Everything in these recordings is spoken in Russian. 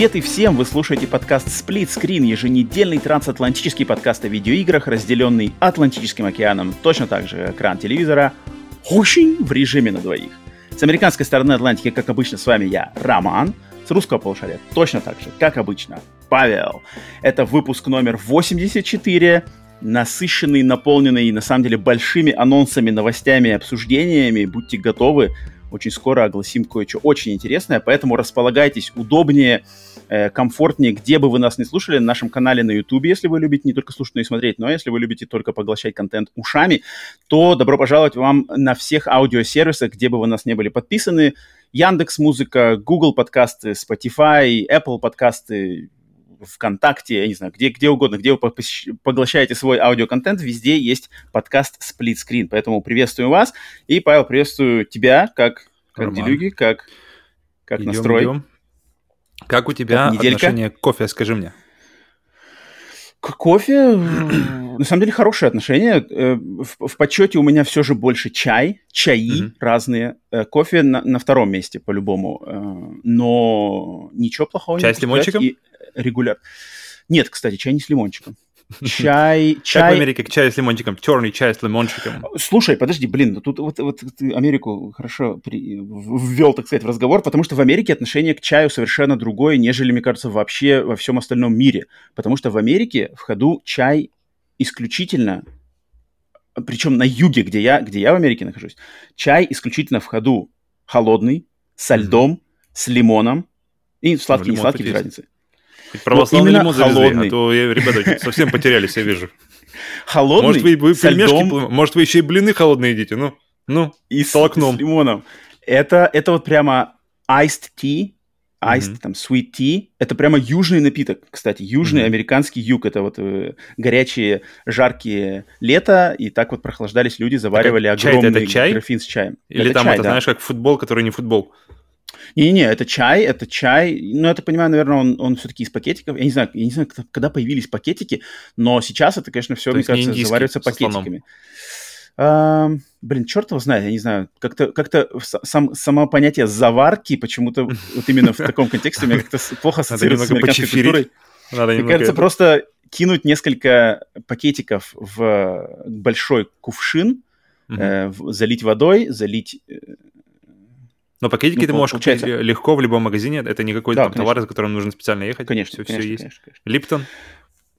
Привет и всем! Вы слушаете подкаст Split Screen, еженедельный трансатлантический подкаст о видеоиграх, разделенный Атлантическим океаном, точно так же экран телевизора, очень в режиме на двоих. С американской стороны Атлантики, как обычно, с вами я, Роман, с русского полушария точно так же, как обычно, Павел. Это выпуск номер 84, насыщенный, наполненный, на самом деле, большими анонсами, новостями обсуждениями. Будьте готовы, очень скоро огласим кое-что очень интересное, поэтому располагайтесь удобнее, комфортнее, где бы вы нас не слушали, на нашем канале на YouTube, если вы любите не только слушать, но и смотреть, но если вы любите только поглощать контент ушами, то добро пожаловать вам на всех аудиосервисах, где бы вы нас не были подписаны. Яндекс Музыка, Google подкасты, Spotify, Apple подкасты, ВКонтакте, я не знаю, где, где угодно, где вы поглощаете свой аудиоконтент, везде есть подкаст Split Screen. Поэтому приветствую вас. И, Павел, приветствую тебя, как, как делюги, как, как идем, настрой. Идем. Как у тебя как отношение к кофе, скажи мне? К кофе, на самом деле, хорошие отношения. Э, в, в почете у меня все же больше чай, чаи mm-hmm. разные. Э, кофе на, на втором месте, по-любому. Э, но ничего плохого чай не Чай с лимончиком? Регуляр. Нет, кстати, чай не с лимончиком. Чай, чай... Как в Америке чай с лимончиком? Черный чай с лимончиком. Слушай, подожди, блин, ну тут вот, вот ты Америку хорошо при... ввел, так сказать, в разговор, потому что в Америке отношение к чаю совершенно другое, нежели, мне кажется, вообще во всем остальном мире. Потому что в Америке в ходу чай исключительно, причем на юге, где я, где я в Америке нахожусь, чай исключительно в ходу холодный, со льдом, mm-hmm. с лимоном, и сладкий, ну, не сладкий, без разницы. Хоть православный лимон завезли, холодный. а то я, ребята совсем потерялись, я вижу. Холодный, Может, вы, вы пельмешки, может, вы еще и блины холодные едите, ну, ну, и с, окном. С лимоном. Это, это вот прямо iced tea, iced, mm-hmm. там, sweet tea. Это прямо южный напиток, кстати. Южный mm-hmm. американский юг. Это вот э, горячие, жаркие лета, и так вот прохлаждались люди, заваривали так, огромный чай, это чай? графин с чаем. Или это там, чай, это, да. знаешь, как футбол, который не футбол. Не-не, это чай, это чай. Ну, это, понимаю, наверное, он, он все-таки из пакетиков. Я не знаю, я не знаю, когда появились пакетики, но сейчас это, конечно, все, То мне кажется, заваривается пакетиками. А, блин, черт его знает, я не знаю, как-то как сам, само понятие заварки почему-то вот именно в таком контексте у меня как-то плохо ассоциируется с американской культурой. Надо Мне кажется, просто кинуть несколько пакетиков в большой кувшин, э, залить водой, залить э, но пакетики ну, ты можешь получается. купить легко в любом магазине. Это не какой-то да, там товар, за которым нужно специально ехать. Конечно, все, конечно, все есть. Конечно, конечно. Липтон.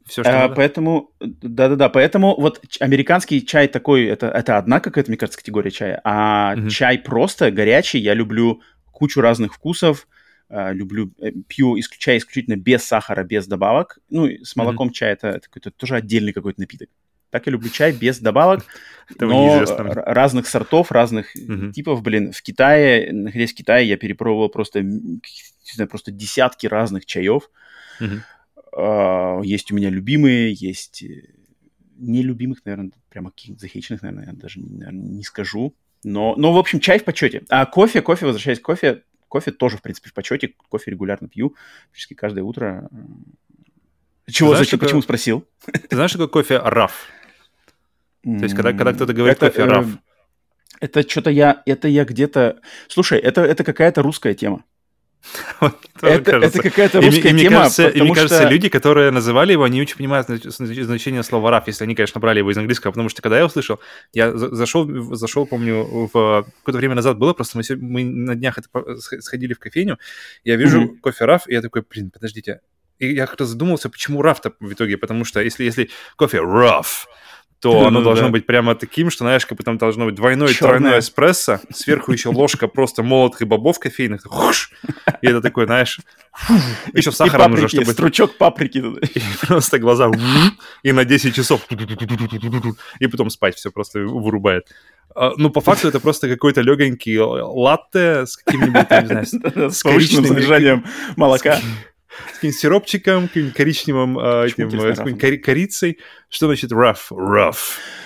Все, что а, надо. Поэтому, да-да-да, поэтому вот американский чай такой, это, это одна какая-то, мне кажется, категория чая, а угу. чай просто горячий, я люблю кучу разных вкусов, Uh, люблю, э, пью чай исключительно без сахара, без добавок. Ну, с молоком mm-hmm. чай это, это тоже отдельный какой-то напиток. Так я люблю чай без добавок, но разных сортов, разных угу. типов. Блин, в Китае, находясь в Китае, я перепробовал просто, не знаю, просто десятки разных чаев. Угу. Есть у меня любимые, есть э, нелюбимых, наверное, прямо каких-то захейченных, наверное, я даже наверное, не скажу. Но, но, в общем, чай в почете. А кофе, кофе, возвращаясь к кофе, кофе тоже, в принципе, в почете. Кофе регулярно пью, практически каждое утро. Чего, знаешь, зачем, почему спросил? Ты знаешь, что такое кофе раф? То есть, когда, когда кто-то говорит это, кофе раф. Э, это что-то я, это я где-то... Слушай, это, это какая-то русская тема. это, это какая-то русская и, и, тема. Кажется, и мне кажется, люди, которые называли его, они очень понимают значение слова раф, если они, конечно, брали его из английского, потому что когда я услышал, я зашел, зашел помню, в какое-то время назад было, просто мы, мы на днях это сходили в кофейню, я вижу mm-hmm. кофе раф, и я такой, блин, подождите. И я как-то задумался, почему раф-то в итоге, потому что если, если кофе rough, то оно должно быть прямо таким, что, знаешь, как бы там должно быть двойной, тройной эспрессо, сверху еще ложка просто молотых бобов кофейных, и это такой, знаешь, еще сахаром нужно, чтобы... стручок паприки. Просто глаза и на 10 часов и потом спать все просто вырубает. А, ну, по факту это просто какой-то легенький латте с каким-нибудь, не знаю, с повышенным содержанием молока. Каким сиропчиком, каким коричневым э, этим, э, корицей. Что значит rough? Rough.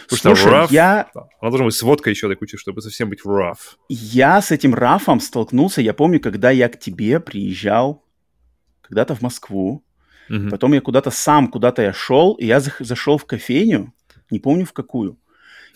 Потому Слушай, rough, я... Она должна быть с водкой еще такой, чтобы совсем быть rough. Я с этим рафом столкнулся, я помню, когда я к тебе приезжал когда-то в Москву, угу. потом я куда-то сам, куда-то я шел, и я зашел в кофейню, не помню в какую,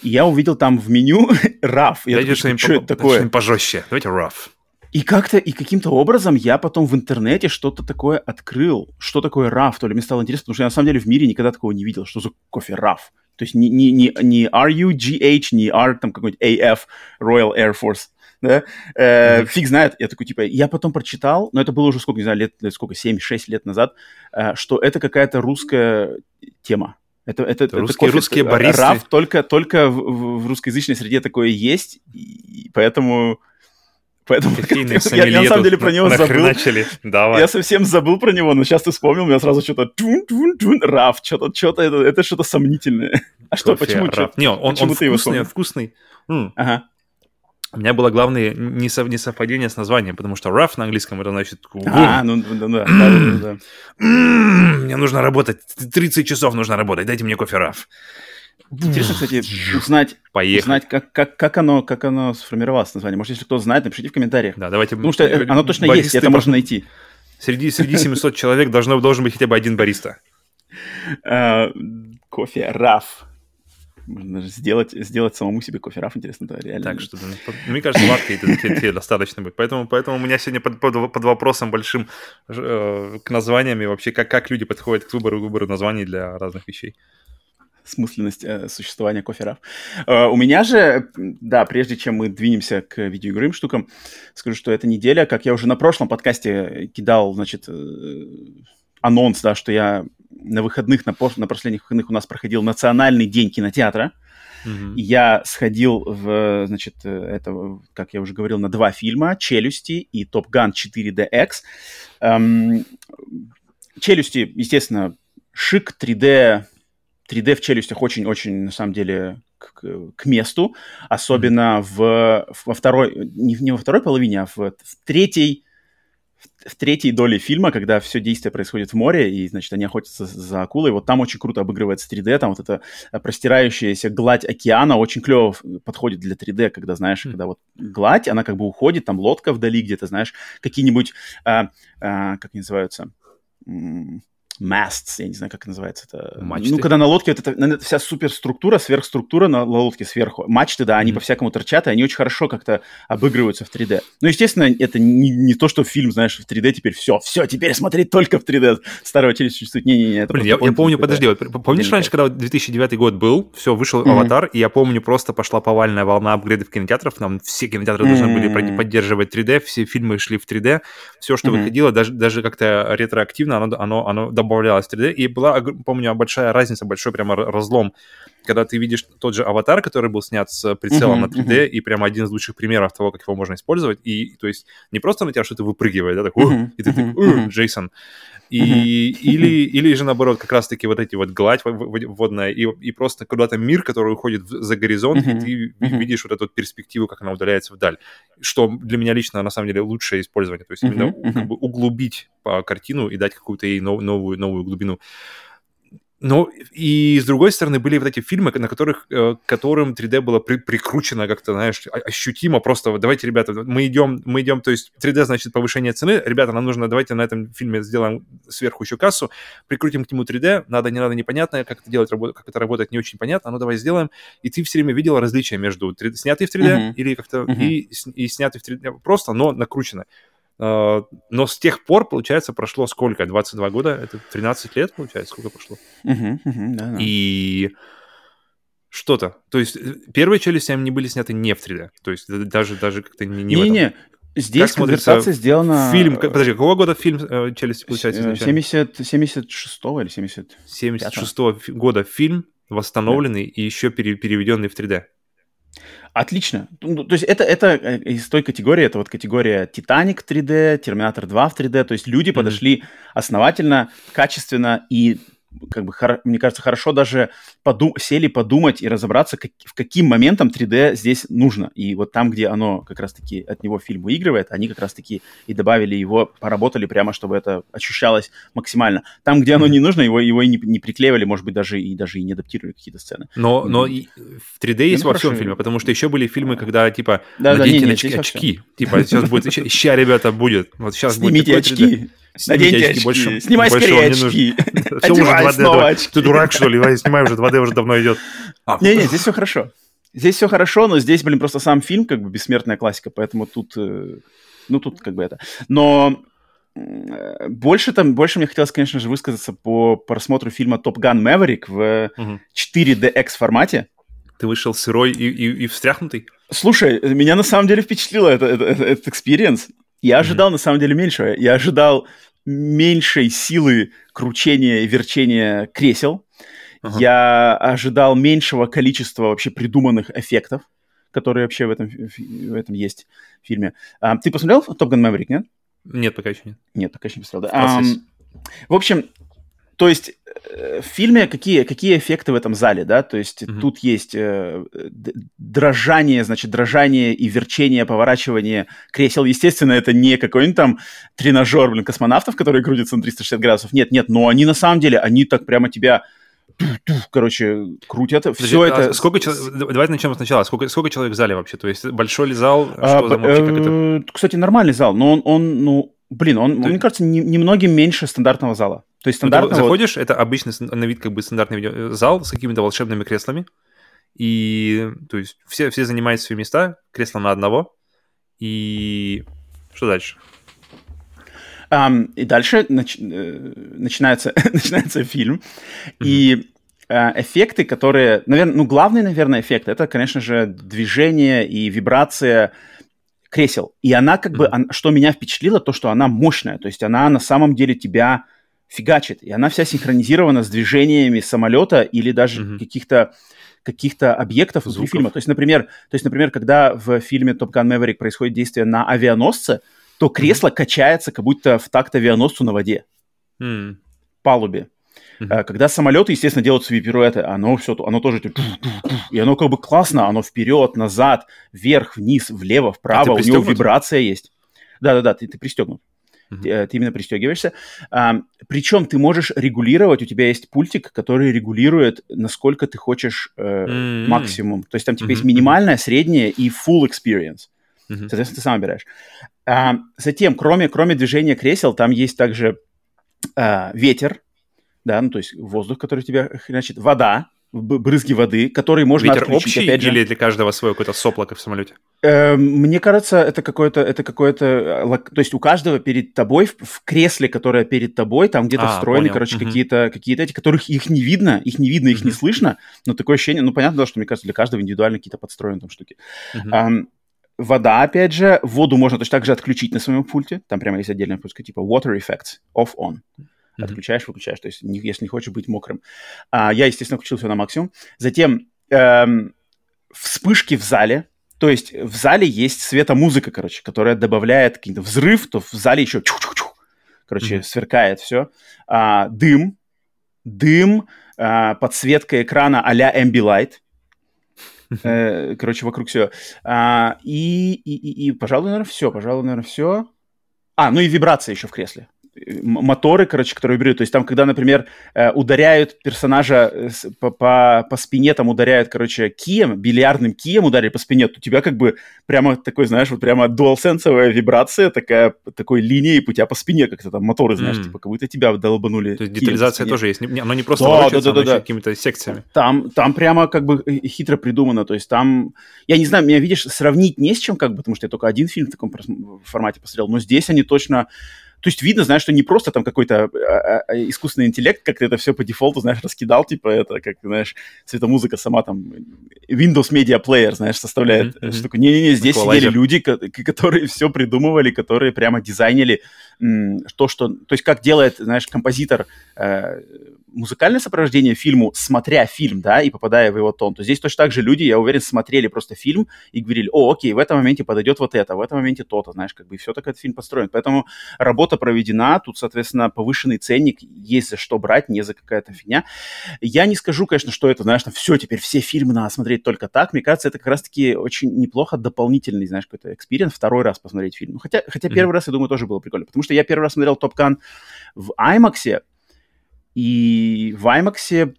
и я увидел там в меню раф. Я такой, что это такое? пожестче. Давайте раф. И как-то, и каким-то образом я потом в интернете что-то такое открыл. Что такое раф? То ли мне стало интересно, потому что я на самом деле в мире никогда такого не видел. Что за кофе раф? То есть не, не, не, не RUGH, не R, там какой-нибудь AF, Royal Air Force, да, э, mm-hmm. фиг знает, я такой, типа, я потом прочитал, но это было уже сколько, не знаю, лет, сколько, 7-6 лет назад, э, что это какая-то русская тема. Это, это, это русские, кофе, русские э, баристы. Раф только, только в, в русскоязычной среде такое есть, и поэтому Поэтому я, я на самом деле про него забыл. Начали. Давай. Я совсем забыл про него, но сейчас ты вспомнил, у меня сразу что-то раф, что-то что-то это, это что-то сомнительное. А что, Кофе, почему? Раф. Не, он, почему он ты вкусный, его вкусный. М. Ага. У меня было главное несовпадение с названием, потому что rough на английском это значит... А, ну да, да, да, да. Мне нужно работать, 30 часов нужно работать, дайте мне кофе rough. Интересно, кстати, узнать, узнать как, как, как, оно, как оно сформировалось название. Может, если кто знает, напишите в комментариях. Да, давайте. Потому что оно точно есть, это можно найти. Среди, среди 700 человек должно, должен быть хотя бы один бариста. А, кофе раф. Можно сделать, сделать самому себе кофе раф, интересно, да, реально. Так что, ну, мне кажется, латте тебе достаточно будет. Поэтому, поэтому у меня сегодня под, под, под вопросом большим э, к названиям и вообще, как, как люди подходят к выбору, выбору названий для разных вещей смысленность э, существования коферов. Э, у меня же, да, прежде чем мы двинемся к видеоигровым штукам, скажу, что эта неделя, как я уже на прошлом подкасте кидал, значит, э, анонс, да, что я на выходных, на, на последних выходных у нас проходил национальный день кинотеатра. Mm-hmm. Я сходил в, значит, это, как я уже говорил, на два фильма «Челюсти» и «Топ Ган 4DX». Эм, «Челюсти», естественно, шик, 3D, 3D в челюстях очень-очень, на самом деле, к, к месту, особенно в, во второй, не, не во второй половине, а в, в третьей в третьей доле фильма, когда все действие происходит в море, и, значит, они охотятся за акулой, вот там очень круто обыгрывается 3D, там вот эта простирающаяся гладь океана очень клево подходит для 3D, когда, знаешь, mm. когда вот гладь, она как бы уходит, там лодка вдали где-то, знаешь, какие-нибудь, а, а, как они называются, masts, я не знаю, как называется это. Мачты. Ну, когда на лодке вот эта, вся суперструктура, сверхструктура на лодке сверху. Мачты, да, они mm-hmm. по-всякому торчат, и они очень хорошо как-то обыгрываются в 3D. Ну, естественно, это не, не то, что фильм, знаешь, в 3D теперь все, все, теперь смотреть только в 3D. Старого челюсть существует. Не-не-не. Блин, я, я помню, подожди, вот, помнишь раньше, когда 2009 год был, все, вышел mm-hmm. «Аватар», и я помню, просто пошла повальная волна апгрейдов кинотеатров, нам все кинотеатры mm-hmm. должны были поддерживать 3D, все фильмы шли в 3D, все, что mm-hmm. выходило, даже, даже как-то ретроактивно, оно, оно, оно добавлялось в 3D, и была, помню, большая разница, большой прямо разлом, когда ты видишь тот же аватар, который был снят с прицелом uh-huh, на 3D, uh-huh. и прямо один из лучших примеров того, как его можно использовать, и то есть не просто на тебя что-то выпрыгивает, да, так, uh-huh, и ты такой, uh-huh. Джейсон, и, или, или же наоборот, как раз-таки вот эти вот гладь водная, и, и просто куда-то мир, который уходит за горизонт, и ты видишь вот эту вот перспективу, как она удаляется вдаль, что для меня лично, на самом деле, лучшее использование, то есть именно. Как бы углубить по картину и дать какую-то ей новую, новую глубину. Ну, и с другой стороны, были вот эти фильмы, на которых, э, которым 3D было при, прикручено как-то, знаешь, ощутимо просто. Давайте, ребята, мы идем, мы идем, то есть 3D значит повышение цены. Ребята, нам нужно, давайте на этом фильме сделаем сверху еще кассу, прикрутим к нему 3D, надо, не надо, непонятно, как это делать, как это работает, не очень понятно, ну давай сделаем. И ты все время видел различия между 3D, снятый в 3D uh-huh. или как-то uh-huh. и, и снятый в 3D просто, но накручено. А, но с тех пор, получается, прошло сколько? 22 года? Это 13 лет, получается? Сколько прошло? Да, да. И что-то. То есть э, первые челюсти они были сняты не в 3D. То есть даже, даже как-то не, не, не, не. Здесь как конвертация сделана... Фильм, подожди, какого года фильм э, «Челюсти» получается изначально? 70, 76 или 70 76 -го года фильм, восстановленный да. и еще переведенный в 3D. Отлично. Ну, то есть это, это э, из той категории, это вот категория Титаник 3D, Терминатор 2 в 3D. То есть люди mm-hmm. подошли основательно, качественно и как бы, мне кажется, хорошо даже подум сели подумать и разобраться, как, в каким моментом 3D здесь нужно. И вот там, где оно как раз-таки от него фильм выигрывает, они как раз-таки и добавили его, поработали прямо, чтобы это ощущалось максимально. Там, где оно не нужно, его, его и не, не приклеивали, может быть, даже и, даже и не адаптировали какие-то сцены. Но, но и в 3D есть ну, во всем фильме, потому что еще были фильмы, когда, типа, да, наденьте да, не, очки, очки. Типа, сейчас будет, ща, ребята, будет. Вот сейчас Снимите будет очки. Наденьте очки, очки. Больше, снимай больше скорее очки. Все уже 2D. Снова очки. Ты дурак, что ли? Снимай уже, 2D уже давно идет. Не-не, здесь все хорошо. Здесь все хорошо, но здесь, блин, просто сам фильм как бы бессмертная классика, поэтому тут, э, ну, тут как бы это. Но больше там, больше мне хотелось, конечно же, высказаться по просмотру фильма Top Gun Maverick в угу. 4DX формате. Ты вышел сырой и, и, и встряхнутый? Слушай, меня на самом деле впечатлило это, это, этот experience. Я ожидал, mm-hmm. на самом деле, меньшего. Я ожидал меньшей силы кручения и верчения кресел. Uh-huh. Я ожидал меньшего количества вообще придуманных эффектов, которые вообще в этом, в этом есть в фильме. А, ты посмотрел Top Gun Maverick, нет? Нет, пока еще нет. Нет, пока еще не посмотрел, да. А, в общем, то есть в фильме какие, какие эффекты в этом зале, да? То есть mm-hmm. тут есть э, дрожание, значит, дрожание и верчение, поворачивание кресел. Естественно, это не какой-нибудь там тренажер, блин, космонавтов, которые крутятся на 360 градусов. Нет, нет, но они на самом деле, они так прямо тебя короче, крутят. Подожди, Все а это... Сколько человек... Давайте начнем сначала. Сколько, сколько человек в зале вообще? То есть большой ли зал? А, что а, за это... Кстати, нормальный зал, но он, он ну, блин, он, Ты... мне кажется, немногим меньше стандартного зала. То есть стандартно... Ну, заходишь, это обычный на вид как бы стандартный э, зал с какими-то волшебными креслами. И, то есть, все, все занимают свои места, кресло на одного. И что дальше? Um, и дальше нач... Э, начинается, начинается фильм. Mm-hmm. И uh, эффекты, которые... Наверное, ну, главный, наверное, эффект, это, конечно же, движение и вибрация кресел. И она как mm-hmm. бы... Что меня впечатлило, то, что она мощная. То есть она на самом деле тебя фигачит. И она вся синхронизирована с движениями самолета или даже mm-hmm. каких-то каких-то объектов внутри фильма. То есть, например, то есть, например, когда в фильме Top Gun Maverick происходит действие на авианосце, то кресло mm-hmm. качается как будто в такт авианосцу на воде, mm-hmm. палубе. Mm-hmm. Когда самолеты, естественно, делают свои пируэты, оно все, оно тоже и оно как бы классно, оно вперед, назад, вверх, вниз, влево, вправо, а у него вибрация есть. Да-да-да, ты, ты пристегнут. Uh-huh. Ты именно пристегиваешься. А, причем ты можешь регулировать, у тебя есть пультик, который регулирует, насколько ты хочешь э, mm-hmm. максимум. То есть там типа есть минимальная, средняя и full experience. Соответственно, ты сам выбираешь. А, затем, кроме, кроме движения кресел, там есть также а, ветер, да, ну то есть воздух, который тебя, значит, вода, брызги воды, которые можно Ветер отключить, общий опять же. или для каждого свое какое-то соплоко в самолете? Э, мне кажется, это какое-то, это какое-то, э, то есть у каждого перед тобой, в, в кресле, которое перед тобой, там где-то а, встроены, понял. короче, угу. какие-то, какие-то эти, которых их не видно, их не видно, их угу. не слышно, но такое ощущение, ну, понятно, что, мне кажется, для каждого индивидуально какие-то подстроены там штуки. Угу. Um, вода, опять же, воду можно точно так же отключить на своем пульте, там прямо есть отдельная пуска типа water effects, off-on. Mm-hmm. Отключаешь, выключаешь, то есть не, если не хочешь быть мокрым. А, я, естественно, включил все на максимум. Затем эм, вспышки в зале, то есть в зале есть светомузыка, короче, которая добавляет какой-то взрыв, то в зале еще чух-чух-чух, короче, mm-hmm. сверкает все. А, дым, дым, а, подсветка экрана а-ля Ambilight, э, короче, вокруг все. А, и, и, и, и, пожалуй, наверное, все. Пожалуй, наверное, все. А, ну и вибрация еще в кресле моторы, короче, которые вибрируют. То есть там, когда, например, э, ударяют персонажа э, по, по, по спине, там ударяют, короче, кием, бильярдным кием ударили по спине, то у тебя как бы прямо такой, знаешь, вот прямо дуалсенсовая вибрация, такая, такой линией у тебя по спине, как-то там моторы, знаешь, mm. типа как будто тебя долбанули. То есть детализация тоже есть, оно не просто да, да, да, да, да. какими-то секциями. Там, там прямо как бы хитро придумано, то есть там, я не знаю, меня, видишь, сравнить не с чем, как бы, потому что я только один фильм в таком формате посмотрел, но здесь они точно то есть видно, знаешь, что не просто там какой-то а, а, искусственный интеллект, как ты это все по дефолту, знаешь, раскидал, типа это, как, знаешь, цветомузыка сама там, Windows Media Player, знаешь, составляет mm-hmm. штуку. Не-не-не, здесь Equalizer. сидели люди, которые все придумывали, которые прямо дизайнили то, что... То есть как делает, знаешь, композитор... Музыкальное сопровождение фильму, смотря фильм, да, и попадая в его тон, то здесь точно так же люди, я уверен, смотрели просто фильм и говорили, о, окей, в этом моменте подойдет вот это, в этом моменте то-то, знаешь, как бы и все так этот фильм построен. Поэтому работа проведена, тут, соответственно, повышенный ценник, есть за что брать, не за какая-то фигня. Я не скажу, конечно, что это, знаешь, там все, теперь все фильмы надо смотреть только так. Мне кажется, это как раз-таки очень неплохо дополнительный, знаешь, какой-то experience, второй раз посмотреть фильм. Ну, хотя, хотя первый mm-hmm. раз, я думаю, тоже было прикольно, потому что я первый раз смотрел Top Gun в IMAX, и в IMAX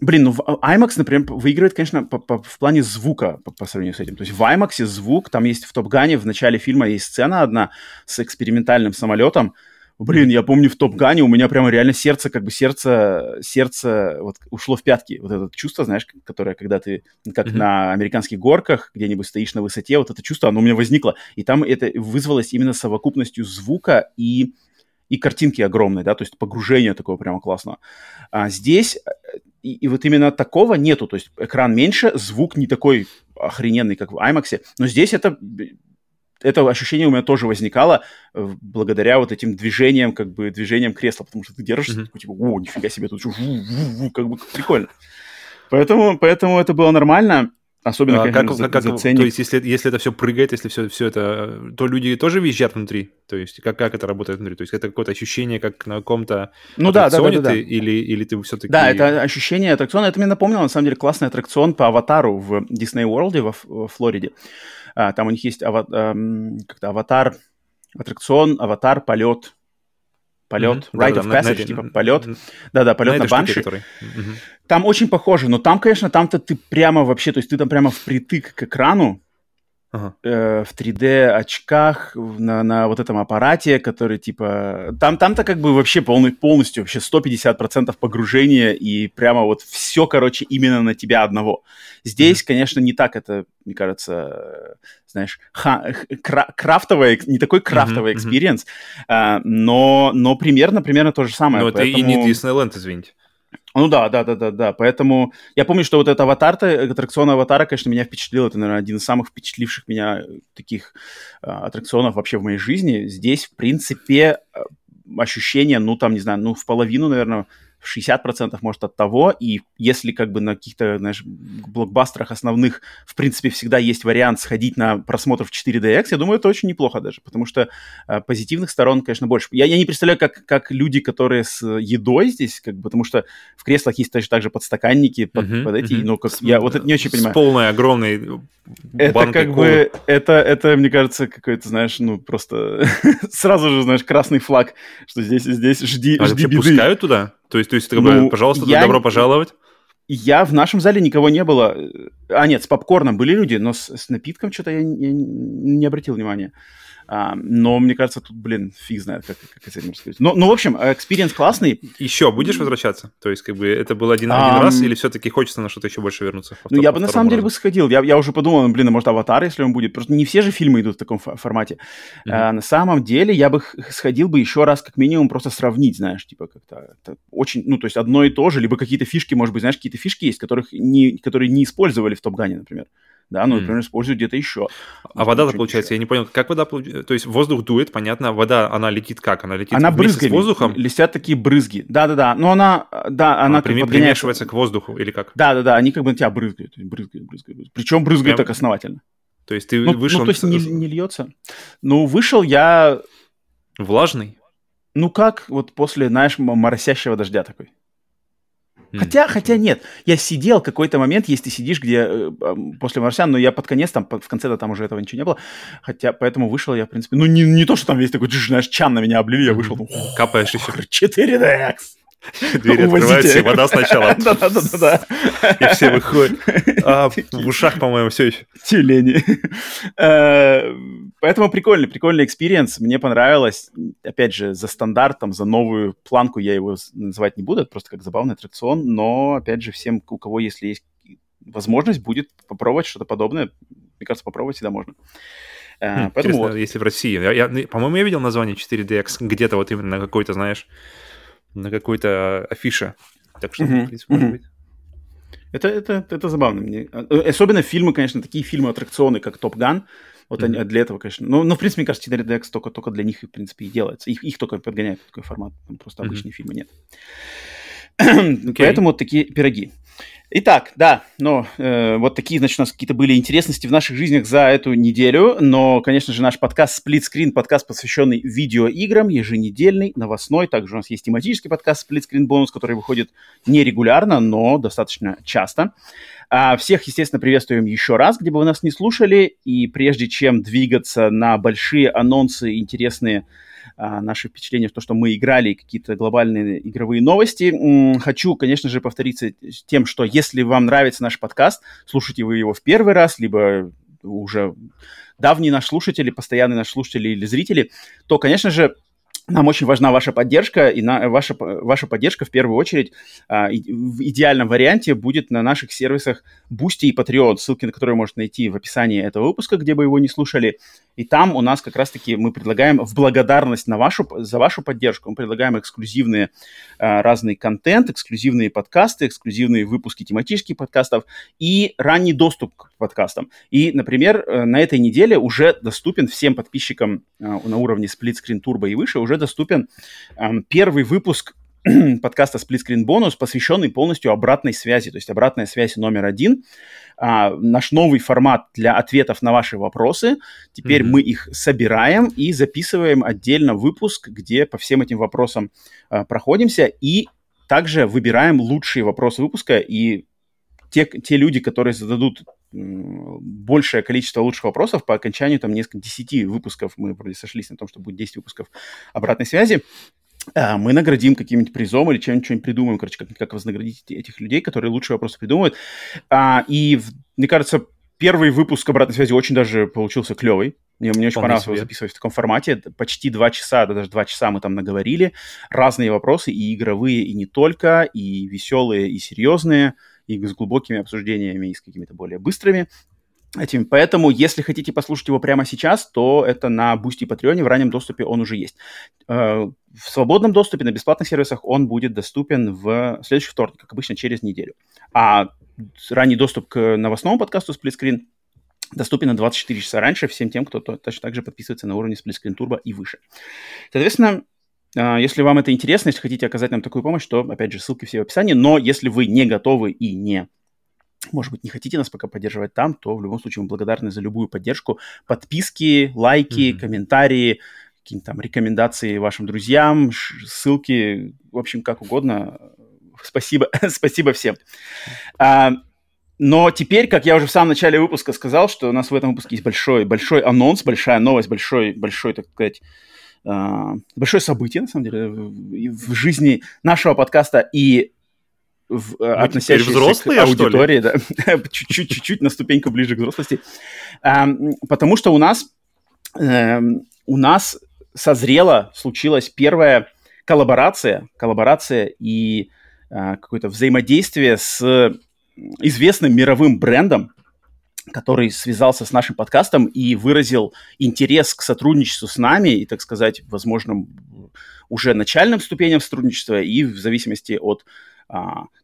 Блин, ну IMAX, например, выигрывает, конечно, по, по, в плане звука по, по сравнению с этим. То есть в IMAX звук, там есть в Top Gun е в начале фильма есть сцена одна с экспериментальным самолетом, Блин, я помню в Топ Гане у меня прямо реально сердце, как бы сердце, сердце вот ушло в пятки. Вот это чувство, знаешь, которое, когда ты как mm-hmm. на американских горках где-нибудь стоишь на высоте, вот это чувство, оно у меня возникло. И там это вызвалось именно совокупностью звука и, и картинки огромной, да, то есть погружение такое прямо классное. А здесь и, и вот именно такого нету, то есть экран меньше, звук не такой охрененный, как в IMAX, но здесь это это ощущение у меня тоже возникало э, благодаря вот этим движениям, как бы движениям кресла, потому что ты держишься, mm-hmm. типа, о, нифига себе, тут как бы прикольно. Поэтому, поэтому это было нормально. Особенно, а конечно, как, за, как, за ценник. То есть, если, если это все прыгает, если все, все это, то люди тоже визжат внутри? То есть, как, как это работает внутри? То есть, это какое-то ощущение, как на каком-то ну, да, да, да, да, да. или, или ты все-таки... Да, это ощущение аттракциона. Это мне напомнило, на самом деле, классный аттракцион по аватару в Disney World во, во Флориде. А, там у них есть ава, эм, как-то аватар, аттракцион, аватар, полет, полет, mm-hmm. Да, of да, Passage, на, типа полет. Да-да, полет на, на банши. Штуке, mm-hmm. Там очень похоже, но там, конечно, там-то ты прямо вообще, то есть ты там прямо впритык к экрану, ага. э, в 3D очках на, на вот этом аппарате, который типа... Там, там-то как бы вообще полный, полностью вообще 150% погружения и прямо вот все, короче, именно на тебя одного. Здесь, mm-hmm. конечно, не так это, мне кажется, знаешь, ха, кра, крафтовый, не такой крафтовый experience, mm-hmm. э, но, но примерно, примерно то же самое. Но поэтому... это и не Disneyland, извините. Ну да, да, да, да, да. Поэтому я помню, что вот этот аватар-то, аттракцион аватара, конечно, меня впечатлил. Это, наверное, один из самых впечатливших меня таких а, аттракционов вообще в моей жизни. Здесь, в принципе, ощущение, ну, там, не знаю, ну, в половину, наверное, 60% может от того, и если как бы на каких-то, знаешь, блокбастерах основных, в принципе, всегда есть вариант сходить на просмотр в 4DX, я думаю, это очень неплохо даже, потому что э, позитивных сторон, конечно, больше. Я, я не представляю, как, как люди, которые с едой здесь, как бы, потому что в креслах есть точно так же подстаканники под, uh-huh, под эти, uh-huh. ну, как, с, я вот это не очень понимаю. С полной, огромной Это как колы. бы, это, это, мне кажется, какой-то, знаешь, ну, просто сразу же, знаешь, красный флаг, что здесь, здесь жди, а жди беды. пускают туда? То есть, то есть, ну, пожалуйста, я... добро пожаловать. Я в нашем зале никого не было. А, нет, с попкорном были люди, но с, с напитком что-то я, я не обратил внимания. А, но мне кажется, тут, блин, фиг знает, как, как с этим рассказать. Ну, ну, в общем, experience классный. Еще будешь возвращаться? То есть, как бы, это был один, один раз, или все-таки хочется на что-то еще больше вернуться? Ну, я бы на самом разу? деле бы сходил. Я, я уже подумал, ну, блин, а может, аватар, если он будет. Просто не все же фильмы идут в таком формате. Mm-hmm. А, на самом деле, я бы сходил бы еще раз, как минимум, просто сравнить, знаешь, типа, как-то очень, ну, то есть одно и то же, либо какие-то фишки, может быть, знаешь, какие-то фишки есть, которых не, которые не использовали в Топ-Гане, например да, но, например, используют где-то еще. А вода-то, получается, еще. я не понял, как вода, то есть воздух дует, понятно, вода, она летит как? Она летит она брызгами, с воздухом? летят такие брызги, да-да-да, но она, да, она, она как примешивается к воздуху или как? Да-да-да, они как бы на тебя брызгают, брызгают, брызгают, брызгают. причем брызгают Прям... так основательно. То есть ты ну, вышел... Ну, то есть не, не льется. Ну, вышел я... Влажный? Ну, как вот после, знаешь, моросящего дождя такой. Хотя, хотя нет, я сидел какой-то момент, если ты сидишь где э, после марсиан, но я под конец, там, в конце-то там уже этого ничего не было, хотя поэтому вышел я, в принципе, ну не, не то, что там весь такой, знаешь, чан на меня облили, я вышел, капаешь еще. 4DX. Двери открываются, и вода сначала. Да-да-да. И все выходят. А, в ушах, по-моему, все еще. Тюлени. Э, поэтому прикольный, прикольный experience. Мне понравилось. Опять же, за стандартом, за новую планку я его называть не буду. Это просто как забавный аттракцион. Но, опять же, всем, у кого, если есть возможность, будет попробовать что-то подобное. Мне кажется, попробовать всегда можно. Uh, поэтому вот. если в России. Я, я, по-моему, я видел название 4DX где-то вот именно на какой-то, знаешь, на какой-то афише. Так что, uh-huh. в принципе, может быть. Это, это, это забавно. Мне. Э, особенно фильмы, конечно, такие фильмы-аттракционы, как Топ Ган. Вот mm-hmm. они для этого, конечно. Ну, ну, в принципе, мне кажется, 4DX только, только для них, в принципе, и делается. Их, их только подгоняют такой формат. Там просто mm-hmm. обычные фильмы нет. Okay. Поэтому такие пироги. Итак, да, но э, вот такие, значит, у нас какие-то были интересности в наших жизнях за эту неделю, но, конечно же, наш подкаст Screen, подкаст, посвященный видеоиграм, еженедельный, новостной, также у нас есть тематический подкаст Screen бонус, который выходит нерегулярно, но достаточно часто. А всех, естественно, приветствуем еще раз, где бы вы нас не слушали, и прежде чем двигаться на большие анонсы, интересные а, наши впечатления то, что мы играли, какие-то глобальные игровые новости. Хочу, конечно же, повториться тем, что если вам нравится наш подкаст, слушайте вы его в первый раз, либо уже давний наш слушатель, постоянный наш слушатель или зрители, то, конечно же, нам очень важна ваша поддержка, и на, ваша, ваша поддержка в первую очередь а, и, в идеальном варианте будет на наших сервисах Boosty и Patreon, ссылки на которые можно найти в описании этого выпуска, где бы его не слушали. И там у нас как раз-таки мы предлагаем в благодарность на вашу, за вашу поддержку, мы предлагаем эксклюзивные а, разный контент, эксклюзивные подкасты, эксклюзивные выпуски тематических подкастов и ранний доступ к подкастам. И, например, э, на этой неделе уже доступен всем подписчикам а, на уровне Split Screen Turbo и выше, уже доступен а, первый выпуск подкаста Split Screen Bonus, посвященный полностью обратной связи, то есть обратная связь номер один – а, наш новый формат для ответов на ваши вопросы. Теперь mm-hmm. мы их собираем и записываем отдельно выпуск, где по всем этим вопросам а, проходимся и также выбираем лучшие вопросы выпуска и те, те люди, которые зададут большее количество лучших вопросов по окончанию там несколько, 10 выпусков, мы вроде сошлись на том, что будет 10 выпусков обратной связи, а, мы наградим каким-нибудь призом или чем-нибудь что придумаем, короче, как, как вознаградить этих людей, которые лучшие вопросы придумывают. А, и, мне кажется, первый выпуск обратной связи очень даже получился клевый. Мне, мне очень понравилось его записывать в таком формате. Почти два часа, да, даже два часа мы там наговорили. Разные вопросы, и игровые, и не только, и веселые, и серьезные, и с глубокими обсуждениями, и с какими-то более быстрыми этим. Поэтому, если хотите послушать его прямо сейчас, то это на Boosty и Patreon, в раннем доступе он уже есть. Э, в свободном доступе на бесплатных сервисах он будет доступен в следующий вторник, как обычно, через неделю. А ранний доступ к новостному подкасту Split Screen доступен на 24 часа раньше всем тем, кто точно так же подписывается на уровне Split Screen Turbo и выше. Соответственно, если вам это интересно, если хотите оказать нам такую помощь, то, опять же, ссылки все в описании. Но если вы не готовы и не может быть, не хотите нас пока поддерживать там, то в любом случае мы благодарны за любую поддержку. Подписки, лайки, mm-hmm. комментарии, какие-то там рекомендации вашим друзьям, ссылки, в общем, как угодно. Спасибо, спасибо всем. А, но теперь, как я уже в самом начале выпуска сказал, что у нас в этом выпуске есть большой, большой анонс, большая новость, большой, большой, так сказать, большое событие, на самом деле, в, в жизни нашего подкаста и в, Мы относящиеся взрослые, к аудитории, да, чуть-чуть, чуть-чуть на ступеньку ближе к взрослости, эм, потому что у нас эм, у нас созрела, случилась первая коллаборация, коллаборация и э, какое-то взаимодействие с известным мировым брендом, который связался с нашим подкастом и выразил интерес к сотрудничеству с нами и, так сказать, возможно, уже начальным ступеням сотрудничества и в зависимости от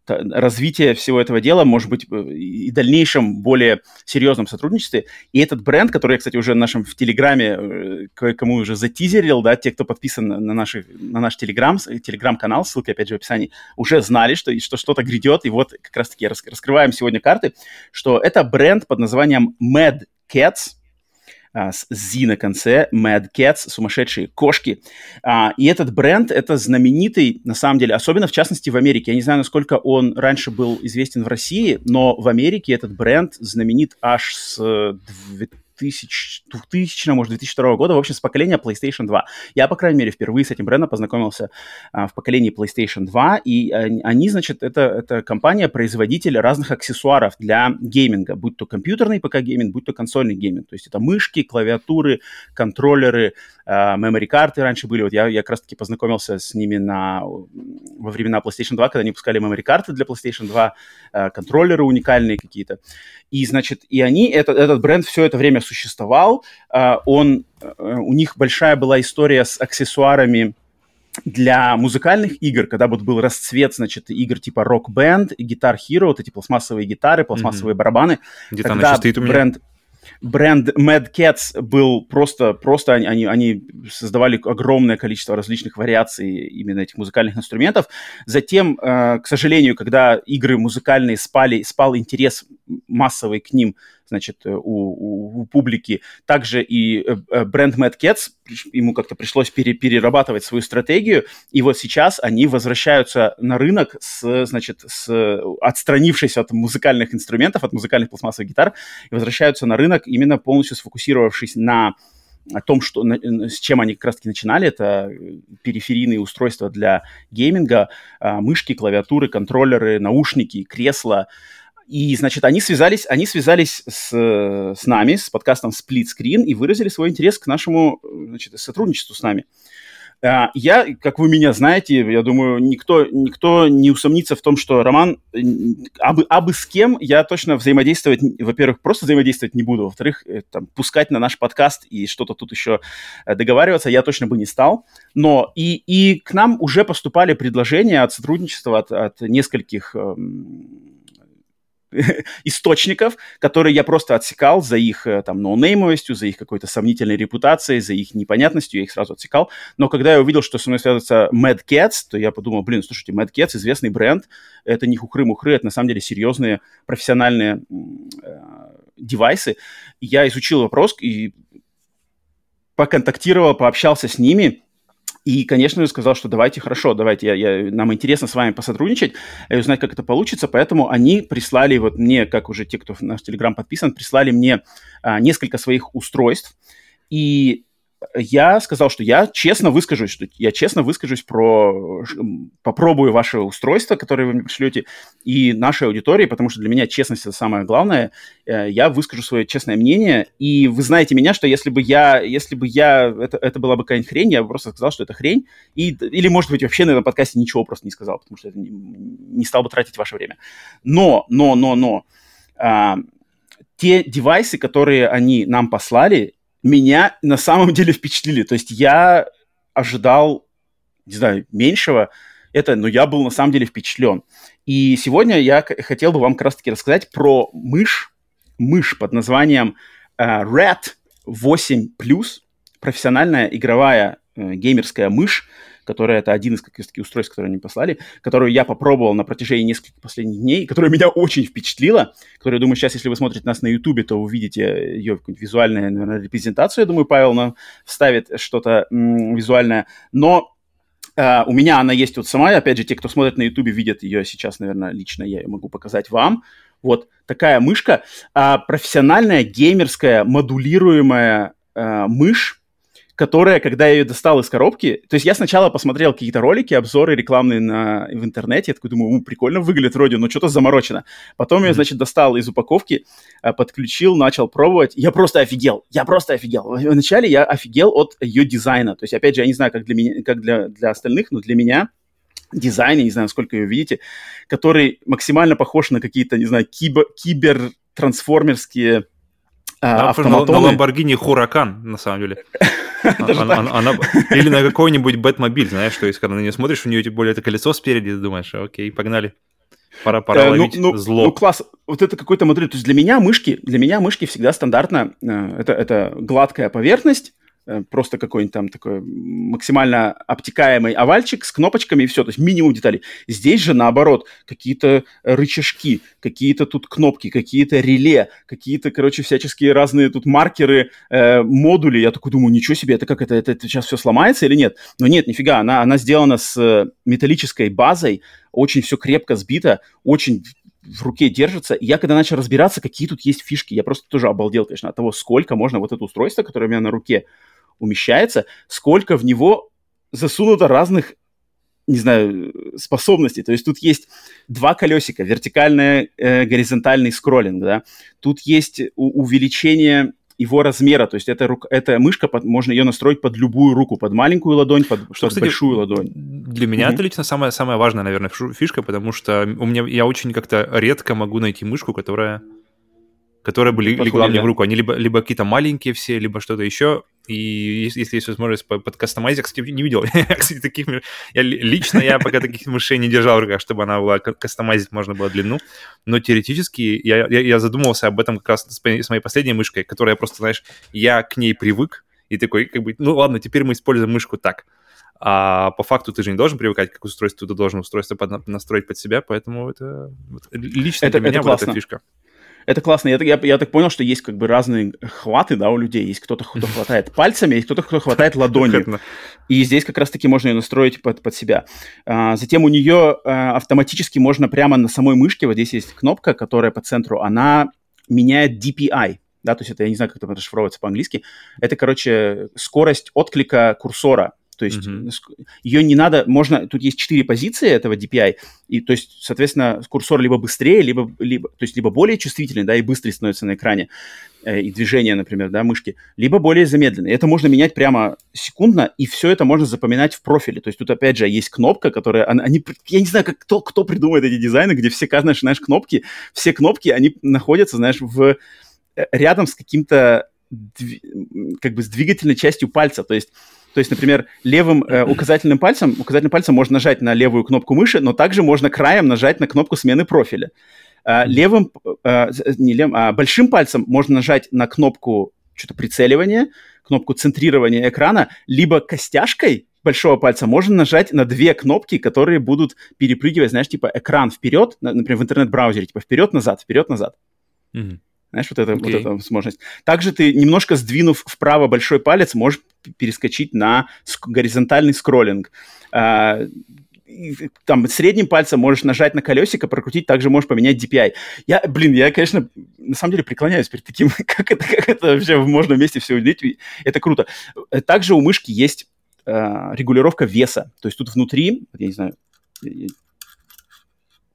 развитие всего этого дела, может быть, э, и дальнейшем более серьезном сотрудничестве. И этот бренд, который я, кстати, уже в нашем в Телеграме э, кое-кому уже затизерил, да, те, кто подписан на, наши, на наш Телеграм, Телеграм-канал, ссылка, опять же, в описании, уже знали, что, что что-то грядет. И вот как раз-таки раскрываем сегодня карты, что это бренд под названием Mad Cats – а, с Z на конце, Mad Cats, сумасшедшие кошки. А, и этот бренд, это знаменитый, на самом деле, особенно в частности в Америке. Я не знаю, насколько он раньше был известен в России, но в Америке этот бренд знаменит аж с 2000, 2000 может, 2002 года, в общем, с поколения PlayStation 2. Я, по крайней мере, впервые с этим брендом познакомился а, в поколении PlayStation 2, и они, значит, это, это компания-производитель разных аксессуаров для гейминга, будь то компьютерный ПК-гейминг, будь то консольный гейминг. То есть это мышки, клавиатуры, контроллеры, а, memory -карты раньше были. Вот я, я как раз-таки познакомился с ними на, во времена PlayStation 2, когда они пускали memory -карты для PlayStation 2, а, контроллеры уникальные какие-то. И, значит, и они, этот, этот бренд все это время существовал. Uh, он, uh, у них большая была история с аксессуарами для музыкальных игр, когда вот был расцвет, значит, игр типа Rock Band, Guitar Hero, вот эти пластмассовые гитары, пластмассовые mm-hmm. барабаны. Где-то она стоит у меня. Бренд... бренд Mad Cats был просто, просто они, они создавали огромное количество различных вариаций именно этих музыкальных инструментов. Затем, э, к сожалению, когда игры музыкальные спали, спал интерес массовый к ним, значит, э, у, у, у публики. Также и э, э, бренд Mad Cats, ему как-то пришлось пере, перерабатывать свою стратегию, и вот сейчас они возвращаются на рынок с, значит, с, отстранившись от музыкальных инструментов, от музыкальных пластмассовых гитар, и возвращаются на рынок именно полностью сфокусировавшись на о том, что, с чем они как раз-таки начинали, это периферийные устройства для гейминга, а, мышки, клавиатуры, контроллеры, наушники, кресла, и, значит, они связались, они связались с, с нами, с подкастом Split Screen, и выразили свой интерес к нашему значит, сотрудничеству с нами. А, я, как вы меня знаете, я думаю, никто, никто не усомнится в том, что Роман, абы, абы с кем я точно взаимодействовать, во-первых, просто взаимодействовать не буду, во-вторых, э, там, пускать на наш подкаст и что-то тут еще э, договариваться я точно бы не стал. Но и, и к нам уже поступали предложения от сотрудничества от, от нескольких эм, источников, которые я просто отсекал за их э, там ноунеймовостью, за их какой-то сомнительной репутацией, за их непонятностью, я их сразу отсекал. Но когда я увидел, что со мной связывается Mad Cats, то я подумал, блин, слушайте, Mad Cats известный бренд, это не хухры-мухры, это на самом деле серьезные профессиональные э, девайсы. Я изучил вопрос и поконтактировал, пообщался с ними, и, конечно же, сказал, что давайте, хорошо, давайте, я, я, нам интересно с вами посотрудничать и узнать, как это получится. Поэтому они прислали вот мне, как уже те, кто в наш Телеграм подписан, прислали мне а, несколько своих устройств. И я сказал, что я честно выскажусь, что я честно выскажусь про... Попробую ваше устройство, которое вы мне пришлете, и нашей аудитории, потому что для меня честность – это самое главное. Э, я выскажу свое честное мнение, и вы знаете меня, что если бы я... Если бы я... Это, это была бы какая-нибудь хрень, я бы просто сказал, что это хрень, и, или, может быть, вообще на этом подкасте ничего просто не сказал, потому что это не, не стал бы тратить ваше время. Но, но, но, но... А, те девайсы, которые они нам послали, меня на самом деле впечатлили. То есть я ожидал, не знаю, меньшего. Это, но я был на самом деле впечатлен. И сегодня я хотел бы вам как раз-таки рассказать про мышь, мышь под названием uh, Red 8+, профессиональная игровая uh, геймерская мышь, которая это один из как таких устройств, которые они послали, которую я попробовал на протяжении нескольких последних дней, которая меня очень впечатлила, которая, я думаю, сейчас, если вы смотрите нас на YouTube, то увидите ее какую-нибудь визуальную, наверное, репрезентацию. Я думаю, Павел нам вставит что-то м- визуальное. Но Uh, у меня она есть вот сама, опять же, те, кто смотрит на YouTube, видят ее сейчас, наверное, лично я ее могу показать вам. Вот такая мышка, uh, профессиональная геймерская модулируемая uh, мышь, которая, когда я ее достал из коробки, то есть я сначала посмотрел какие-то ролики, обзоры рекламные на, в интернете, я такой думаю, прикольно выглядит вроде, но что-то заморочено. Потом mm-hmm. я, значит, достал из упаковки, э, подключил, начал пробовать, я просто офигел, я просто офигел. Вначале я офигел от ее дизайна, то есть, опять же, я не знаю, как для меня, как для, для остальных, но для меня дизайн, я не знаю, сколько ее видите, который максимально похож на какие-то, не знаю, кибер, кибер-трансформерские а, автоматоны. На, на Lamborghini Huracan, на самом деле. Она, или на какой-нибудь Бэтмобиль, знаешь, то есть, когда на нее смотришь, у нее тем более это колесо спереди, ты думаешь, окей, погнали. Пора, пора э, ловить ну, ну, зло. Ну, класс. Вот это какой-то модель. То есть для меня мышки, для меня мышки всегда стандартно. Э, это, это гладкая поверхность, просто какой-нибудь там такой максимально обтекаемый овальчик с кнопочками и все, то есть минимум деталей. Здесь же наоборот, какие-то рычажки, какие-то тут кнопки, какие-то реле, какие-то, короче, всяческие разные тут маркеры, э, модули. Я такой думаю, ничего себе, это как это, это, это сейчас все сломается или нет? Но нет, нифига, она, она сделана с металлической базой, очень все крепко сбито, очень в руке держится. И я когда начал разбираться, какие тут есть фишки, я просто тоже обалдел, конечно, от того, сколько можно вот это устройство, которое у меня на руке, умещается, сколько в него засунуто разных не знаю, способностей. То есть тут есть два колесика, вертикальный, э, горизонтальный скроллинг, да. Тут есть увеличение его размера, то есть эта, рука, эта мышка, под, можно ее настроить под любую руку, под маленькую ладонь, под что, кстати, большую ладонь. Для меня mm-hmm. это лично самая, самая важная, наверное, фишка, потому что у меня, я очень как-то редко могу найти мышку, которая которые были легла мне в руку. Они либо, либо какие-то маленькие все, либо что-то еще. и если, если есть возможность подкастомайзить, я, кстати, не видел, кстати, таких, я, лично я пока таких мышей не держал в руках, чтобы она была, кастомайзить можно было длину, но теоретически я, я, я задумывался об этом как раз с, с моей последней мышкой, которая просто, знаешь, я к ней привык, и такой, как бы, ну ладно, теперь мы используем мышку так. А по факту ты же не должен привыкать к устройству, ты должен устройство под, настроить под себя, поэтому это лично это, для меня это вот эта фишка. Это классно. Я, я, я так понял, что есть как бы разные хваты, да, у людей. Есть кто-то, кто хватает пальцами, есть кто-то, кто хватает ладонью. И здесь как раз-таки можно ее настроить под, под себя. А, затем у нее а, автоматически можно прямо на самой мышке, вот здесь есть кнопка, которая по центру, она меняет DPI, да, то есть это, я не знаю, как это расшифровывается по-английски. Это, короче, скорость отклика курсора то есть mm-hmm. ее не надо, можно, тут есть четыре позиции этого DPI, и то есть, соответственно, курсор либо быстрее, либо, либо, то есть либо более чувствительный, да, и быстрый становится на экране, э, и движение, например, да, мышки, либо более замедленный. Это можно менять прямо секундно, и все это можно запоминать в профиле. То есть тут, опять же, есть кнопка, которая, они, я не знаю, как, кто, кто придумывает эти дизайны, где все, знаешь, знаешь, кнопки, все кнопки, они находятся, знаешь, в э, рядом с каким-то как бы с двигательной частью пальца. То есть то есть, например, левым э, указательным пальцем, указательным пальцем можно нажать на левую кнопку мыши, но также можно краем нажать на кнопку смены профиля. Э, левым, э, не левым, а большим пальцем можно нажать на кнопку что-то прицеливания, кнопку центрирования экрана, либо костяшкой большого пальца можно нажать на две кнопки, которые будут перепрыгивать, знаешь, типа экран вперед, например, в интернет-браузере, типа вперед-назад, вперед-назад. Mm-hmm. Знаешь, вот, это, okay. вот эта возможность. Также ты, немножко сдвинув вправо большой палец, можешь перескочить на горизонтальный скроллинг. А, там средним пальцем можешь нажать на колесико, прокрутить, также можешь поменять DPI. Я, блин, я, конечно, на самом деле преклоняюсь перед таким, как это, как это вообще можно вместе все уделить. Это круто. Также у мышки есть э, регулировка веса. То есть тут внутри, я не знаю,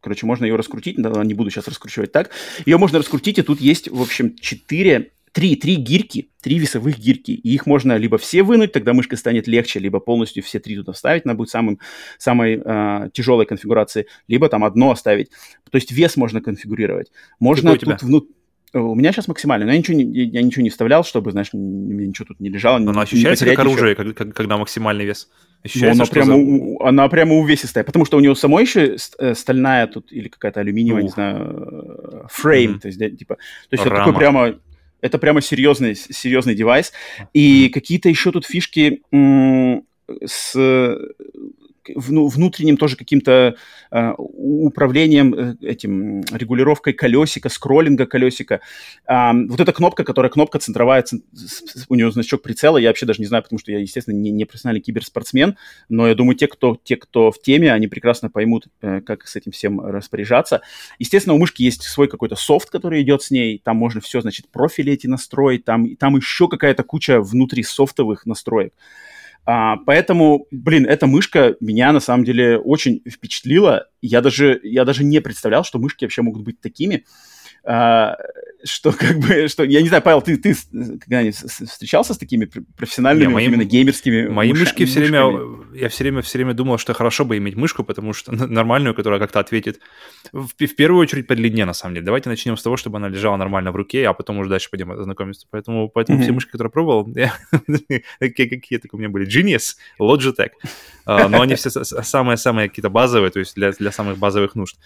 Короче, можно ее раскрутить, да, не буду сейчас раскручивать так. Ее можно раскрутить, и тут есть, в общем, 4, 3, 3 гирьки, 3 весовых гирьки. И их можно либо все вынуть, тогда мышка станет легче, либо полностью все три туда вставить, она будет самым, самой э, тяжелой конфигурации, либо там одно оставить. То есть вес можно конфигурировать. Можно тут внутри у меня сейчас максимально, но я ничего не, я ничего не вставлял, чтобы, знаешь, мне ничего тут не лежало. Но она ощущается как оружие, как, когда максимальный вес? Ощущается, она, прямо, за... она прямо увесистая, потому что у нее самой еще э, стальная тут или какая-то алюминиевая, Ух. не знаю, фрейм, mm-hmm. то есть, типа, то есть это такой прямо, это прямо серьезный, серьезный девайс. И какие-то еще тут фишки с внутренним тоже каким-то э, управлением э, этим регулировкой колесика, скроллинга колесика. Вот эта кнопка, которая кнопка центровая, у нее значок прицела, я вообще даже не знаю, потому что я, естественно, не, не профессиональный киберспортсмен, но я думаю, те, кто, те, кто в теме, они прекрасно поймут, э, как с этим всем распоряжаться. Естественно, у мышки есть свой какой-то софт, который идет с ней, там можно все, значит, профили эти настроить, там, там еще какая-то куча внутри софтовых настроек. А, поэтому, блин, эта мышка меня на самом деле очень впечатлила. Я даже, я даже не представлял, что мышки вообще могут быть такими. А, что как бы, что, я не знаю, Павел, ты, ты когда-нибудь встречался с такими профессиональными, не, мои, именно геймерскими Мои мыш... мышки все время, я все время, все время думал, что хорошо бы иметь мышку, потому что нормальную, которая как-то ответит, в, в первую очередь по длине, на самом деле. Давайте начнем с того, чтобы она лежала нормально в руке, а потом уже дальше пойдем знакомиться. Поэтому, поэтому mm-hmm. все мышки, которые пробовал, какие, только у меня были, Genius, Logitech, а, но они все самые-самые какие-то базовые, то есть для, для самых базовых нужд.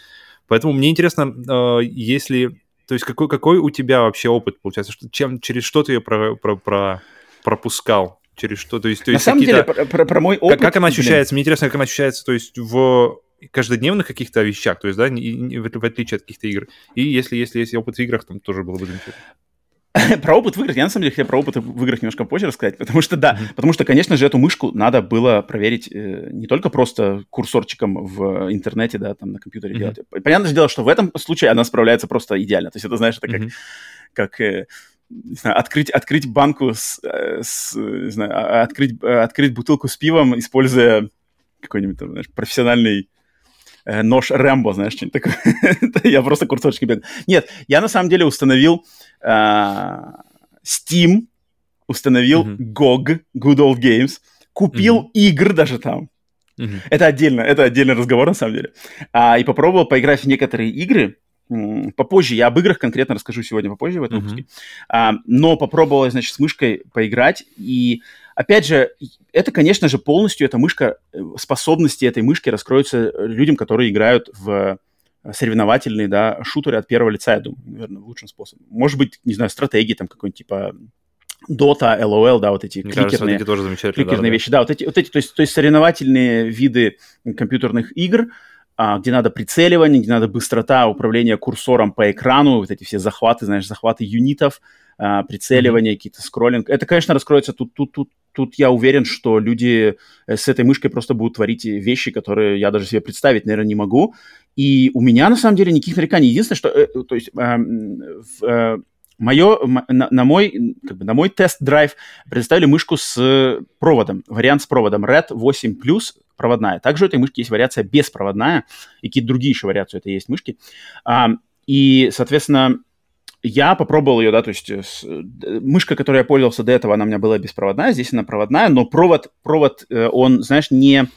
Поэтому мне интересно, а, если то есть какой, какой у тебя вообще опыт получается? Что, чем, через что ты ее про, про, про, пропускал? Через что? То есть, то есть На самом деле, про, про, про мой опыт... Как, как она ощущается? Мне интересно, как она ощущается, то есть в каждодневных каких-то вещах, то есть, да, в, в отличие от каких-то игр. И если, если есть опыт в играх, там тоже было бы замечательно. про опыт в играх, я на самом деле хотел про опыт в играх немножко позже рассказать, потому что да, mm-hmm. потому что, конечно же, эту мышку надо было проверить э, не только просто курсорчиком в интернете, да, там на компьютере mm-hmm. делать. Понятное же дело, что в этом случае она справляется просто идеально. То есть это, знаешь, это как, mm-hmm. как э, не знаю, открыть, открыть банку с, э, с не знаю, а, открыть, э, открыть бутылку с пивом, используя какой-нибудь там, знаешь, профессиональный нож Рэмбо, знаешь, что-нибудь такое. я просто курсорчики бегаю. Нет, я на самом деле установил э, Steam, установил mm-hmm. GOG, Good Old Games, купил mm-hmm. игр даже там. Mm-hmm. Это отдельно, это отдельный разговор на самом деле. А, и попробовал поиграть в некоторые игры, попозже. Я об играх конкретно расскажу сегодня попозже в этом mm-hmm. выпуске. А, но попробовала, значит, с мышкой поиграть. И, опять же, это, конечно же, полностью эта мышка, э, способности этой мышки раскроются людям, которые играют в соревновательные, да, шутеры от первого лица, я думаю, наверное, лучшим способом. Может быть, не знаю, стратегии там какой-нибудь типа Dota, LOL, да, вот эти Мне кликерные, кажется, тоже кликерные да, вещи. Да, вот эти, вот эти то, есть, то есть соревновательные виды компьютерных игр, а, где надо прицеливание, где надо быстрота управления курсором по экрану, вот эти все захваты, знаешь, захваты юнитов, а, прицеливание, mm-hmm. какие-то скроллинг. Это, конечно, раскроется тут, тут, тут, тут я уверен, что люди э, с этой мышкой просто будут творить вещи, которые я даже себе представить, наверное, не могу. И у меня, на самом деле, никаких нареканий. Единственное, что, э, то есть, э, в, э, мое, на, на, мой, как бы на мой тест-драйв представили мышку с проводом, вариант с проводом Red 8 Plus проводная. Также у этой мышки есть вариация беспроводная, и какие-то другие еще вариации это есть мышки. А, и, соответственно, я попробовал ее, да, то есть с, мышка, которой я пользовался до этого, она у меня была беспроводная, здесь она проводная, но провод, провод, э, он, знаешь, не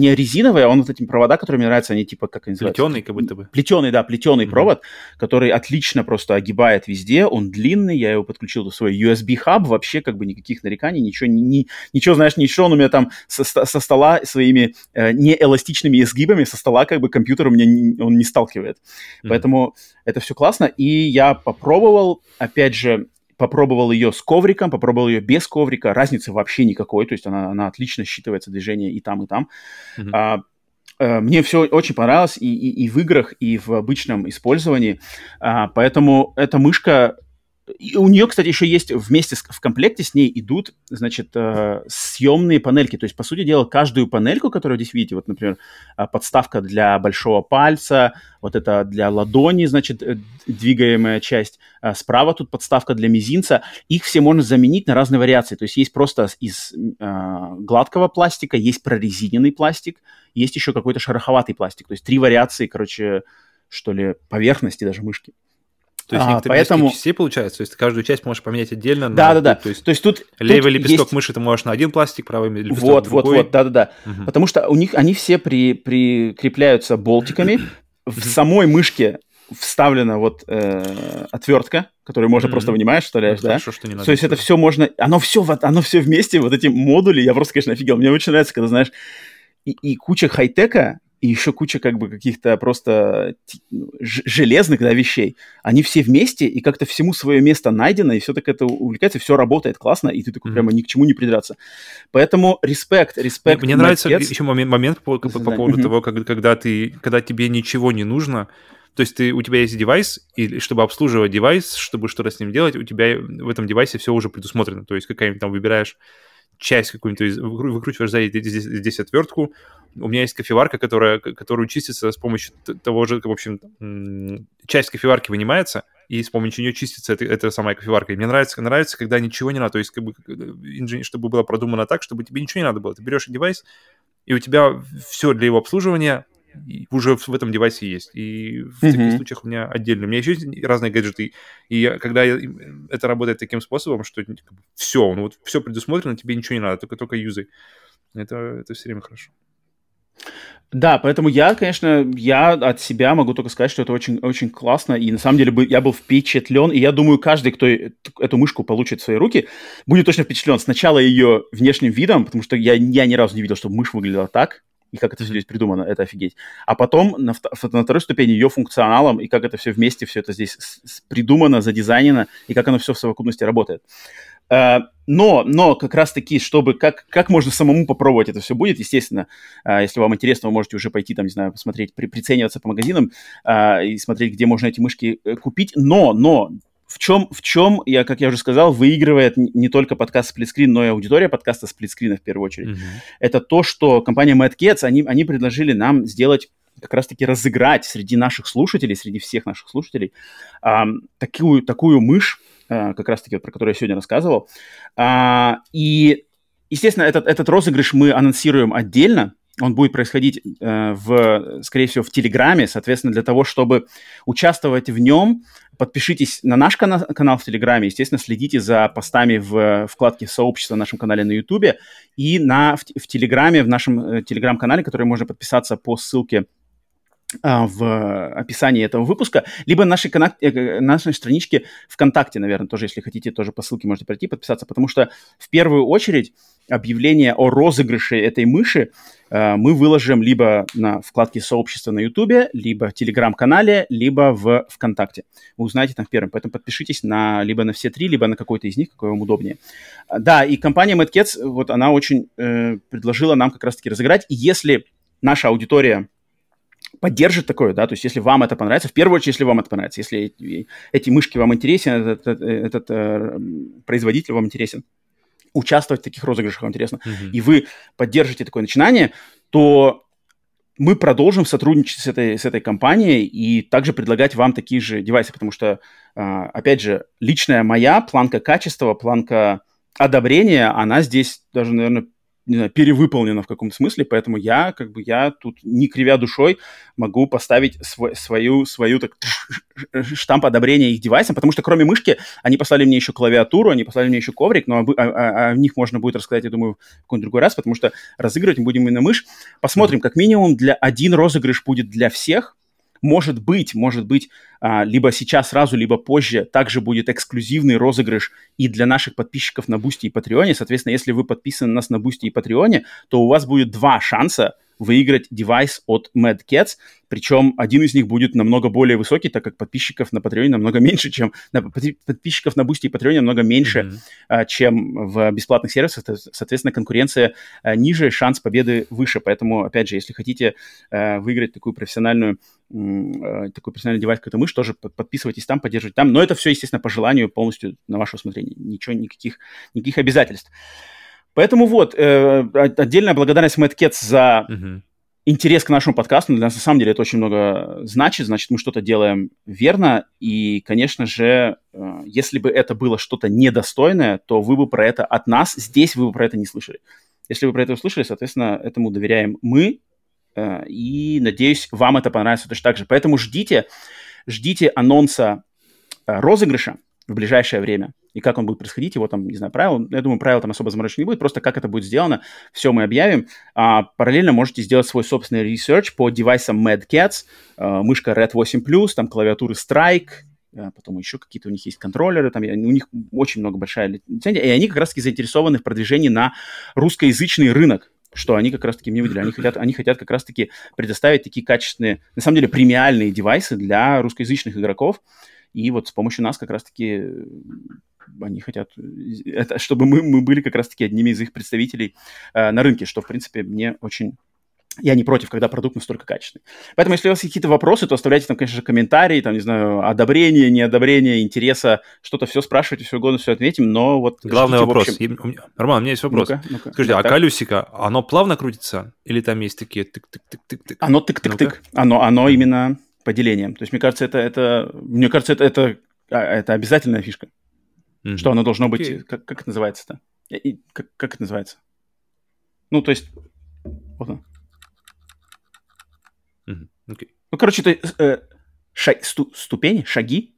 не резиновый, а он вот эти провода, которые мне нравятся, они типа, как они называются? Плетеный, как будто бы. Плетеный, да, плетеный mm-hmm. провод, который отлично просто огибает везде, он длинный, я его подключил до свой USB-хаб, вообще как бы никаких нареканий, ничего, ни, ничего знаешь, ничего он у меня там со, со стола своими э, неэластичными изгибами, со стола как бы компьютер у меня не, он не сталкивает. Mm-hmm. Поэтому это все классно, и я попробовал, опять же, попробовал ее с ковриком, попробовал ее без коврика, разницы вообще никакой, то есть она, она отлично считывается движение и там, и там. Mm-hmm. А, э, мне все очень понравилось и, и, и в играх, и в обычном использовании, а, поэтому эта мышка и у нее, кстати, еще есть вместе с, в комплекте с ней идут, значит, э, съемные панельки. То есть, по сути дела, каждую панельку, которую здесь видите, вот, например, э, подставка для большого пальца, вот это для ладони, значит, э, двигаемая часть. Э, справа тут подставка для мизинца. Их все можно заменить на разные вариации. То есть, есть просто из э, гладкого пластика, есть прорезиненный пластик, есть еще какой-то шероховатый пластик. То есть, три вариации, короче, что ли, поверхности даже мышки. То есть а, некоторые поэтому... частей получается, то есть каждую часть можешь поменять отдельно. Да, да, да. То есть, то есть тут левый тут лепесток есть... мыши ты можешь на один пластик, правый лепесток Вот, вот, вот, да, да, да. Угу. Потому что у них они все при, прикрепляются болтиками. В самой мышке вставлена вот э, отвертка, которую можно mm-hmm. просто вынимаешь, вставляешь, ну, да? Хорошо, что не надо. То есть это все можно, оно все, оно все вместе, вот эти модули, я просто, конечно, офигел. Мне очень нравится, когда, знаешь, и, и куча хай-тека, и еще куча как бы каких-то просто ну, железных да, вещей. Они все вместе, и как-то всему свое место найдено, и все так это увлекается, все работает классно, и ты такой mm-hmm. прямо ни к чему не придраться. Поэтому респект, респект. Мне нравится еще момент, момент по, по, по поводу mm-hmm. того, как, когда, ты, когда тебе ничего не нужно, то есть ты, у тебя есть девайс, и чтобы обслуживать девайс, чтобы что-то с ним делать, у тебя в этом девайсе все уже предусмотрено. То есть какая-нибудь там выбираешь часть какую-нибудь, выкручиваешь сзади здесь, здесь отвертку. У меня есть кофеварка, которая, которую чистится с помощью того же, в общем, часть кофеварки вынимается, и с помощью нее чистится эта, эта самая кофеварка. И мне нравится, нравится, когда ничего не надо. То есть, как бы, чтобы было продумано так, чтобы тебе ничего не надо было. Ты берешь девайс, и у тебя все для его обслуживания уже в этом девайсе есть. И в mm-hmm. таких случаях у меня отдельно. У меня еще есть разные гаджеты. И когда я, это работает таким способом, что все, ну вот все предусмотрено, тебе ничего не надо, только только юзай. Это, это все время хорошо. Да, поэтому я, конечно, я от себя могу только сказать, что это очень, очень классно, и на самом деле я был впечатлен, и я думаю, каждый, кто эту мышку получит в свои руки, будет точно впечатлен сначала ее внешним видом, потому что я, я ни разу не видел, чтобы мышь выглядела так, и как это все здесь придумано, это офигеть. А потом на, на второй ступени ее функционалом, и как это все вместе, все это здесь придумано, задизайнено, и как оно все в совокупности работает. Uh, но, но как раз-таки, чтобы как, как можно самому попробовать это все будет, естественно, uh, если вам интересно, вы можете уже пойти там, не знаю, посмотреть, при, прицениваться по магазинам uh, и смотреть, где можно эти мышки э, купить. Но, но в чем, в чем, я, как я уже сказал, выигрывает не только подкаст Splitscreen, но и аудитория подкаста Splitscreen в первую очередь. Mm-hmm. Это то, что компания Mad Cats, они, они предложили нам сделать как раз-таки разыграть среди наших слушателей, среди всех наших слушателей, а, такую, такую мышь, а, как раз-таки, вот, про которую я сегодня рассказывал. А, и, естественно, этот, этот розыгрыш мы анонсируем отдельно, он будет происходить, э, в, скорее всего, в Телеграме. Соответственно, для того, чтобы участвовать в нем, подпишитесь на наш канал, канал в Телеграме. Естественно, следите за постами в вкладке сообщества на нашем канале на Ютубе и на, в, в Телеграме, в нашем э, Телеграм-канале, который можно подписаться по ссылке а, в описании этого выпуска, либо на нашей, канак... Э, нашей страничке ВКонтакте, наверное, тоже, если хотите, тоже по ссылке можете пройти, подписаться, потому что в первую очередь объявление о розыгрыше этой мыши э, мы выложим либо на вкладке сообщества на YouTube, либо в Телеграм-канале, либо в ВКонтакте. Вы узнаете там первым, поэтому подпишитесь на либо на все три, либо на какой-то из них, какой вам удобнее. Да, и компания Mad Cats, вот она очень э, предложила нам как раз-таки разыграть, и если наша аудитория поддержит такое, да, то есть если вам это понравится, в первую очередь, если вам это понравится, если эти, мышки вам интересен, этот, этот, этот э, производитель вам интересен, участвовать в таких розыгрышах интересно, mm-hmm. и вы поддержите такое начинание, то мы продолжим сотрудничать с этой, с этой компанией и также предлагать вам такие же девайсы, потому что, э, опять же, личная моя планка качества, планка одобрения, она здесь даже, наверное, не знаю, перевыполнено в каком-то смысле, поэтому я, как бы, я тут, не кривя душой, могу поставить свой, свою, свою так, штамп одобрения их девайсам, потому что кроме мышки, они послали мне еще клавиатуру, они послали мне еще коврик, но о, о, о них можно будет рассказать, я думаю, в какой-нибудь другой раз, потому что разыгрывать мы будем именно мышь. Посмотрим, как минимум, для один розыгрыш будет для всех, может быть, может быть, а, либо сейчас сразу, либо позже также будет эксклюзивный розыгрыш и для наших подписчиков на Бусти и Патреоне. Соответственно, если вы подписаны на нас на Бусти и Патреоне, то у вас будет два шанса выиграть девайс от Mad Catz, причем один из них будет намного более высокий, так как подписчиков на Патреоне намного меньше, чем на, подписчиков на Бусти и Патреоне намного меньше, mm-hmm. а, чем в бесплатных сервисах. Соответственно, конкуренция а, ниже, шанс победы выше. Поэтому, опять же, если хотите а, выиграть такую профессиональную такой профессиональный девайс, как это мышь, тоже подписывайтесь там, поддерживайте там. Но это все, естественно, по желанию полностью на ваше усмотрение. Ничего, никаких, никаких обязательств. Поэтому вот, э, отдельная благодарность Мэтт Кетс за uh-huh. интерес к нашему подкасту. Для нас на самом деле это очень много значит. Значит, мы что-то делаем верно. И, конечно же, э, если бы это было что-то недостойное, то вы бы про это от нас, здесь вы бы про это не слышали. Если вы про это услышали, соответственно, этому доверяем мы. Э, и, надеюсь, вам это понравится точно так же. Поэтому ждите, ждите анонса э, розыгрыша в ближайшее время и как он будет происходить, его там, не знаю, правил, я думаю, правил там особо заморочек не будет, просто как это будет сделано, все мы объявим. А, параллельно можете сделать свой собственный research по девайсам Mad Catz, а, мышка R.A.T. 8+, там клавиатуры Strike, а, потом еще какие-то у них есть контроллеры, там у них очень много большая лицензия, и они как раз-таки заинтересованы в продвижении на русскоязычный рынок, что они как раз-таки мне выделили. Они хотят, они хотят как раз-таки предоставить такие качественные, на самом деле, премиальные девайсы для русскоязычных игроков. И вот с помощью нас как раз-таки они хотят, это, чтобы мы, мы были как раз-таки одними из их представителей э, на рынке, что, в принципе, мне очень я не против, когда продукт настолько качественный. Поэтому, если у вас есть какие-то вопросы, то оставляйте там, конечно же, комментарии, там, не знаю, одобрение, неодобрение, интереса, что-то все спрашивайте, все угодно, все ответим, но вот... Главный ждите, вопрос. Общем... Роман, у меня есть вопрос. Ну-ка, ну-ка. Скажите, да, а колесико, оно плавно крутится? Или там есть такие тык-тык-тык-тык-тык? Оно тык-тык-тык. Оно, оно именно по делениям. То есть, мне кажется, это, это, мне кажется, это, это, а, это обязательная фишка. Mm-hmm. Что оно должно быть... Okay. Как, как это называется-то? И, как, как это называется? Ну, то есть... Вот он. Mm-hmm. Okay. Ну, короче, это э, шаг, сту, ступени, шаги.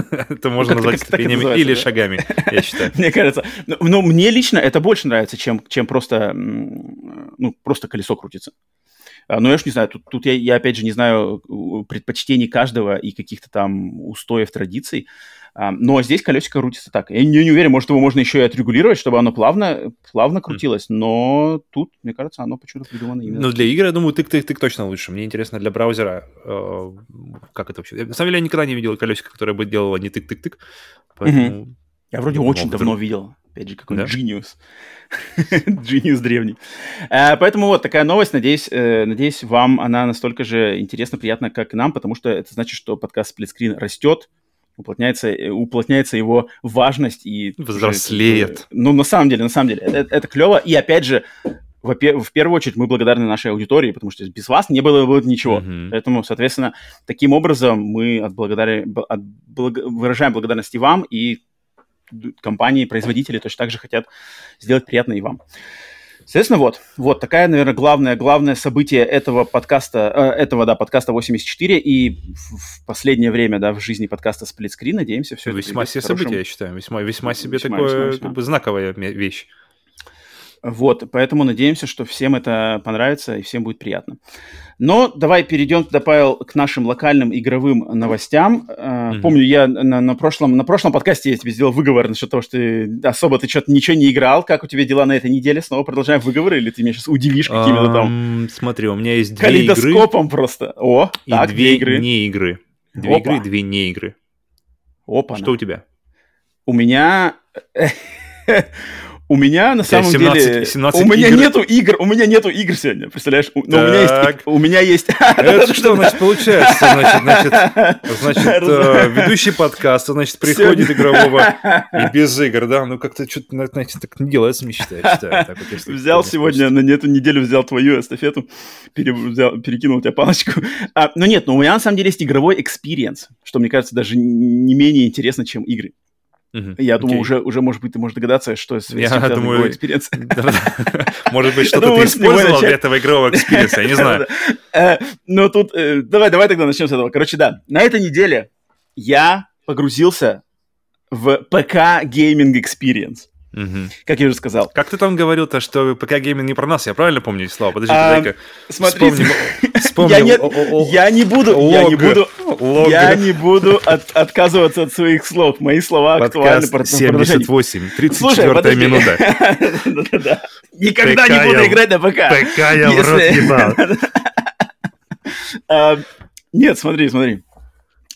Это можно ну, назвать ступенями или шагами, я считаю. Мне кажется. Но ну, мне лично это больше нравится, чем, чем просто, ну, просто колесо крутится. А, но я уж не знаю, тут, тут я, я опять же не знаю предпочтений каждого и каких-то там устоев, традиций. А, но здесь колесико крутится так. Я не, не уверен, может, его можно еще и отрегулировать, чтобы оно плавно, плавно крутилось. Но тут, мне кажется, оно почему-то придумано именно. Ну, для игр, я думаю, тык-тык-тык точно лучше. Мне интересно для браузера, э, как это вообще. На самом деле, я никогда не видел колесико, которое бы делало не тык-тык-тык. Поэтому... Угу. Я вроде ну, очень давно видел. Опять же, какой-нибудь да? Genius. Genius древний. А, поэтому вот такая новость. Надеюсь, э, надеюсь, вам она настолько же интересна, приятна, как и нам, потому что это значит, что подкаст Splitscreen растет, уплотняется, э, уплотняется его важность и... Взрослеет. Ну, на самом деле, на самом деле, это, это клево. И опять же, в, в первую очередь мы благодарны нашей аудитории, потому что без вас не было бы ничего. Mm-hmm. Поэтому, соответственно, таким образом мы отблагодари, от, благ, выражаем благодарность и вам, и компании, производители точно так же хотят сделать приятно и вам. Соответственно, вот, вот такая, наверное, главное, главное событие этого подкаста, э, этого, да, подкаста 84, и в, в последнее время, да, в жизни подкаста Screen, надеемся, все Весьма себе хорошим... событие, я считаю, весьма, весьма себе весьма, такое, весьма, весьма. как бы, знаковая вещь. Вот, поэтому надеемся, что всем это понравится и всем будет приятно. Но давай перейдем тогда, Павел, к нашим локальным игровым новостям. Mm-hmm. Помню, я на, на, прошлом, на прошлом подкасте я тебе сделал выговор насчет того, что ты особо ты что-то ничего не играл. Как у тебя дела на этой неделе? Снова продолжаем выговоры или ты меня сейчас удивишь какими-то там... Смотри, у меня есть две игры. Калейдоскопом просто. О, и так, две игры. не игры. Две Опа. игры, две не игры. Опа. Что у тебя? У меня... У меня на самом 17, деле... 17 у меня игр. нету игр, у меня нету игр сегодня, представляешь? Но у меня есть... У меня есть... Это что, значит, получается? Значит, значит, значит э, ведущий подкаста, значит, приходит игрового и без игр, да? Ну, как-то что-то, знаете, так не делается, мне считаю. Взял сегодня, на эту неделю взял твою эстафету, перекинул тебя палочку. А, ну нет, но у меня на самом деле есть игровой experience, что, мне кажется, даже не менее интересно, чем игры. Угу, Я думаю, уже, уже, может быть, ты можешь догадаться, что с Я думаю, experience. Может быть, что-то ты использовал для этого игрового experience а, я не знаю. Э, ну, тут, э, давай, давай тогда начнем с этого. Короче, да, на этой неделе я погрузился в ПК Gaming Experience. Угу. Как я уже сказал. Как ты там говорил-то, что ПК гейминг не про нас? Я правильно помню слова? Подожди, а, дай-ка. Смотри, вспомним, я, не, я не буду, я не буду, я не буду от, отказываться от своих слов. Мои слова актуальны. Подкаст 78, 34 минута. Никогда не буду играть на ПК. ПК я в рот ебал. А, нет, смотри, смотри.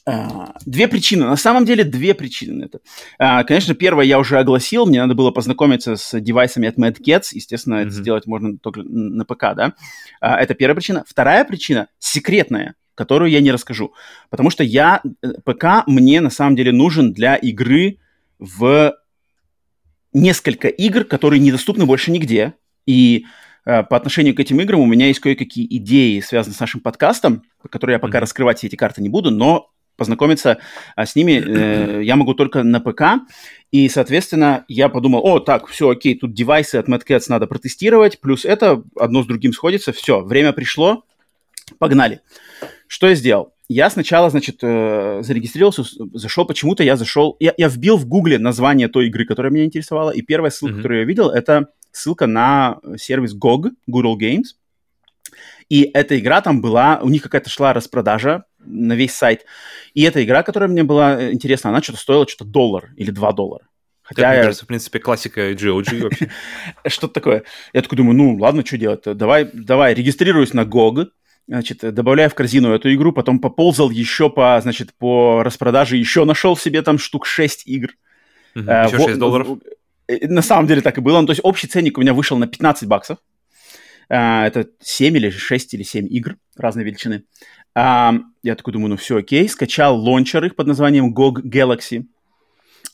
А, две причины. На самом деле две причины это. А, конечно, первое я уже огласил. Мне надо было познакомиться с девайсами от MadCats. Естественно, mm-hmm. это сделать можно только на ПК, да. А, это первая причина. Вторая причина секретная, которую я не расскажу. Потому что я... Э, ПК мне на самом деле нужен для игры в несколько игр, которые недоступны больше нигде. И э, по отношению к этим играм у меня есть кое-какие идеи, связанные с нашим подкастом, которые я пока mm-hmm. раскрывать все эти карты не буду, но познакомиться а, с ними э, я могу только на ПК. И, соответственно, я подумал, о, так, все, окей, тут девайсы от MadCats надо протестировать, плюс это одно с другим сходится, все, время пришло, погнали. Что я сделал? Я сначала, значит, э, зарегистрировался, зашел, почему-то я зашел, я, я вбил в Гугле название той игры, которая меня интересовала, и первая ссылка, mm-hmm. которую я видел, это ссылка на сервис GOG, Google Games, и эта игра там была, у них какая-то шла распродажа на весь сайт. И эта игра, которая мне была интересна, она что-то стоила что-то доллар или два доллара. Хотя я... мне кажется, в принципе, классика GOG вообще. Что-то такое. Я такой думаю, ну, ладно, что делать Давай, давай, регистрируюсь на GOG, значит, добавляю в корзину эту игру, потом поползал еще по, значит, по распродаже, еще нашел себе там штук 6 игр. еще 6 долларов? Э, на самом деле так и было. Ну, то есть общий ценник у меня вышел на 15 баксов. А, это 7 или 6 или 7 игр разной величины. А, я такой думаю, ну все окей. Скачал лончер их под названием GOG Galaxy.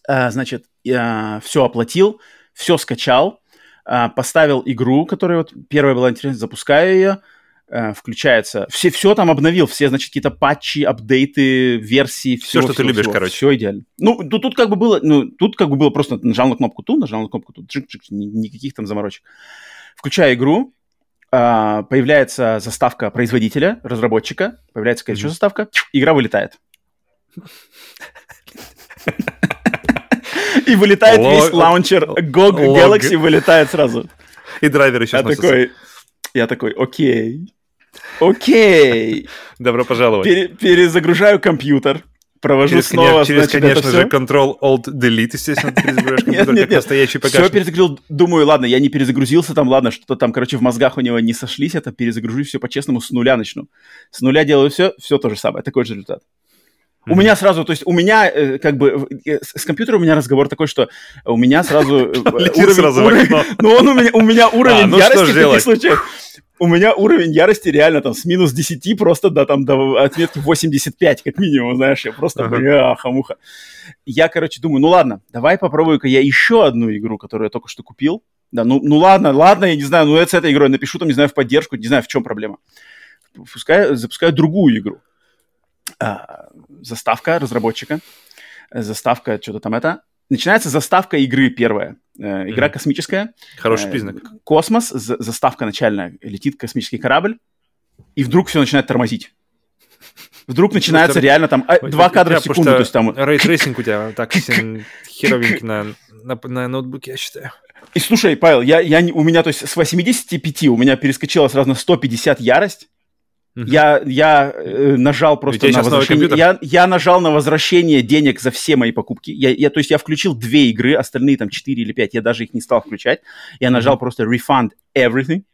А, значит, я все оплатил, все скачал, поставил игру, которая вот первая была интересна, запускаю ее, включается. Все, все там обновил, все, значит, какие-то патчи, апдейты, версии, все, что всего, ты любишь, всего. короче. Все идеально. Ну, тут, тут как бы было, ну, тут как бы было просто нажал на кнопку ту, нажал на кнопку тут, никаких там заморочек. Включаю игру, а, появляется заставка производителя, разработчика, появляется какая-то еще заставка, игра вылетает. И вылетает весь лаунчер GOG Galaxy, вылетает сразу. И драйвер еще такой, я такой, окей, окей. Добро пожаловать. Перезагружаю компьютер, провожу через, снова, через, значит, конечно же, Ctrl-Alt-Delete, естественно, ты перезагружаешь компьютер, нет, как нет, настоящий ПК. Все перезагрузил, думаю, ладно, я не перезагрузился там, ладно, что-то там, короче, в мозгах у него не сошлись, это перезагружусь все по-честному, с нуля начну. С нуля делаю все, все то же самое, такой же результат. У меня сразу, то есть у меня э, как бы э, с компьютером у меня разговор такой, что у меня сразу э, уровень, ну он у меня у меня уровень а, ну ярости в таких случаях у меня уровень ярости реально там с минус 10 просто до, там, до отметки 85, как минимум, знаешь, я просто uh-huh. бляха-муха. Я, короче, думаю, ну ладно, давай попробую-ка я еще одну игру, которую я только что купил. Да, ну, ну ладно, ладно, я не знаю, ну это с этой игрой напишу там, не знаю, в поддержку, не знаю, в чем проблема. Пускай запускаю другую игру. А, заставка разработчика, заставка что-то там это, начинается заставка игры первая. Э, игра mm-hmm. космическая. Хороший э, признак. Космос, за- заставка начальная, летит космический корабль, и вдруг все начинает тормозить. Вдруг начинается Просто... реально там а, два кадра в секунду. То есть там... Ray tracing у тебя так херовенький на, на, на ноутбуке, я считаю. И слушай, Павел, я, я, у меня, то есть с 85 у меня перескочила сразу на 150 ярость. Я, я э, нажал просто на возвращение. Я, я нажал на возвращение денег за все мои покупки. Я, я, то есть я включил две игры, остальные там 4 или 5, я даже их не стал включать. Я нажал uh-huh. просто refund everything.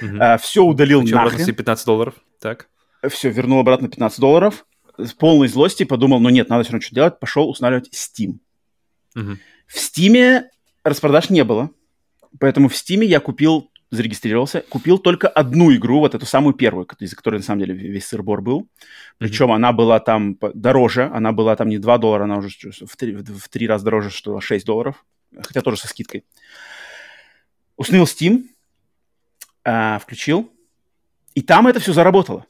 Uh-huh. А, все удалил Причем нахрен. 15 долларов, так? Все, вернул обратно 15 долларов. С полной злости подумал, ну нет, надо все равно что делать. Пошел устанавливать Steam. Uh-huh. В Steam распродаж не было. Поэтому в Steam я купил, зарегистрировался, купил только одну игру, вот эту самую первую, из-за которой на самом деле весь сырбор был. Причем mm-hmm. она была там дороже, она была там не 2 доллара, она уже в 3, в 3 раза дороже, что 6 долларов, хотя тоже со скидкой. Установил Steam, а, включил, и там это все заработало.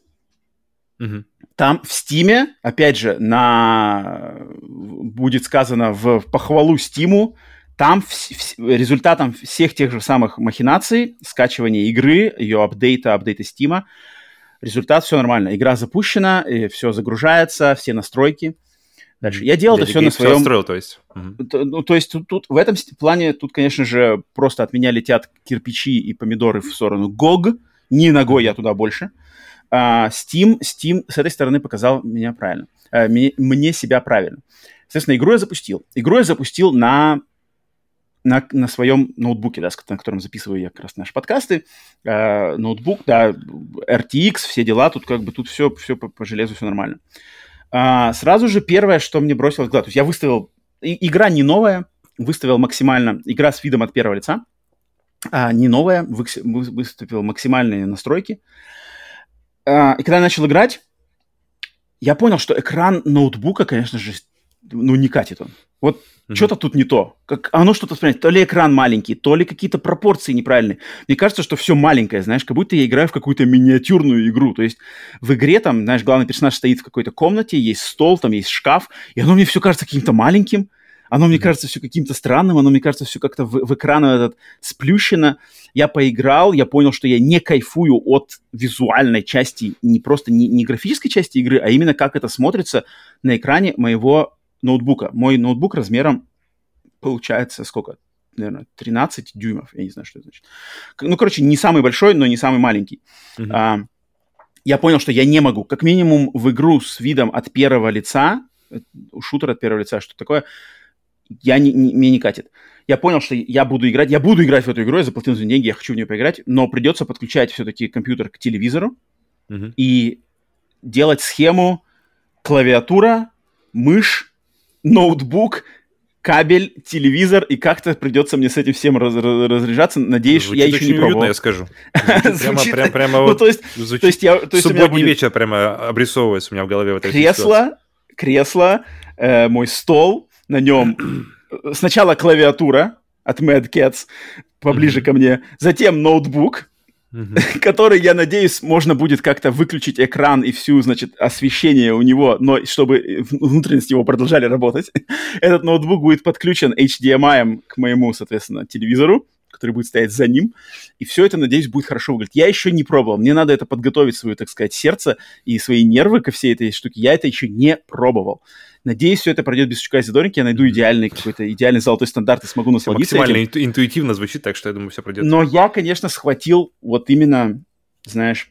Mm-hmm. Там в Steam, опять же, на будет сказано в похвалу Стиму, там результатом всех тех же самых махинаций, скачивания игры, ее апдейта, апдейта Стима, результат все нормально. Игра запущена, все загружается, все настройки. Дальше. Я делал это все на своем... Настроил, то есть. То, ну, то есть тут, тут в этом плане, тут, конечно же, просто от меня летят кирпичи и помидоры в сторону GOG. Не ногой я туда больше. А, Steam, Steam с этой стороны показал меня правильно. А, мне, мне себя правильно. Соответственно, игру я запустил. Игру я запустил на на, на своем ноутбуке, да, на котором записываю я как раз наши подкасты, э, ноутбук, да, RTX, все дела, тут как бы тут все, все по, по железу, все нормально. А, сразу же первое, что мне бросилось в глаз, то есть я выставил, и, игра не новая, выставил максимально, игра с видом от первого лица, а, не новая, вы, выставил максимальные настройки. А, и когда я начал играть, я понял, что экран ноутбука, конечно же, ну, не катит он. Вот mm-hmm. что-то тут не то. Как, оно что-то вспоминает. То ли экран маленький, то ли какие-то пропорции неправильные. Мне кажется, что все маленькое, знаешь, как будто я играю в какую-то миниатюрную игру. То есть в игре там, знаешь, главный персонаж стоит в какой-то комнате, есть стол, там есть шкаф, и оно мне все кажется каким-то маленьким. Оно мне кажется все каким-то странным, оно мне кажется все как-то в, в экран этот сплющено. Я поиграл, я понял, что я не кайфую от визуальной части, не просто не, не графической части игры, а именно как это смотрится на экране моего ноутбука. Мой ноутбук размером получается сколько? Наверное, 13 дюймов. Я не знаю, что это значит. Ну, короче, не самый большой, но не самый маленький. Uh-huh. А, я понял, что я не могу. Как минимум в игру с видом от первого лица, э, шутер от первого лица, что такое, я не, не, мне не катит. Я понял, что я буду играть, я буду играть в эту игру, я заплатил за деньги, я хочу в нее поиграть, но придется подключать все-таки компьютер к телевизору uh-huh. и делать схему клавиатура, мышь, ноутбук, кабель, телевизор, и как-то придется мне с этим всем раз, разряжаться. Надеюсь, звучит я еще не пробовал. я скажу. Прямо, прямо, прямо ну, вот то есть, то есть я, то есть Субботний вечер прямо обрисовывается у меня в голове. Вот кресло, кресло, э, мой стол, на нем сначала клавиатура от Mad Cats, поближе ко мне, затем ноутбук, mm-hmm. который, я надеюсь, можно будет как-то выключить экран и всю, значит, освещение у него, но чтобы внутренности его продолжали работать. Этот ноутбук будет подключен HDMI к моему, соответственно, телевизору, который будет стоять за ним. И все это, надеюсь, будет хорошо выглядеть. Я еще не пробовал. Мне надо это подготовить, свое, так сказать, сердце и свои нервы ко всей этой штуке. Я это еще не пробовал. Надеюсь, все это пройдет без сучка и задоринки. Я найду идеальный какой-то идеальный золотой стандарт и смогу насладиться Максимально этим. интуитивно звучит, так что я думаю, все пройдет. Но я, конечно, схватил вот именно, знаешь,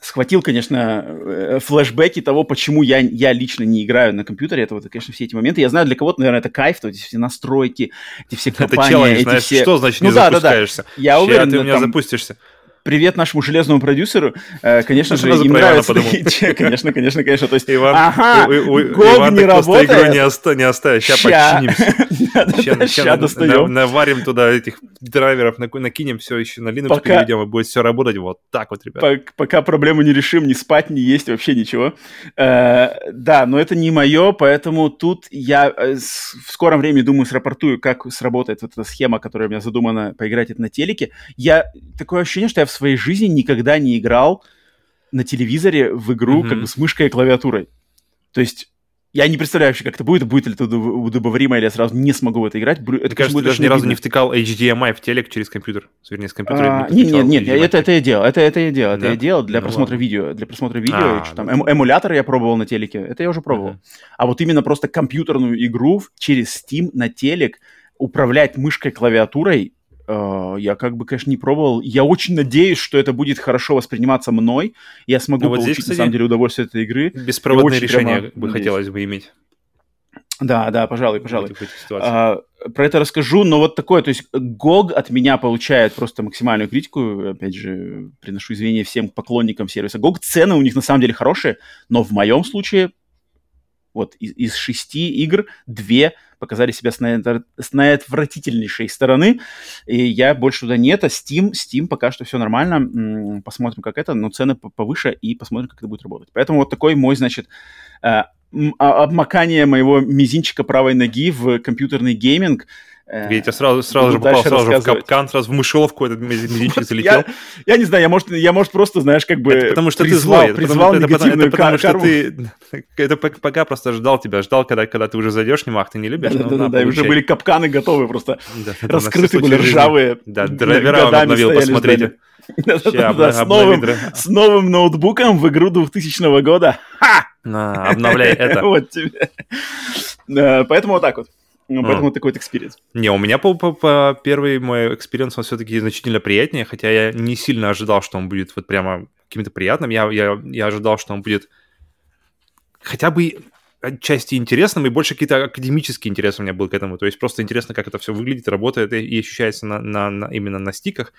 схватил, конечно, э, флешбеки того, почему я, я лично не играю на компьютере. Это вот, конечно, все эти моменты. Я знаю, для кого-то, наверное, это кайф, то эти все настройки, эти все компании. Это челлендж, эти знаешь, все... что значит ну, не да, запускаешься? Да, да. Я уверен, ты у меня там... запустишься привет нашему железному продюсеру. Э, конечно же, им нравится. Конечно, конечно, конечно. То есть, Иван, ага, GOG не работает. игру не, оста... не оставит. Сейчас починимся. Сейчас достаем. Наварим туда этих драйверов, накинем все еще на Linux переведем, и будет все работать вот так вот, ребят. Пока проблему не решим, ни спать, ни есть, вообще ничего. Э, да, но это не мое, поэтому тут я э, в скором времени, думаю, срапортую, как сработает вот эта схема, которая у меня задумана поиграть это на телеке. Я такое ощущение, что я в своей жизни никогда не играл на телевизоре в игру mm-hmm. как бы с мышкой и клавиатурой. То есть я не представляю вообще, как это будет, будет ли это удобоваримо, или я сразу не смогу в это играть. Это, Мне кажется, ты даже ни разу не втыкал HDMI в телек через компьютер, вернее, с компьютера. А, нет, нет, нет, это, это я делал, это, это я делал, да? это я делал для ну, просмотра ладно. видео, для просмотра видео, а, что там, эм, эмулятор я пробовал на телеке, это я уже пробовал. Uh-huh. А вот именно просто компьютерную игру через Steam на телек управлять мышкой, клавиатурой, я как бы, конечно, не пробовал. Я очень надеюсь, что это будет хорошо восприниматься мной. Я смогу ну, вот получить, здесь, кстати, на самом деле, удовольствие от этой игры. Беспроводное решение прямо... бы хотелось бы иметь. Да, да, пожалуй, пожалуй. А, про это расскажу, но вот такое, то есть GOG от меня получает просто максимальную критику, опять же, приношу извинения всем поклонникам сервиса GOG. Цены у них на самом деле хорошие, но в моем случае вот из, из шести игр две показали себя с, наэтр... с наотвратительнейшей стороны, и я больше туда нет, а Steam, Steam пока что все нормально, посмотрим, как это, но цены повыше, и посмотрим, как это будет работать. Поэтому вот такой мой, значит, э, а, обмакание моего мизинчика правой ноги в компьютерный гейминг – я тебя сразу, сразу же попал сразу же в капкан, сразу в мышеловку этот мизинчик залетел. Я, я не знаю, я может, я может просто, знаешь, как бы это потому что призвал, ты злой, призвал это, потому, это, потому что ты это пока просто ждал тебя, ждал, когда, когда ты уже зайдешь, не мах, ты не любишь. Да, да, да, да, уже были капканы готовы, просто раскрыты были ржавые. Да, драйвера он обновил, посмотрите. с, новым, ноутбуком в игру 2000 года. Обновляй это. Вот тебе. Э, поэтому вот так вот. Ну, поэтому а. такой вот experience. Не, у меня по, по, по первый мой experience, он все-таки значительно приятнее, хотя я не сильно ожидал, что он будет вот прямо каким-то приятным. Я, я, я ожидал, что он будет хотя бы отчасти интересным, и больше какие-то академические интересы у меня был к этому. То есть просто интересно, как это все выглядит, работает и ощущается на, на, на, именно на стиках.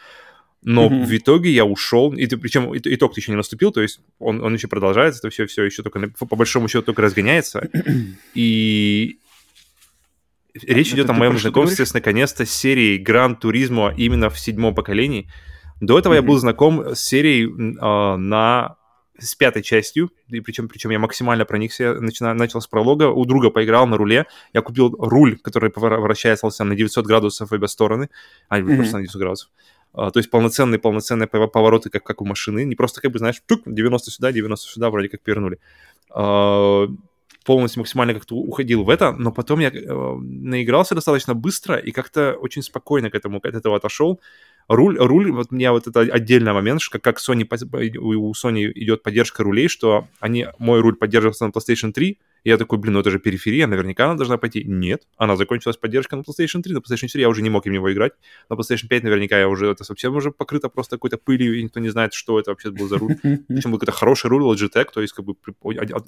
Но mm-hmm. в итоге я ушел, и причем итог еще не наступил, то есть он, он еще продолжается, это все, все еще только, по большому счету, только разгоняется. И Речь идет о моем знакомстве с наконец-то серией Гран Туризмо именно в седьмом поколении. До этого mm-hmm. я был знаком с серией э, на с пятой частью, и причем, причем я максимально проникся, начина, начал с пролога, у друга поиграл на руле, я купил руль, который вращается на 900 градусов в обе стороны, а, mm-hmm. просто на 900 градусов, а, то есть полноценные, полноценные повороты, как, как у машины, не просто как бы, знаешь, тук, 90 сюда, 90 сюда, вроде как пернули. А, полностью максимально как-то уходил в это, но потом я э, наигрался достаточно быстро и как-то очень спокойно к этому, от этого отошел. Руль, руль, вот у меня вот это отдельный момент, как, как Sony, у Sony идет поддержка рулей, что они, мой руль поддерживается на PlayStation 3, и я такой, блин, ну это же периферия, наверняка она должна пойти. Нет, она закончилась поддержка на PlayStation 3, на PlayStation 4 я уже не мог им него играть, на PlayStation 5 наверняка я уже, это совсем уже покрыто просто какой-то пылью, и никто не знает, что это вообще был за руль. Причем был какой-то хороший руль Logitech, то есть как бы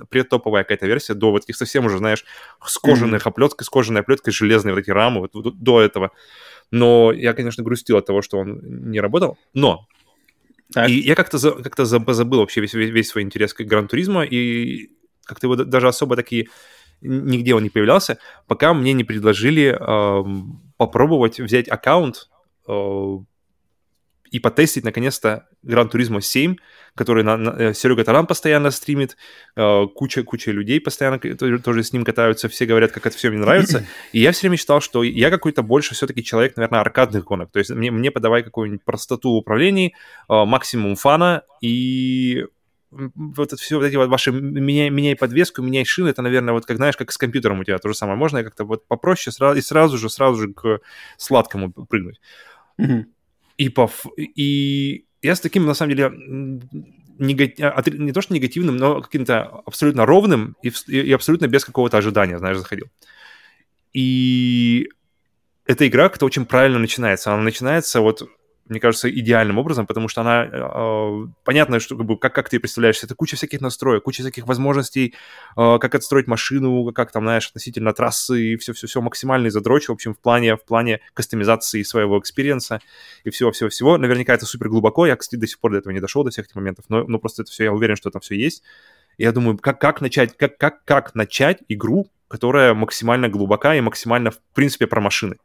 предтоповая какая-то версия, до вот таких совсем уже, знаешь, с кожаной оплеткой, с кожаной оплеткой, железные вот эти рамы, вот до этого. Но я, конечно, грустил от того, что он не работал, но так. И я как-то за, как забыл вообще весь, весь, весь свой интерес к Гран-туризму, и как-то его даже особо такие нигде он не появлялся, пока мне не предложили э, попробовать взять аккаунт э, и потестить наконец-то Гран Туризмо 7, который на, на, э, Серега Таран постоянно стримит, э, куча, куча людей постоянно тоже, тоже с ним катаются, все говорят, как это все мне нравится. И я все время считал, что я какой-то больше все-таки человек, наверное, аркадных гонок. То есть мне, мне подавай какую-нибудь простоту в управлении, э, максимум фана и вот это все вот эти вот ваши меняй, меняй подвеску, меняй шины, это, наверное, вот как, знаешь, как с компьютером у тебя то же самое. Можно как-то вот попроще сразу, и сразу же, сразу же к сладкому прыгнуть. Mm-hmm. И, по, и я с таким, на самом деле, негати... А, не то что негативным, но каким-то абсолютно ровным и, и абсолютно без какого-то ожидания, знаешь, заходил. И эта игра как-то очень правильно начинается. Она начинается вот мне кажется, идеальным образом, потому что она, э, понятно, что как, бы, как, как ты представляешь, это куча всяких настроек, куча всяких возможностей, э, как отстроить машину, как там, знаешь, относительно трассы, и все-все-все максимальный задрочь, в общем, в плане, в плане кастомизации своего experience а и всего-всего-всего. Наверняка это супер глубоко, я, кстати, до сих пор до этого не дошел, до всех этих моментов, но, но просто это все, я уверен, что там все есть. Я думаю, как, как начать, как, как, как начать игру, которая максимально глубока и максимально, в принципе, про машины.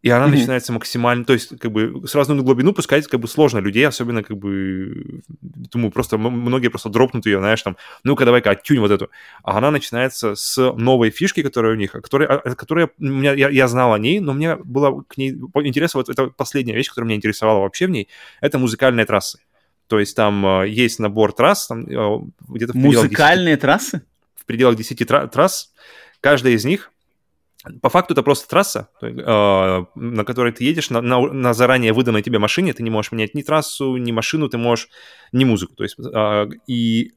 И она mm-hmm. начинается максимально, то есть как бы сразу на глубину пускать как бы сложно людей, особенно как бы, думаю, просто многие просто дропнут ее, знаешь, там, ну-ка давай-ка оттюнь вот эту. А она начинается с новой фишки, которая у них, которая, которая меня, я, я знал о ней, но мне было к ней интерес, вот это последняя вещь, которая меня интересовала вообще в ней, это музыкальные трассы. То есть там э, есть набор трасс, там где-то в Музыкальные 10, трассы? В пределах 10 тра- трасс. Каждая из них по факту это просто трасса, э, на которой ты едешь на, на, на заранее выданной тебе машине, ты не можешь менять ни трассу, ни машину, ты можешь, ни музыку. То есть, э, и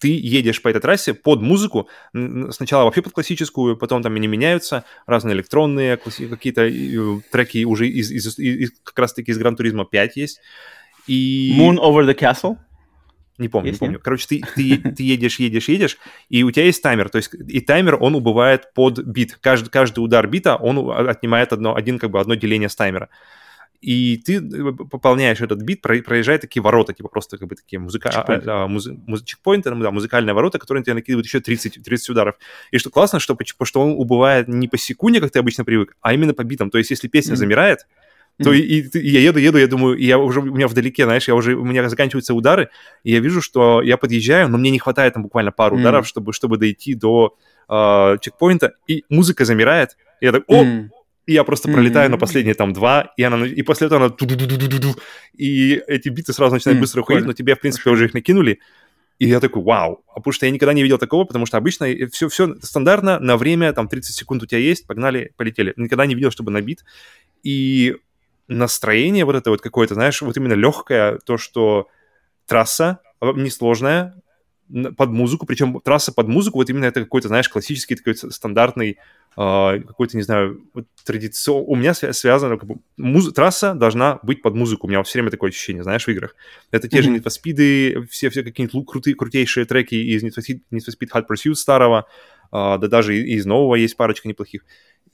ты едешь по этой трассе под музыку, сначала вообще под классическую, потом там они меняются, разные электронные какие-то треки уже из, из, из, как раз-таки из Гран Туризма 5 есть. И... Moon Over the Castle? Не помню, есть не помню. Нет? Короче, ты, ты, ты едешь, едешь, едешь, и у тебя есть таймер. То есть и таймер, он убывает под бит. Каждый, каждый удар бита, он отнимает одно, один, как бы, одно деление с таймера и ты э, пополняешь этот бит, проезжая такие ворота, типа просто как бы такие музыка... Чекпоинты, а, а, муз... муз... чекпоинты да, музыкальные ворота, которые тебе накидывают еще 30, 30 ударов. И что классно, что, что он убывает не по секунде, как ты обычно привык, а именно по битам. То есть если песня mm-hmm. замирает, то и, и, и я еду, еду, я думаю, и я уже, у меня вдалеке, знаешь, я уже, у меня заканчиваются удары, и я вижу, что я подъезжаю, но мне не хватает там буквально пару mm-hmm. ударов, чтобы, чтобы дойти до э, чекпоинта, и музыка замирает, и я так, о, mm-hmm и я просто пролетаю mm-hmm. на последние там два, и, она, и после этого она... И эти биты сразу начинают mm-hmm. быстро уходить, но тебе, в принципе, уже их накинули. И я такой, вау. А потому что я никогда не видел такого, потому что обычно все, все стандартно, на время, там, 30 секунд у тебя есть, погнали, полетели. Никогда не видел, чтобы набит. И настроение вот это вот какое-то, знаешь, вот именно легкое, то, что трасса несложная, под музыку, причем трасса под музыку, вот именно это какой-то, знаешь, классический такой стандартный э, какой-то, не знаю, вот традицион... У меня связано, как бы, муз... трасса должна быть под музыку, у меня все время такое ощущение, знаешь, в играх. Это те mm-hmm. же Need for Speed, все, все какие-нибудь крутые, крутейшие треки из Need for Speed, Need for Speed Hot Pursuit старого, э, да даже из нового есть парочка неплохих.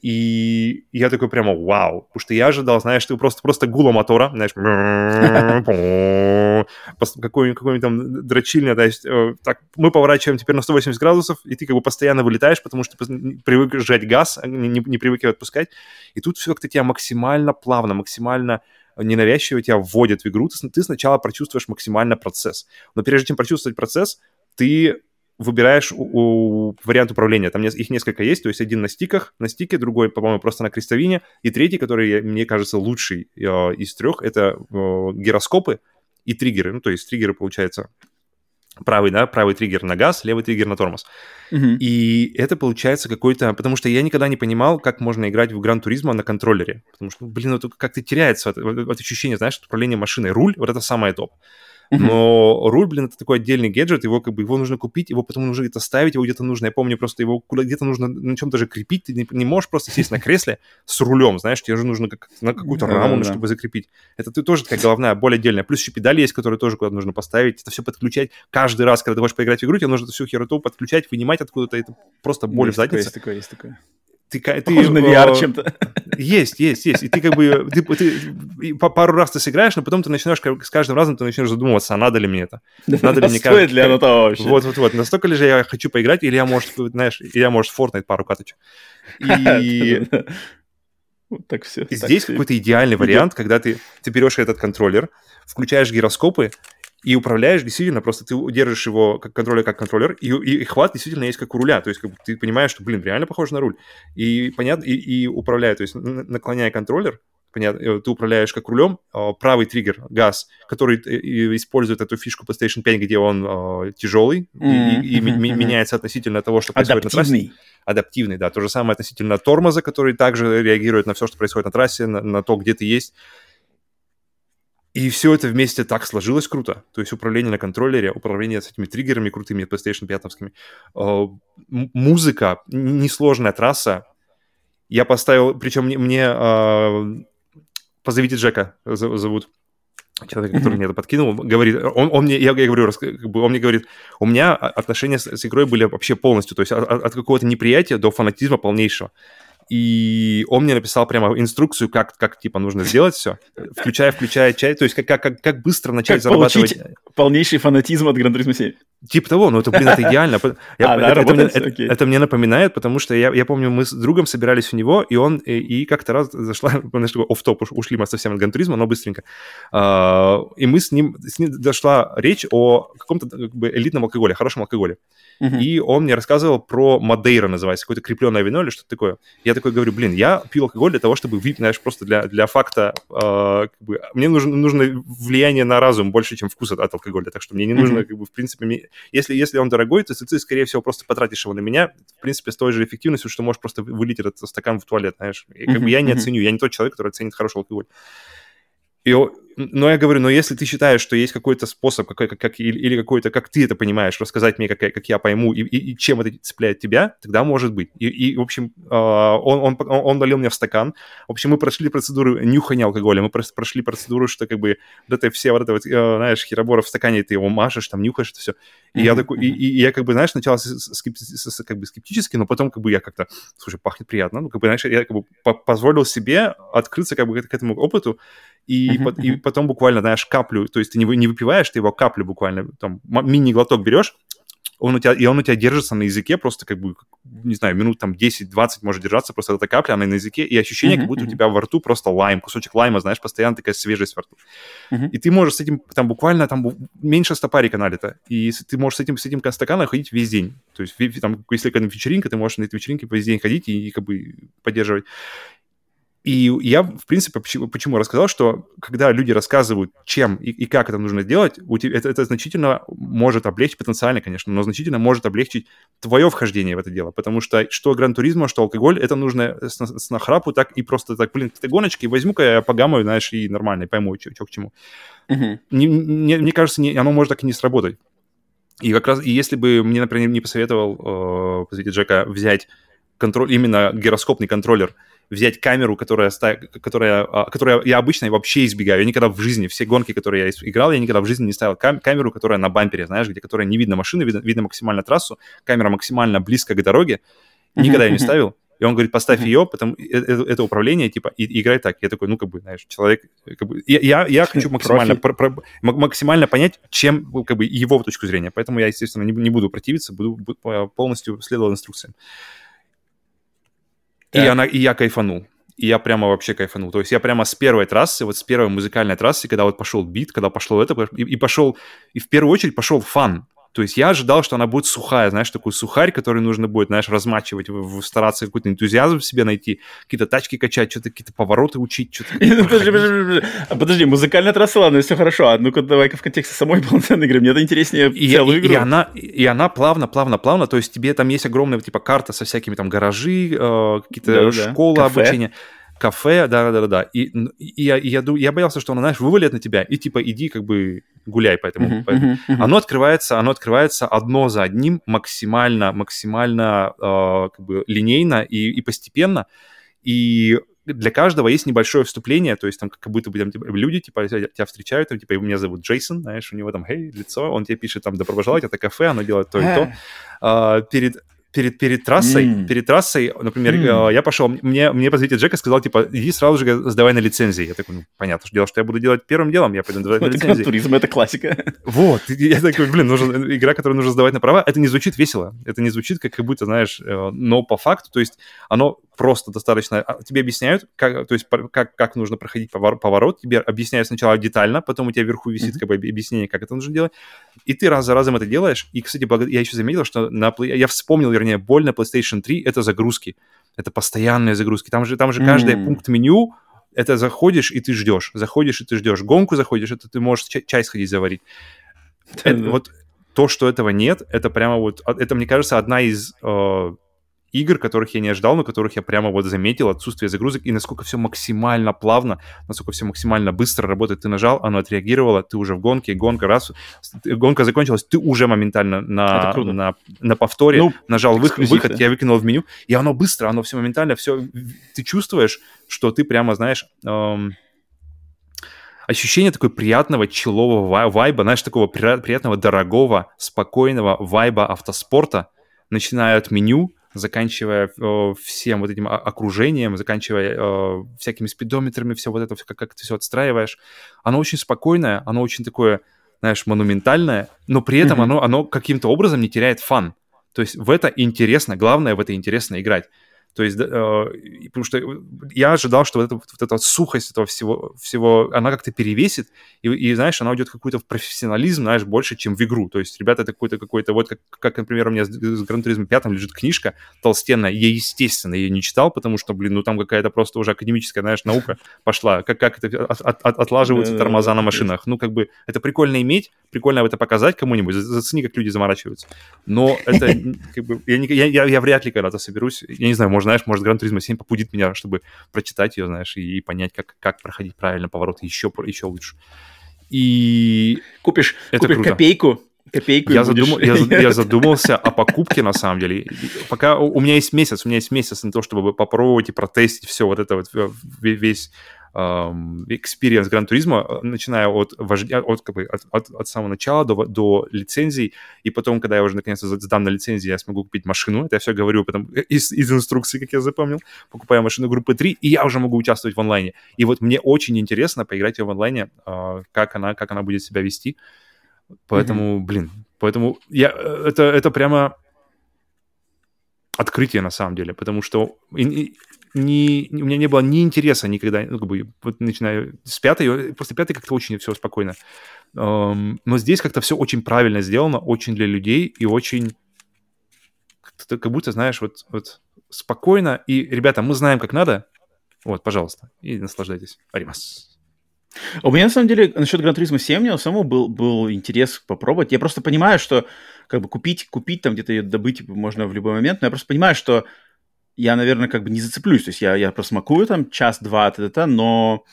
И я такой прямо вау, потому что я ожидал, знаешь, ты просто, просто гула мотора, знаешь, какой-нибудь какой там дрочильня, то есть э, так, мы поворачиваем теперь на 180 градусов, и ты как бы постоянно вылетаешь, потому что привык сжать газ, а не, не привык его отпускать, и тут все как-то тебя максимально плавно, максимально ненавязчиво тебя вводят в игру, ты, ты сначала прочувствуешь максимально процесс, но прежде чем прочувствовать процесс, ты выбираешь у, у вариант управления. Там их несколько есть, то есть один на стиках, на стике, другой, по-моему, просто на крестовине, и третий, который, мне кажется, лучший э, из трех, это э, гироскопы и триггеры. Ну, то есть триггеры, получается, правый, да, правый триггер на газ, левый триггер на тормоз. Uh-huh. И это получается какой-то... Потому что я никогда не понимал, как можно играть в Гран Туризма на контроллере. Потому что, блин, вот как-то теряется вот, вот ощущение, знаешь, управление машиной. Руль, вот это самое топ. Но руль, блин, это такой отдельный гаджет, его как бы его нужно купить, его потом нужно где-то ставить, его где-то нужно, я помню, просто его где-то нужно на чем-то же крепить, ты не, не можешь просто сесть на кресле с рулем, знаешь, тебе же нужно как, на какую-то раму, да. чтобы закрепить. Это ты тоже такая головная боль отдельная. Плюс еще педали есть, которые тоже куда-то нужно поставить, это все подключать. Каждый раз, когда ты хочешь поиграть в игру, тебе нужно всю хероту подключать, вынимать откуда-то, это просто боль есть в заднице. Есть такое, есть такое ты, ты Похоже на VR э, чем-то. Есть, есть, есть. И ты как бы ты, ты, пару раз ты сыграешь, но потом ты начинаешь с каждым разом ты начнешь задумываться, а надо ли мне это? Надо ли мне Стоит ли оно того вообще? Вот, вот, вот. Настолько ли же я хочу поиграть, или я, может, знаешь, или я, может, Fortnite пару каточек. И... Вот так все. И здесь какой-то идеальный вариант, когда ты, ты берешь этот контроллер, включаешь гироскопы, и управляешь действительно, просто ты держишь его как контроллер, как контроллер, и, и, и хват действительно есть как у руля, то есть как бы, ты понимаешь, что, блин, реально похож на руль, и понятно, и, и управляя, то есть наклоняя контроллер, понятно, э, ты управляешь как рулем, а, правый триггер, газ, который э, использует эту фишку PlayStation 5, где он uh, тяжелый mm-hmm. и, и mm-hmm. меняется относительно того, что происходит Адаптивный. на трассе. Адаптивный, да. То же самое относительно тормоза, который также реагирует на все, что происходит на трассе, на, на то, где ты есть. И все это вместе так сложилось круто. То есть управление на контроллере, управление с этими триггерами крутыми PlayStation 5. Э, музыка, несложная трасса. Я поставил, причем мне, мне э, позовите Джека зовут, человек, который мне это подкинул, говорит, он, он мне, я, я говорю, он мне говорит, у меня отношения с, с игрой были вообще полностью, то есть от, от какого-то неприятия до фанатизма полнейшего и он мне написал прямо инструкцию, как, как типа, нужно сделать все, включая, включая чай, то есть как, как, как быстро начать как зарабатывать... полнейший фанатизм от Gran Turismo 7. Типа того, ну это, блин, это идеально. Я, а, это, да, это, мне, это, это мне напоминает, потому что я, я помню, мы с другом собирались у него, и он, и, и как-то раз зашла, знаешь, оф-топ, ушли мы совсем от Гантуризма, но быстренько. Uh, и мы с ним, с ним дошла речь о каком-то как бы элитном алкоголе, хорошем алкоголе. Uh-huh. И он мне рассказывал про Мадейра, называется, какое-то крепленное вино или что-то такое. Я такой говорю, блин, я пью алкоголь для того, чтобы знаешь, просто для, для факта, uh, как бы, мне нужно, нужно влияние на разум больше, чем вкус от, от алкоголя, так что мне не нужно, uh-huh. как бы, в принципе, если, если он дорогой, то ты, скорее всего, просто потратишь его на меня, в принципе, с той же эффективностью, что можешь просто вылить этот стакан в туалет, знаешь. И, как бы я не оценю, я не тот человек, который оценит хороший алкоголь. И но я говорю, но если ты считаешь, что есть какой-то способ, какой, как, как, или, или какой-то, как ты это понимаешь, рассказать мне, как, как я пойму, и, и, и чем это цепляет тебя, тогда может быть. И, и в общем, э, он, он, он, долил мне в стакан. В общем, мы прошли процедуру нюхания алкоголя, мы прошли процедуру, что как бы вот это все вот это вот, э, знаешь, херобора в стакане, ты его машешь, там нюхаешь это все. И mm-hmm. я такой, и, и, и я как бы, знаешь, сначала скепти, как бы скептически, но потом как бы я как-то, слушай, пахнет приятно, ну как бы, знаешь, я как бы позволил себе открыться как бы к этому опыту, и, по, и потом буквально, знаешь, каплю, то есть ты не, не выпиваешь, ты его каплю буквально, там, мини-глоток берешь, он у тебя, и он у тебя держится на языке просто как бы, не знаю, минут там 10-20 может держаться просто эта капля, она на языке, и ощущение, uh-huh, как будто uh-huh. у тебя во рту просто лайм, кусочек лайма, знаешь, постоянно такая свежесть во рту. Uh-huh. И ты можешь с этим, там буквально, там меньше стопарика налито, и ты можешь с этим, с этим стаканом ходить весь день. То есть, там, если какая-то вечеринка, ты можешь на этой вечеринке весь день ходить и, и как бы поддерживать. И я, в принципе, почему, почему рассказал, что когда люди рассказывают, чем и, и как это нужно делать, у тебя, это, это значительно может облегчить, потенциально, конечно, но значительно может облегчить твое вхождение в это дело. Потому что что гран-туризма, что алкоголь, это нужно с, с нахрапу так и просто так, блин, какие-то гоночки, возьму-ка я погамаю, знаешь, и нормально, пойму, что к чему. Uh-huh. Не, не, мне кажется, не, оно может так и не сработать. И как раз, и если бы мне, например, не посоветовал, э, Джека взять контроль, именно гироскопный контроллер, взять камеру, которая, которая, а, которая я обычно вообще избегаю. Я никогда в жизни, все гонки, которые я играл, я никогда в жизни не ставил кам- камеру, которая на бампере, знаешь, где которая не видно машины, видно, видно максимально трассу, камера максимально близко к дороге. Никогда я не ставил. И он говорит, поставь ее, потому это, э, это управление, типа, и, и играй так. Я такой, ну, как бы, знаешь, человек, как бы, я, я, я хочу максимально, про, про, максимально понять, чем, как бы, его точку зрения. Поэтому я, естественно, не, не буду противиться, буду, буду полностью следовать инструкциям. И, она, и я кайфанул. И я прямо вообще кайфанул. То есть я прямо с первой трассы, вот с первой музыкальной трассы, когда вот пошел бит, когда пошло это, и, и пошел, и в первую очередь пошел фан. То есть я ожидал, что она будет сухая, знаешь, такой сухарь, который нужно будет, знаешь, размачивать, стараться какой-то энтузиазм в себе найти, какие-то тачки качать, что-то какие-то повороты учить, что-то... Подожди, подожди, подожди, музыкальная трасса, ладно, все хорошо, а ну-ка давай-ка в контексте самой полноценной игры, мне это интереснее и, целую игру. И она, и она плавно, плавно, плавно, то есть тебе там есть огромная, типа, карта со всякими там гаражи, э, какие-то да, школы да. обучения. кафе, да-да-да-да. И, и, я, и я, я боялся, что она, знаешь, вывалит на тебя, и типа иди как бы гуляй по этому. Uh-huh, по этому. Uh-huh, uh-huh. Оно открывается, оно открывается одно за одним максимально, максимально э, как бы линейно и, и постепенно. И для каждого есть небольшое вступление, то есть там как будто бы там, типа, люди типа тебя встречают, там, типа меня зовут Джейсон, знаешь, у него там, хей, лицо, он тебе пишет там, добро пожаловать, это кафе, оно делает то и то. А, перед перед, перед трассой, mm. перед трассой, например, mm. я пошел, мне, мне позвонитель Джека сказал, типа, иди сразу же сдавай на лицензии. Я такой, ну, понятно, что дело, что я буду делать первым делом, я пойду сдавать на лицензии. Туризм — это классика. Вот, я такой, блин, нужен, игра, которую нужно сдавать на права, это не звучит весело, это не звучит как будто, знаешь, э, но по факту, то есть оно просто достаточно, а, тебе объясняют, как, то есть как, как нужно проходить поворот, тебе объясняют сначала детально, потом у тебя вверху висит mm-hmm. как бы объяснение, как это нужно делать, и ты раз за разом это делаешь, и, кстати, я еще заметил, что на, я вспомнил, вернее, боль на PlayStation PlayStation 3 это загрузки. Это постоянные загрузки. Там же, там же каждый mm. пункт меню, это заходишь и ты ждешь. Заходишь и ты ждешь. Гонку заходишь, это ты можешь чай, чай сходить заварить. Это, вот то, что этого нет, это прямо вот, а, это, мне кажется, одна из э, игр, которых я не ожидал, но которых я прямо вот заметил, отсутствие загрузок, и насколько все максимально плавно, насколько все максимально быстро работает. Ты нажал, оно отреагировало, ты уже в гонке, гонка раз, гонка закончилась, ты уже моментально на, на, на повторе ну, нажал выход, выход, я выкинул в меню, и оно быстро, оно все моментально, все, ты чувствуешь, что ты прямо, знаешь... Эм, ощущение такой приятного челового вайба, знаешь, такого приятного, дорогого, спокойного вайба автоспорта, начиная от меню, заканчивая э, всем вот этим окружением, заканчивая э, всякими спидометрами, все вот это, как, как ты все отстраиваешь, оно очень спокойное, оно очень такое, знаешь, монументальное, но при этом mm-hmm. оно, оно каким-то образом не теряет фан. То есть в это интересно, главное в это интересно играть. То есть, э, потому что я ожидал, что вот эта, вот эта сухость этого всего, всего она как-то перевесит, и, и, знаешь, она уйдет какой-то в профессионализм, знаешь, больше, чем в игру. То есть, ребята, это какой-то, какой-то, вот как, как, например, у меня с, с Gran Turismo 5 лежит книжка толстенная, я, естественно, ее не читал, потому что, блин, ну там какая-то просто уже академическая, знаешь, наука пошла, как, как это от, от, от, отлаживаются тормоза на машинах. Ну, как бы, это прикольно иметь, прикольно это показать кому-нибудь, зацени, как люди заморачиваются. Но это, как бы, я, я, я, я вряд ли когда-то соберусь, я не знаю, может знаешь, может, Gran Turismo 7 побудит меня, чтобы прочитать ее, знаешь, и, и понять, как, как проходить правильно поворот еще, еще лучше. И купишь, это купишь круто. копейку, копейку я, задумал, я, я задумался о покупке, на самом деле. Пока у меня есть месяц, у меня есть месяц на то, чтобы попробовать и протестить все вот это вот, весь experience Гран Туризма, начиная от, вождя, от, как бы, от, от, от самого начала до, до лицензий, и потом, когда я уже наконец-то сдам на лицензии, я смогу купить машину, это я все говорю потом из, из инструкции, как я запомнил, покупаю машину группы 3, и я уже могу участвовать в онлайне. И вот мне очень интересно поиграть в онлайне, а, как она, как она будет себя вести, поэтому, mm-hmm. блин, поэтому я, э, это, это прямо открытие на самом деле, потому что не, у меня не было ни интереса никогда, ну, как бы, вот начиная с пятой, после пятой как-то очень все спокойно. Um, но здесь как-то все очень правильно сделано, очень для людей и очень как, как будто, знаешь, вот, вот спокойно. И, ребята, мы знаем, как надо. Вот, пожалуйста, и наслаждайтесь. Аримас. У меня, на самом деле, насчет Гран Туризма 7 у меня самому был, был интерес попробовать. Я просто понимаю, что как бы купить, купить там где-то ее добыть можно в любой момент, но я просто понимаю, что я, наверное, как бы не зацеплюсь. То есть я, я просмакую там час-два, но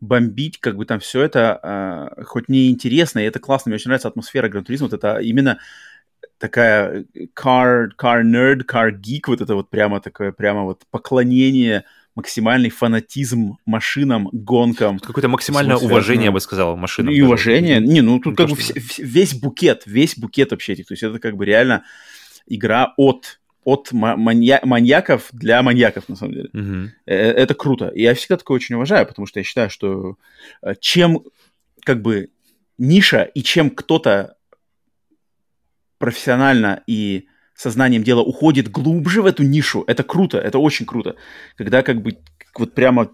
бомбить, как бы там все это, э, хоть мне интересно, и это классно, мне очень нравится атмосфера Гран-туризма, вот это именно такая car, car nerd, car geek, вот это вот прямо такое, прямо вот поклонение, максимальный фанатизм машинам, гонкам. Какое-то максимальное уважение, я бы сказал, машинам. И уважение. Не, ну тут не как бы вс- весь букет, весь букет вообще этих. То есть это как бы реально игра от от манья- маньяков для маньяков, на самом деле. Mm-hmm. Это круто. И я всегда такое очень уважаю, потому что я считаю, что э, чем как бы ниша и чем кто-то профессионально и сознанием дела уходит глубже в эту нишу, это круто, это очень круто. Когда как бы вот прямо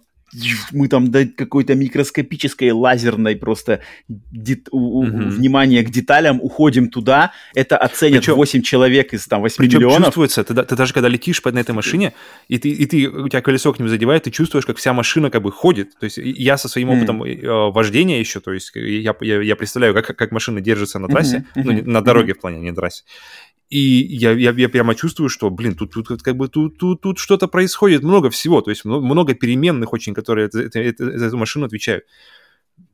мы там до какой-то микроскопической лазерной просто дет, у, mm-hmm. внимание к деталям уходим туда, это оценят причем, 8 человек из там 8 причем миллионов. чувствуется, ты, ты даже когда летишь на этой машине, и, ты, и ты, у тебя колесо к ним задевает, ты чувствуешь, как вся машина как бы ходит. То есть я со своим опытом mm-hmm. вождения еще, то есть я, я, я представляю, как, как машина держится на трассе, mm-hmm. ну, на дороге mm-hmm. в плане, не на трассе. И я, я, я прямо чувствую, что, блин, тут, тут как бы тут, тут, тут что-то происходит, много всего, то есть много переменных очень, которые за, эту машину отвечают.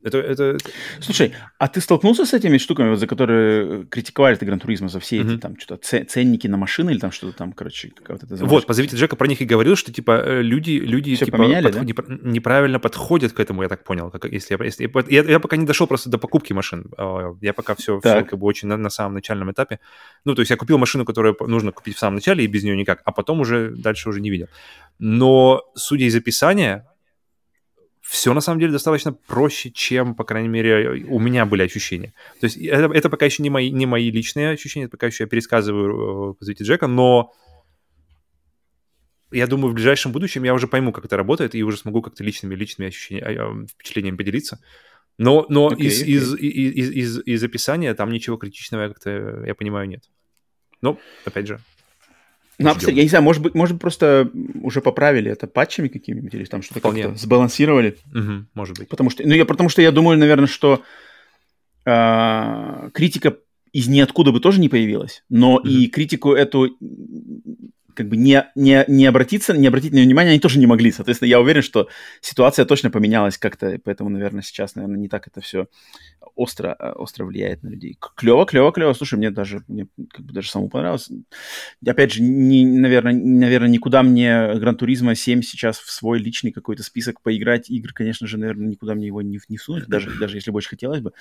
Это, это... Слушай, а ты столкнулся с этими штуками, вот, за которые критиковали ты Гран-туризма, за все эти там что-то ценники на машины или там что-то там, короче, вот это Вот, позовите Джека про них и говорил, что типа э, люди, люди все типа, поменяли, под, да? неправильно подходят к этому, я так понял. Как, если я, если, я, я пока не дошел просто до покупки машин. А, я пока все, все как бы очень на, на самом начальном этапе. Ну, то есть я купил машину, которую нужно купить в самом начале, и без нее никак, а потом уже дальше уже не видел. Но, судя из описания, все на самом деле достаточно проще, чем, по крайней мере, у меня были ощущения. То есть это, это пока еще не мои, не мои личные ощущения, это пока еще я пересказываю э, по Джека, но я думаю, в ближайшем будущем я уже пойму, как это работает, и уже смогу как-то личными, личными ощущениями, впечатлениями поделиться. Но, но okay, из, okay. Из, из, из, из описания там ничего критичного, как-то, я понимаю, нет. Но, опять же, ну, я не знаю, может быть, может просто уже поправили это патчами какими-нибудь или там что-то как-то сбалансировали. Угу, может быть. Потому что, ну, я потому что я думаю, наверное, что э, критика из ниоткуда бы тоже не появилась, но угу. и критику эту как бы не, не, не обратиться, не обратить на нее внимание они тоже не могли. Соответственно, я уверен, что ситуация точно поменялась как-то, поэтому, наверное, сейчас, наверное, не так это все остро, э, остро влияет на людей. Клево, клево, клево. Слушай, мне даже, мне как бы даже самому понравилось. Опять же, не, наверное, наверное, никуда мне Гран Туризма 7 сейчас в свой личный какой-то список поиграть игр, конечно же, наверное, никуда мне его не, не всунуть, даже, даже если бы очень хотелось бы.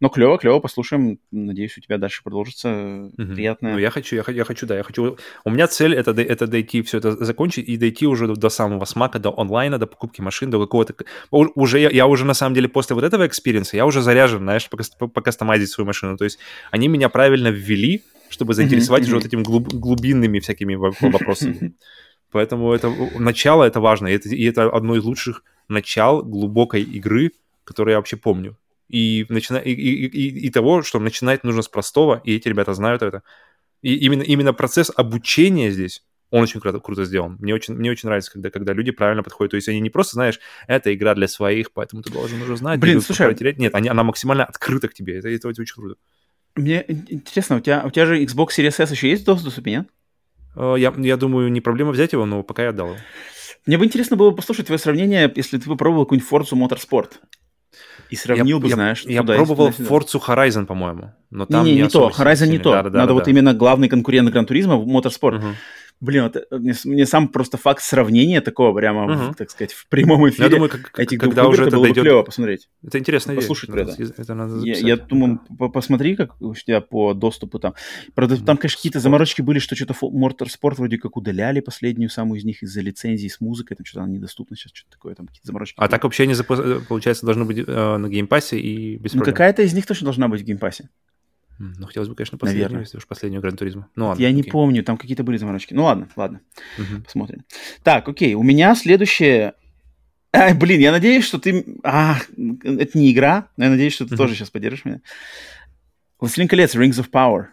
Но клево, клево, послушаем. Надеюсь, у тебя дальше продолжится угу. приятно. Ну, я хочу, я хочу, я хочу, да, я хочу. У меня цель это, это дойти, все это закончить и дойти уже до, самого смака, до онлайна, до покупки машин, до какого-то... Уже, я, я уже, на самом деле, после вот этого experience а, я уже заряжен, знаешь, покастомазить свою машину. То есть они меня правильно ввели, чтобы заинтересовать уже вот этими глуб, глубинными всякими вопросами. Поэтому это начало это важно, и это, и это одно из лучших начал глубокой игры, которые я вообще помню и, начина... и, и, и, и того, что начинать нужно с простого, и эти ребята знают это. И именно, именно процесс обучения здесь, он очень круто, круто сделан. Мне очень, мне очень нравится, когда, когда люди правильно подходят. То есть они не просто, знаешь, это игра для своих, поэтому ты должен уже знать. Блин, слушай... Протерять. Нет, они, она максимально открыта к тебе. Это, это, это очень круто. Мне интересно, у тебя, у тебя же Xbox Series S еще есть в доступе, нет? Э, я, я думаю, не проблема взять его, но пока я отдал его. Мне бы интересно было послушать твое сравнение, если ты попробовал какую-нибудь Forza Motorsport. И сравнил я, бы, я, знаешь, Я туда, пробовал Forza Horizon, по-моему. Но там не, не, не то, Horizon не то. Да, да, Надо да, вот да. именно главный конкурент Гран Туризма, Motorsport. Угу. Блин, вот, э, мне, мне сам просто факт сравнения такого прямо, угу. в, так сказать, в прямом эфире. Я думаю, как, этих когда уже это было дойдет... бы клево посмотреть. Это интересно. Послушать про это. это надо я, я думаю, посмотри, как у тебя по доступу там. Правда, там, конечно, какие-то заморочки были, что что-то Motorsport вроде как удаляли последнюю самую из них из-за лицензии с музыкой, там что-то она недоступна сейчас, что-то такое, там какие-то заморочки. А были. так вообще они, э, получается, должны быть э, на Game Pass е и без Ну, какая-то из них точно должна быть в Game Pass е. Ну, хотелось бы, конечно, последнюю, Наверное. если уж последнюю Гран Туризма. Ну, ладно, Я окей. не помню, там какие-то были заморочки. Ну, ладно, ладно. Угу. Посмотрим. Так, окей, у меня следующее... Ай, блин, я надеюсь, что ты... А, это не игра, но я надеюсь, что ты угу. тоже сейчас поддержишь меня. «Властелин колец», Rings of Power.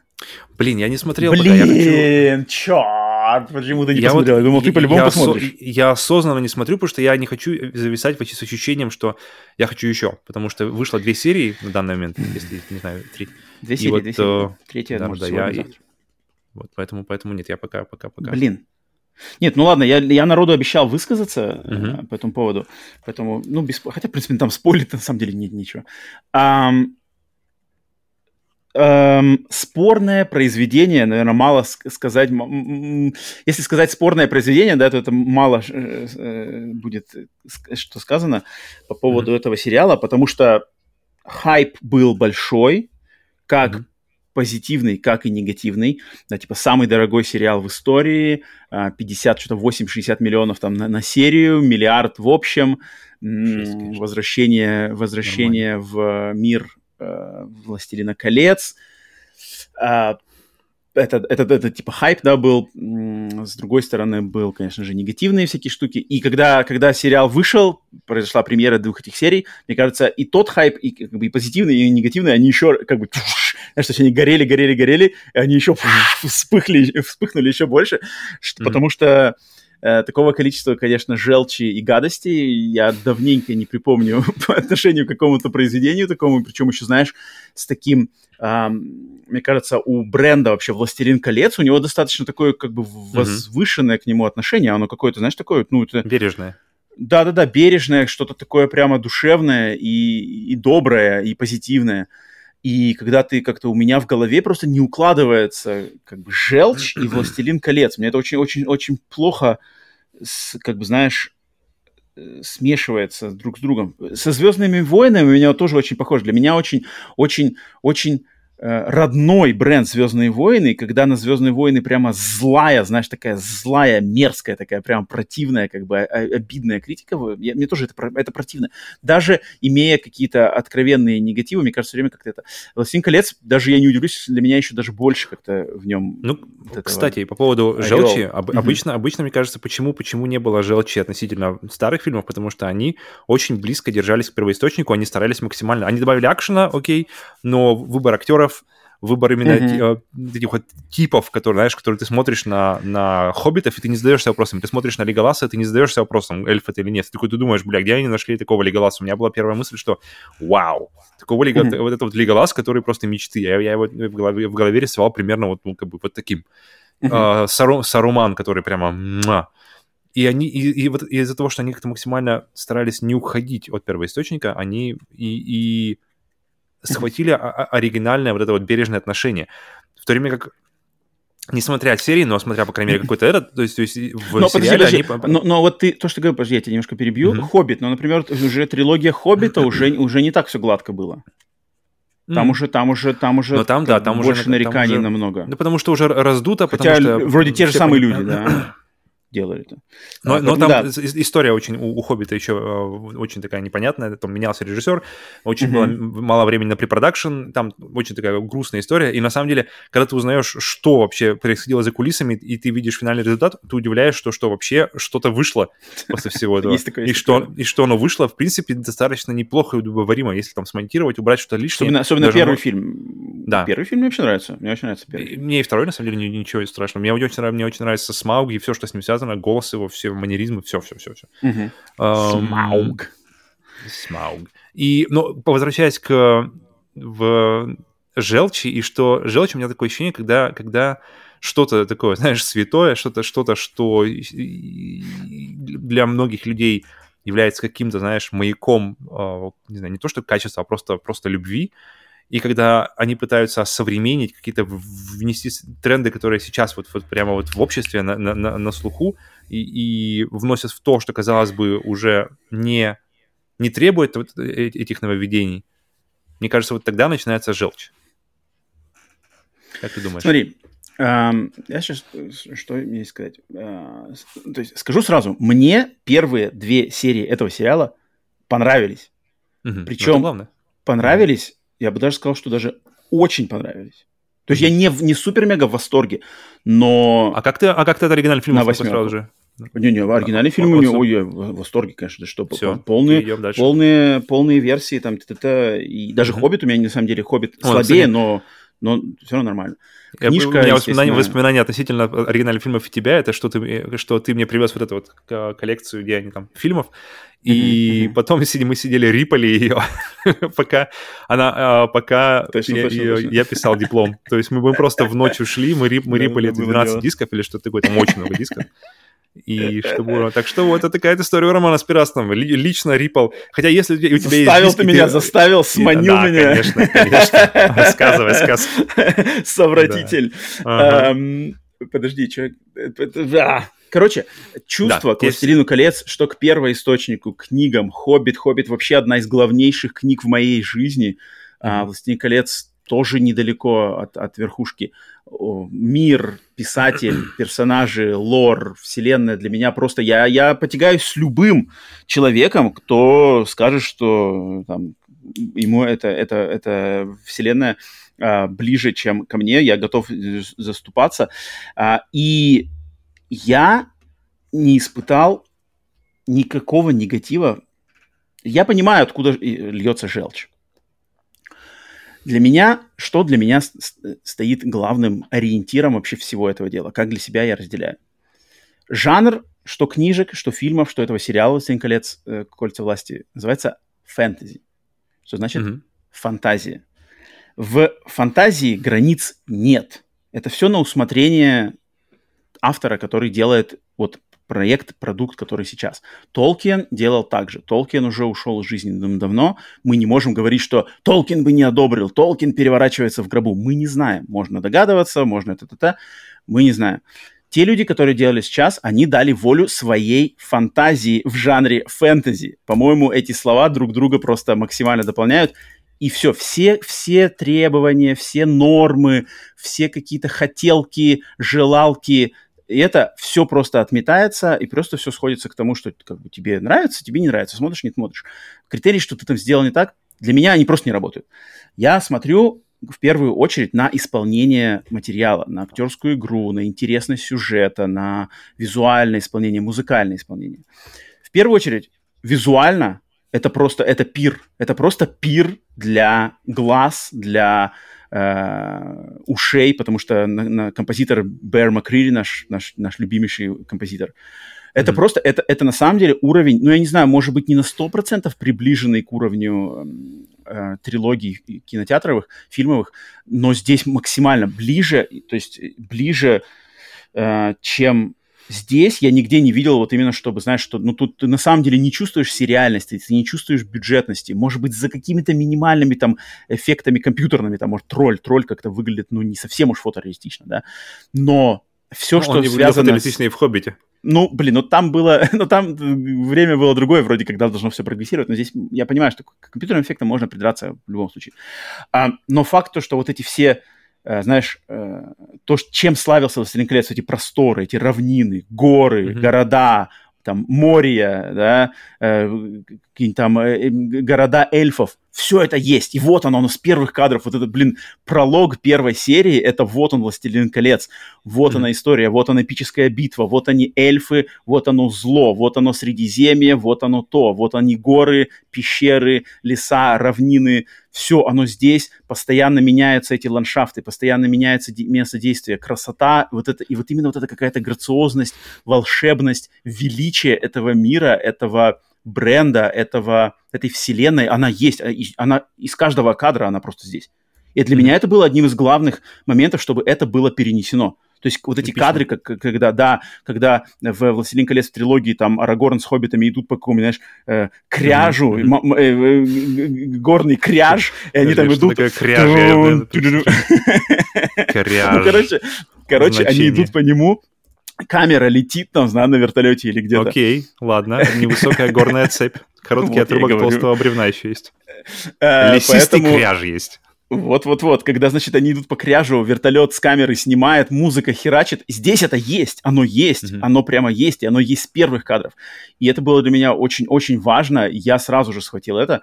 Блин, я не смотрел Блин, пока. Я хочу... черт, почему ты не я посмотрел? Вот, я думал, ты по-любому посмотришь. Я осознанно не смотрю, потому что я не хочу зависать с ощущением, что я хочу еще. Потому что вышло две серии на данный момент, если, не знаю, три. Две серии, вот, две серии. Э, Третья, да, может, да, я, завтра. Вот, поэтому, поэтому нет, я пока, пока, пока. Блин. Нет, ну ладно, я, я народу обещал высказаться uh-huh. по этому поводу, поэтому, ну, без, хотя, в принципе, там спойлит, на самом деле нет ничего. Um, эм, спорное произведение, наверное, мало сказать. Если сказать спорное произведение, да, то это мало э, э, будет что сказано по поводу mm-hmm. этого сериала, потому что хайп был большой, как mm-hmm. позитивный, как и негативный. Да, типа самый дорогой сериал в истории, 50, а, что-то 8-60 миллионов там на, на серию, миллиард в общем, 6, возвращение, возвращение в мир э, «Властелина колец». Э, это, это, это, типа хайп, да, был. С другой стороны, был, конечно же, негативные всякие штуки. И когда, когда сериал вышел, произошла премьера двух этих серий, мне кажется, и тот хайп, и, как бы, и позитивный, и негативный, они еще как бы, знаешь, то есть они горели, горели, горели, и они еще вспыхли, вспыхнули еще больше, что, mm-hmm. потому что такого количества, конечно, желчи и гадости я давненько не припомню по отношению к какому-то произведению такому, причем еще, знаешь, с таким, э, мне кажется, у бренда вообще «Властелин колец», у него достаточно такое, как бы, возвышенное mm-hmm. к нему отношение, оно какое-то, знаешь, такое, ну, это... Бережное. Да-да-да, бережное, что-то такое прямо душевное и, и доброе, и позитивное. И когда ты как-то у меня в голове просто не укладывается как бы желчь и Властелин колец. Мне это очень-очень-очень плохо, с, как бы, знаешь, э, смешивается друг с другом. Со Звездными войнами у меня тоже очень похоже. Для меня очень-очень-очень родной бренд Звездные войны, когда на Звездные войны прямо злая, знаешь, такая злая, мерзкая, такая прям противная, как бы обидная критика, я, мне тоже это, это противно. Даже имея какие-то откровенные негативы, мне кажется, все время как-то это... «Властелин колец», даже я не удивлюсь, для меня еще даже больше как-то в нем... Ну, вот кстати, по поводу желчи, об, mm-hmm. обычно, обычно, мне кажется, почему, почему не было желчи относительно старых фильмов, потому что они очень близко держались к первоисточнику, они старались максимально... Они добавили акшена, окей, но выбор актеров актеров, выбор именно mm-hmm. этих вот типов, которые, знаешь, которые ты смотришь на, на хоббитов, и ты не задаешься вопросом. Ты смотришь на Леголаса, ты не задаешься вопросом, эльф это или нет. Ты такой, ты думаешь, бля, где они нашли такого Леголаса? У меня была первая мысль, что вау, такого Лего, mm-hmm. вот это вот Леголас, который просто мечты. Я, я его в голове, в голове рисовал примерно вот, ну, как бы вот таким. Mm-hmm. А, Сару, Саруман, который прямо... Муа. И они, и, и вот из-за того, что они как-то максимально старались не уходить от первоисточника, они и, и схватили оригинальное вот это вот бережное отношение. В то время как Несмотря от серии, но смотря, по крайней мере, какой-то этот, то есть, то есть в но, сериале подожди, подожди. они... Но, но вот ты, то, что ты говорил, подожди, я тебя немножко перебью. Mm-hmm. «Хоббит», но, например, уже трилогия «Хоббита» уже, уже не так все гладко было. Там mm. уже, там уже, там уже, но там, да, там больше уже, нареканий там уже, намного. Ну, потому что уже раздуто, Хотя потому что... вроде те же самые люди, да делали это. Но, а, но там да. история очень у, у Хоббита еще э, очень такая непонятная. Там менялся режиссер, очень mm-hmm. было мало времени на препродакшн, там очень такая грустная история. И на самом деле, когда ты узнаешь, что вообще происходило за кулисами, и ты видишь финальный результат, ты удивляешь, что, что вообще что-то вышло после всего этого. И что, и что оно вышло, в принципе, достаточно неплохо и удобоваримо, если там смонтировать, убрать что-то лишнее. Особенно, первый фильм. Да. Первый фильм мне вообще нравится. Мне очень нравится первый. Мне и второй, на самом деле, ничего страшного. Мне очень, мне очень нравится Смауг и все, что с ним связано, голос его, все манеризмы, все, все, все, все. Смауг. Смауг. И, ну, возвращаясь к в желчи, и что желчь у меня такое ощущение, когда, когда что-то такое, знаешь, святое, что-то, что-то, что для многих людей является каким-то, знаешь, маяком, а, не знаю, не то что качества, а просто, просто любви. И когда они пытаются современнить, какие-то внести тренды, которые сейчас вот, вот прямо вот в обществе на, на, на слуху, и, и вносят в то, что, казалось бы, уже не, не требует вот э, этих нововведений, мне кажется, вот тогда начинается желчь. Как ты думаешь? Смотри, я сейчас, что мне сказать? А, то есть скажу сразу, мне первые две серии этого сериала понравились. Угу. Причем понравились, я бы даже сказал, что даже очень понравились. То есть я не, не супер-мега в восторге, но... А как ты, а как ты от оригинального фильма сразу же? Не-не, оригинальный фильм у него, ой, я в восторге, конечно, что Все, полные, полные, полные версии, там, т -т -т, и даже угу. Хоббит у меня, на самом деле, Хоббит слабее, но, но все равно нормально. Книжка, я, у меня воспоминания, воспоминания относительно оригинальных фильмов и тебя, это что ты, что ты мне привез вот эту вот коллекцию, где они там, фильмов, и mm-hmm. потом мы сидели, рипали ее, пока она, а, пока точно, я, точно, точно. я писал диплом. То есть мы, мы просто в ночь ушли, мы, рип, мы рипали 12 дисков или что-то такое, там очень много дисков. И чтобы... Так что вот это такая история романа с пиратством. Лично рипал. Хотя если у тебя заставил есть... Заставил ты меня, заставил, сманил да, меня. конечно, конечно. Рассказывай, сказ. Совратитель. Подожди, что... Короче, чувство да, к «Властелину колец», что к первоисточнику, книгам, «Хоббит», «Хоббит» вообще одна из главнейших книг в моей жизни. Mm-hmm. «Властелин колец» тоже недалеко от, от верхушки мир, писатель, персонажи, лор, вселенная для меня просто... Я, я потягаюсь с любым человеком, кто скажет, что там, ему это, это, это вселенная а, ближе, чем ко мне. Я готов заступаться. А, и я не испытал никакого негатива. Я понимаю, откуда льется желчь. Для меня, что для меня стоит главным ориентиром вообще всего этого дела? Как для себя я разделяю? Жанр, что книжек, что фильмов, что этого сериала «Семь колец. Э, Кольца власти» называется фэнтези. Что значит mm-hmm. фантазия. В фантазии границ нет. Это все на усмотрение автора, который делает вот проект, продукт, который сейчас. Толкин делал так же. Толкин уже ушел из жизни давно. Мы не можем говорить, что Толкин бы не одобрил, Толкин переворачивается в гробу. Мы не знаем. Можно догадываться, можно это-то-то. Мы не знаем. Те люди, которые делали сейчас, они дали волю своей фантазии в жанре фэнтези. По-моему, эти слова друг друга просто максимально дополняют. И все, все, все требования, все нормы, все какие-то хотелки, желалки и это все просто отметается, и просто все сходится к тому, что как бы, тебе нравится, тебе не нравится, смотришь, не смотришь. Критерии, что ты там сделал не так, для меня они просто не работают. Я смотрю в первую очередь на исполнение материала, на актерскую игру, на интересность сюжета, на визуальное исполнение, музыкальное исполнение. В первую очередь, визуально это просто, это пир. Это просто пир для глаз, для э, ушей, потому что на, на композитор Бэр Макрири, наш, наш, наш любимейший композитор, это mm-hmm. просто, это, это на самом деле уровень, ну, я не знаю, может быть, не на 100% приближенный к уровню э, трилогий кинотеатровых, фильмовых, но здесь максимально ближе, то есть ближе, э, чем Здесь я нигде не видел вот именно, чтобы, знаешь, что, ну, тут ты на самом деле не чувствуешь сериальности, ты не чувствуешь бюджетности. Может быть, за какими-то минимальными там эффектами компьютерными, там, может, тролль, тролль как-то выглядит, ну, не совсем уж фотореалистично, да. Но все, ну, что он связано... и в «Хоббите». Ну, блин, ну там было, ну там время было другое, вроде когда должно все прогрессировать, но здесь я понимаю, что к компьютерным эффектам можно придраться в любом случае. А, но факт то, что вот эти все знаешь, э, то, чем славился «Властелин колец», эти просторы, эти равнины, горы, mm-hmm. города, там, море, да, э, какие-нибудь там города эльфов, все это есть. И вот оно, оно с первых кадров, вот этот, блин, пролог первой серии, это вот он, «Властелин колец», вот mm-hmm. она история, вот она эпическая битва, вот они эльфы, вот оно зло, вот оно Средиземье, вот оно то, вот они горы, пещеры, леса, равнины, все оно здесь, постоянно меняются эти ландшафты, постоянно меняется место действия, красота, вот это, и вот именно вот эта какая-то грациозность, волшебность, величие этого мира, этого бренда, этого, этой вселенной, она есть, а, она из каждого кадра она просто здесь. И для mm-hmm. меня это было одним из главных моментов, чтобы это было перенесено. То есть вот эти Эпично. кадры, как, когда, да, когда в «Властелин колец» в трилогии там Арагорн с хоббитами идут по какому знаешь, э, кряжу, mm-hmm. э, э, горный кряж, и они там идут... Кряж, короче они идут по нему, камера летит там, знаю, на вертолете или где-то. Окей, ладно, невысокая горная цепь, короткий отрубок толстого бревна еще есть. Э, Лесистый кряж есть. Вот-вот-вот, когда, значит, они идут по кряжу, вертолет с камеры снимает, музыка херачит. Здесь это есть, оно есть, mm-hmm. оно прямо есть, и оно есть с первых кадров. И это было для меня очень-очень важно, я сразу же схватил это.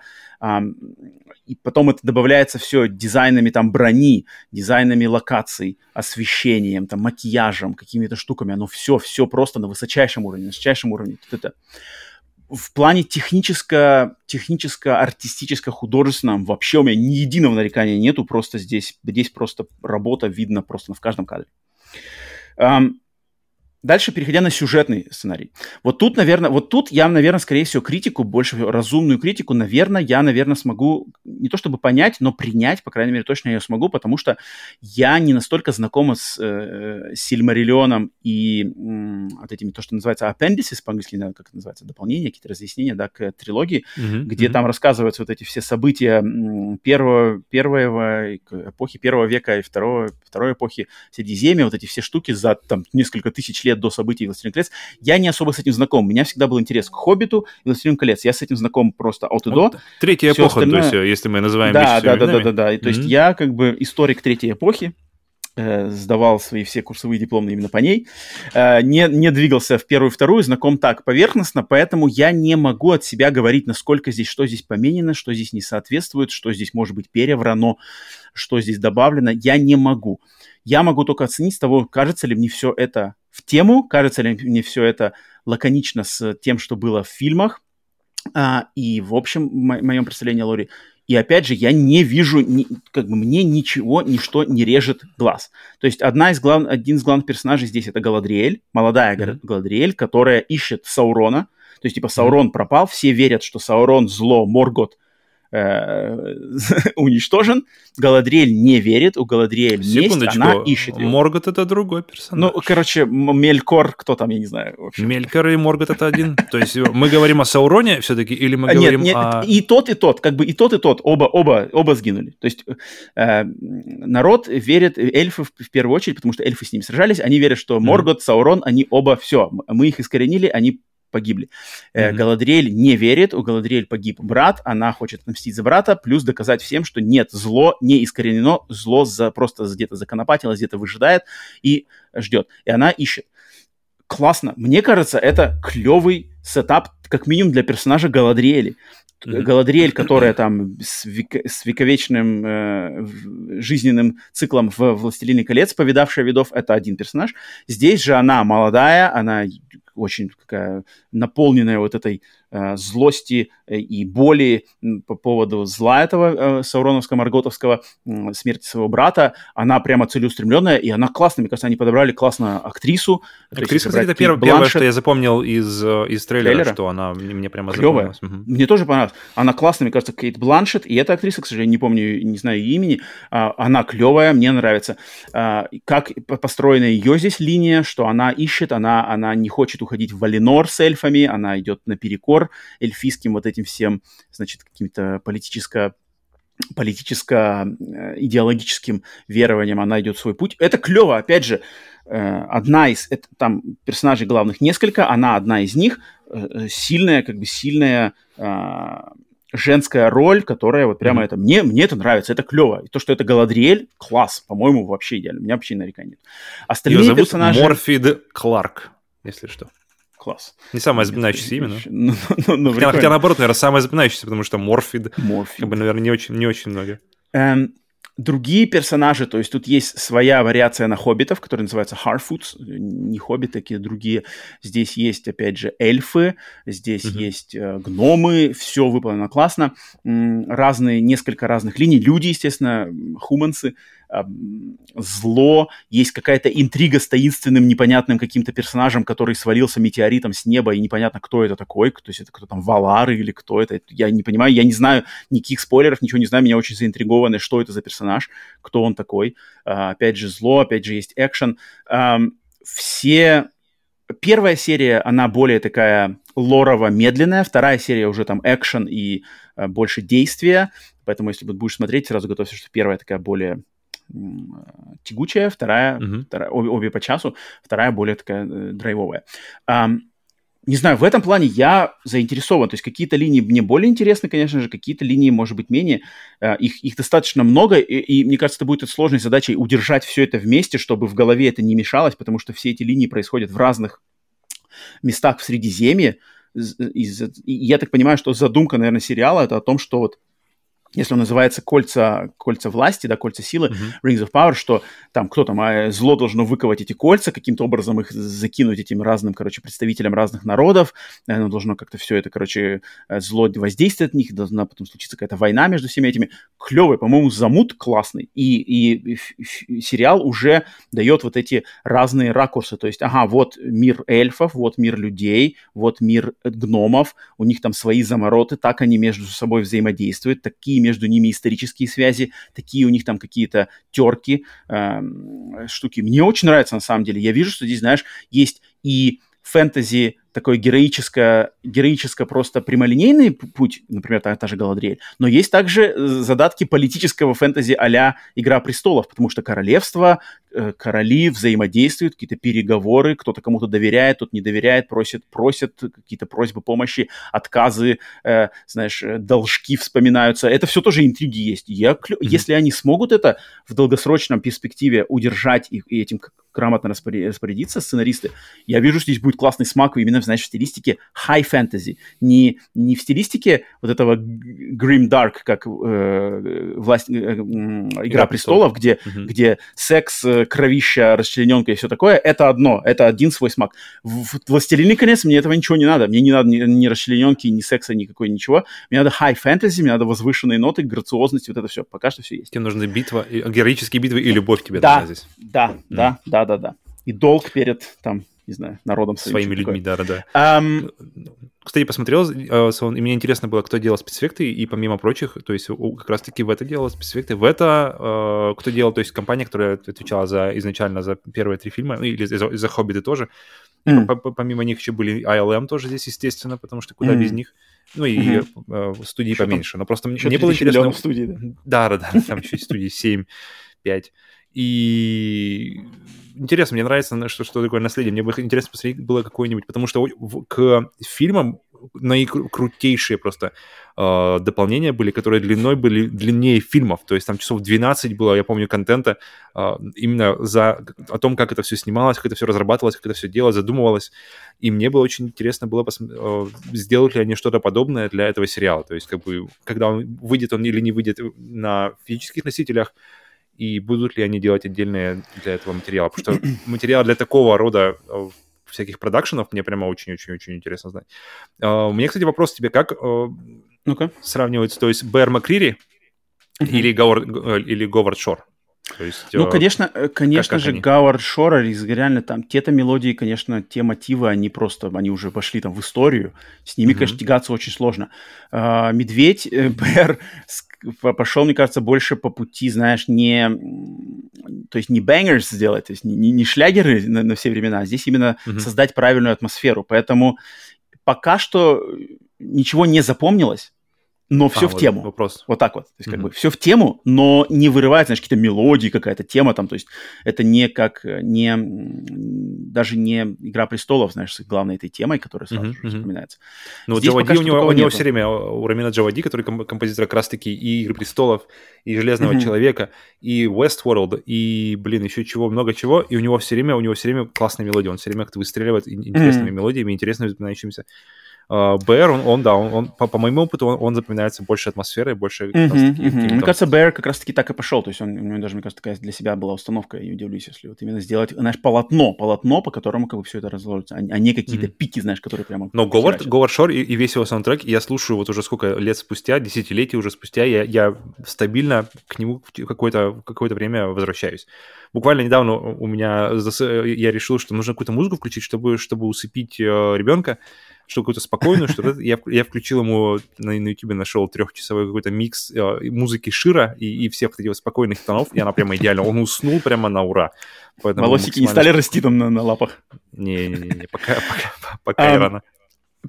И потом это добавляется все дизайнами там брони, дизайнами локаций, освещением, там макияжем, какими-то штуками. Оно все, все просто на высочайшем уровне, на высочайшем уровне. Вот это в плане техническо, техническо, артистическо, художественном вообще у меня ни единого нарекания нету, просто здесь, здесь просто работа видно просто в каждом кадре. Um, Дальше, переходя на сюжетный сценарий. Вот тут, наверное, вот тут я, наверное, скорее всего, критику, больше разумную критику, наверное, я, наверное, смогу не то чтобы понять, но принять, по крайней мере, точно я смогу, потому что я не настолько знакома с э, Сильмариллионом и э, вот этими, то, что называется appendices, по-английски, не как это называется, дополнения, какие-то разъяснения, да, к трилогии, mm-hmm. где mm-hmm. там рассказываются вот эти все события первого, первого эпохи первого века и второго, второй эпохи Средиземья, вот эти все штуки за там несколько тысяч лет лет до событий «Властелин колец», я не особо с этим знаком. У меня всегда был интерес к «Хоббиту» и «Властелину колец». Я с этим знаком просто от и до. Вот, третья Все эпоха, остальное... то есть, если мы называем да, да, да, да, да, да. Mm-hmm. То есть я как бы историк третьей эпохи, э, сдавал свои все курсовые дипломы именно по ней, э, не, не двигался в первую и вторую, знаком так поверхностно, поэтому я не могу от себя говорить, насколько здесь, что здесь поменено, что здесь не соответствует, что здесь может быть переврано, что здесь добавлено, я не могу. Я могу только оценить того, кажется ли мне все это в тему, кажется ли мне все это лаконично с тем, что было в фильмах. А, и, в общем, в мо- моем представлении о Лори. И опять же, я не вижу, ни, как бы мне ничего, ничто не режет глаз. То есть одна из глав, один из главных персонажей здесь это Галадриэль, молодая mm-hmm. Галадриэль, которая ищет Саурона. То есть, типа, Саурон mm-hmm. пропал, все верят, что Саурон зло, Моргот уничтожен. Галадриэль не верит, у Галадриэль есть, она ищет его. Моргот это другой персонаж. Ну, короче, Мелькор, кто там, я не знаю. Вообще. Мелькор и Моргот это один. То есть мы говорим о Сауроне все-таки, или мы говорим нет, нет, о... и тот, и тот, как бы и тот, и тот, оба, оба, оба сгинули. То есть э, народ верит, эльфы в, в первую очередь, потому что эльфы с ними сражались, они верят, что Моргот. Саурон, они оба, все, мы их искоренили, они погибли. Mm-hmm. Галадриэль не верит, у Галадриэль погиб брат, она хочет отомстить за брата, плюс доказать всем, что нет, зло не искоренено, зло за, просто где-то законопатилось, где-то выжидает и ждет. И она ищет. Классно. Мне кажется, это клевый сетап, как минимум для персонажа Галадриэли. Mm-hmm. Галадриэль, которая там с, век, с вековечным э, жизненным циклом в «Властелине колец», повидавшая видов, это один персонаж. Здесь же она молодая, она очень такая наполненная вот этой злости э, и боли по поводу зла этого э, Сауроновского, Марготовского, э, смерти своего брата. Она прямо целеустремленная, и она классная. Мне кажется, они подобрали классную актрису. Актриса, кстати, это первое, первое, что я запомнил из, э, из трейлера, трейлера, что она мне прямо Клевая. Угу. Мне тоже понравилась. Она классная, мне кажется, Кейт Бланшет, и эта актриса, к сожалению, не помню, не знаю ее имени, а, она клевая, мне нравится. А, как построена ее здесь линия, что она ищет, она, она не хочет уходить в Валинор с эльфами, она идет наперекор эльфийским вот этим всем, значит, каким-то политическо политическо-идеологическим верованием она идет свой путь. Это клево, опять же, э, одна из, это, там персонажей главных несколько, она одна из них, э, сильная, как бы сильная а, женская роль, которая вот прямо mm-hmm. это, мне, мне это нравится, это клево. И то, что это Галадриэль, класс, по-моему, вообще идеально. У меня вообще нареканий нет. Остальные Ее зовут персонажи... Морфид Кларк, если что класс. Не самое запоминающееся имя, но... Ну, ну, ну, хотя, хотя, наоборот, наверное, самое запоминающееся, потому что Морфид, Морфид. как бы, наверное, не очень, не очень много. Эм, другие персонажи, то есть тут есть своя вариация на хоббитов, которая называется Harfoots, не хоббиты, такие другие. Здесь есть, опять же, эльфы, здесь mm-hmm. есть э, гномы, все выполнено классно. М- разные, несколько разных линий. Люди, естественно, хумансы, зло, есть какая-то интрига с таинственным, непонятным каким-то персонажем, который свалился метеоритом с неба, и непонятно, кто это такой, то есть это кто там, Валары или кто это, я не понимаю, я не знаю никаких спойлеров, ничего не знаю, меня очень заинтригованы, что это за персонаж, кто он такой. Uh, опять же, зло, опять же, есть экшен. Все... Первая серия, она более такая лорово-медленная, вторая серия уже там экшен и uh, больше действия, поэтому если будешь смотреть, сразу готовься, что первая такая более тягучая, вторая, uh-huh. вторая обе, обе по часу, вторая более такая э, драйвовая. Um, не знаю, в этом плане я заинтересован. То есть какие-то линии мне более интересны, конечно же, какие-то линии, может быть, менее. Uh, их, их достаточно много, и, и мне кажется, это будет сложной задачей удержать все это вместе, чтобы в голове это не мешалось, потому что все эти линии происходят в разных местах в Средиземье. И, и я так понимаю, что задумка, наверное, сериала это о том, что вот если он называется «Кольца, кольца власти», да, «Кольца силы», uh-huh. «Rings of Power», что там кто там, а зло должно выковать эти кольца, каким-то образом их закинуть этим разным, короче, представителям разных народов, оно должно как-то все это, короче, э, зло воздействовать на них, должна потом случиться какая-то война между всеми этими. Клевый, по-моему, замут классный, и, и, и сериал уже дает вот эти разные ракурсы, то есть, ага, вот мир эльфов, вот мир людей, вот мир гномов, у них там свои замороты, так они между собой взаимодействуют, такие между ними исторические связи, такие у них там какие-то терки, э, штуки. Мне очень нравится на самом деле. Я вижу, что здесь, знаешь, есть и фэнтези такой героическое, героическое просто прямолинейный путь, например, та, та же Галадриэль, но есть также э, задатки политического фэнтези а «Игра престолов», потому что королевство, э, короли взаимодействуют, какие-то переговоры, кто-то кому-то доверяет, тот не доверяет, просит, просят какие-то просьбы помощи, отказы, э, знаешь, э, должки вспоминаются. Это все тоже интриги есть. Я, mm-hmm. Если они смогут это в долгосрочном перспективе удержать их и этим грамотно распорядиться сценаристы, я вижу, что здесь будет классный смак именно, знаешь, в стилистике high fantasy, не, не в стилистике вот этого grim dark, как э, власть, э, Игра, Игра престолов, где, угу. где секс, э, кровища, расчлененка и все такое, это одно, это один свой смак. В, «Властелине конец» мне этого ничего не надо, мне не надо ни, ни расчлененки, ни секса, никакой, ничего. Мне надо high fantasy, мне надо возвышенные ноты, грациозность, вот это все. Пока что все есть. Тебе нужны битва, героические битвы и любовь тебе да, здесь. Да, да, да, да, да. И долг перед там, не знаю, народом своим. Своими людьми, да-да-да. Um... Кстати, посмотрел, э, и мне интересно было, кто делал спецэффекты, и помимо прочих, то есть как раз-таки в это делал спецэффекты, в это э, кто делал, то есть компания, которая отвечала за изначально за первые три фильма, ну, или за, за «Хоббиты» тоже, mm. Помимо них еще были ILM тоже здесь, естественно, потому что куда mm. без них. Ну и mm-hmm. студии Что поменьше. Там? Но просто мне, мне было интересно... студии, да? Да, да, да, там еще студии 7, 5. И интересно, мне нравится, что, что такое наследие. Мне бы интересно посмотреть было какое-нибудь, потому что к фильмам наикрутейшие просто э, дополнения были, которые длиной были длиннее фильмов. То есть там часов 12 было, я помню, контента э, именно за, о том, как это все снималось, как это все разрабатывалось, как это все делалось, задумывалось. И мне было очень интересно было посмотреть, э, сделают ли они что-то подобное для этого сериала. То есть как бы, когда он выйдет он или не выйдет на физических носителях, и будут ли они делать отдельные для этого материала. Потому что материал для такого рода э, всяких продакшенов мне прямо очень-очень-очень интересно знать. Uh, у меня, кстати, вопрос тебе, как uh, ну-ка. сравнивается, то есть Бэр Макрири uh-huh. или, Говард, или Говард Шор? То есть, ну, конечно, конечно же, Гауард Шора, реально там, те-то мелодии, конечно, те мотивы, они просто, они уже вошли там в историю, с ними, mm-hmm. конечно, тягаться очень сложно. Uh, Медведь, Бэр пошел, мне кажется, больше по пути, знаешь, не, то есть не бангерс сделать, то есть не, не шлягеры на, на все времена, а здесь именно mm-hmm. создать правильную атмосферу. Поэтому пока что ничего не запомнилось, но все а, в вот тему. Вопрос. Вот так вот. То есть, как mm-hmm. бы все в тему, но не вырывает, знаешь, какие-то мелодии, какая-то тема там. То есть, это не как, не, даже не «Игра престолов», знаешь, с главной этой темой, которая сразу mm-hmm. же вспоминается. Ну, Джавади у него, у него все время, у Рамина Джавади, который композитор как раз-таки и «Игры престолов», и «Железного mm-hmm. человека», и Westworld, и, блин, еще чего, много чего, и у него все время, у него все время классная мелодия, он все время как-то выстреливает интересными mm-hmm. мелодиями, интересными запоминающимися Uh, Bear, он, он, да, он, он по, по моему опыту, он, он запоминается больше атмосферой, больше... Uh-huh, uh-huh. Мне кажется, Bear как раз-таки так и пошел, то есть он, у него даже, мне кажется, такая для себя была установка, я удивлюсь, если вот именно сделать, знаешь, полотно, полотно, по которому как бы все это разложится, а, а не какие-то uh-huh. пики, знаешь, которые прямо... Но Говард, Говард Шор и, и весь его саундтрек, я слушаю вот уже сколько лет спустя, десятилетий уже спустя, я, я стабильно к нему какое-то какое время возвращаюсь. Буквально недавно у меня, я решил, что нужно какую-то музыку включить, чтобы, чтобы усыпить э, ребенка, что какую-то спокойную, что я, я включил ему на, на YouTube нашел трехчасовой какой-то микс э, музыки Шира и, и всех таких спокойных тонов, и она прямо идеально. Он уснул прямо на ура. Поэтому Волосики максимально... не стали расти там на, на лапах? Не-не-не, пока, пока, пока um, рано.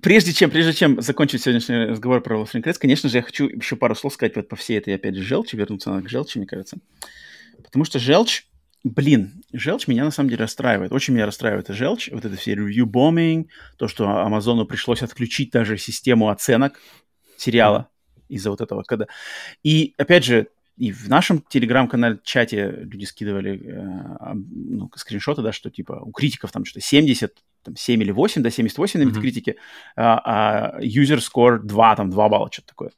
Прежде чем, прежде чем закончить сегодняшний разговор про Wolfenstein Crest, конечно же, я хочу еще пару слов сказать вот по всей этой, опять же, желчи, вернуться надо к желчи, мне кажется. Потому что желчь Блин, желчь меня на самом деле расстраивает. Очень меня расстраивает желчь. Вот это все review bombing, то, что Амазону пришлось отключить даже систему оценок сериала из-за вот этого. Когда... И, опять же, и в нашем телеграм-канале чате люди скидывали э, ну, скриншоты, да, что типа у критиков там что-то 70, там 7 или 8, да, 78 на метакритике, mm-hmm. а, а user score 2, там 2 балла, что-то такое.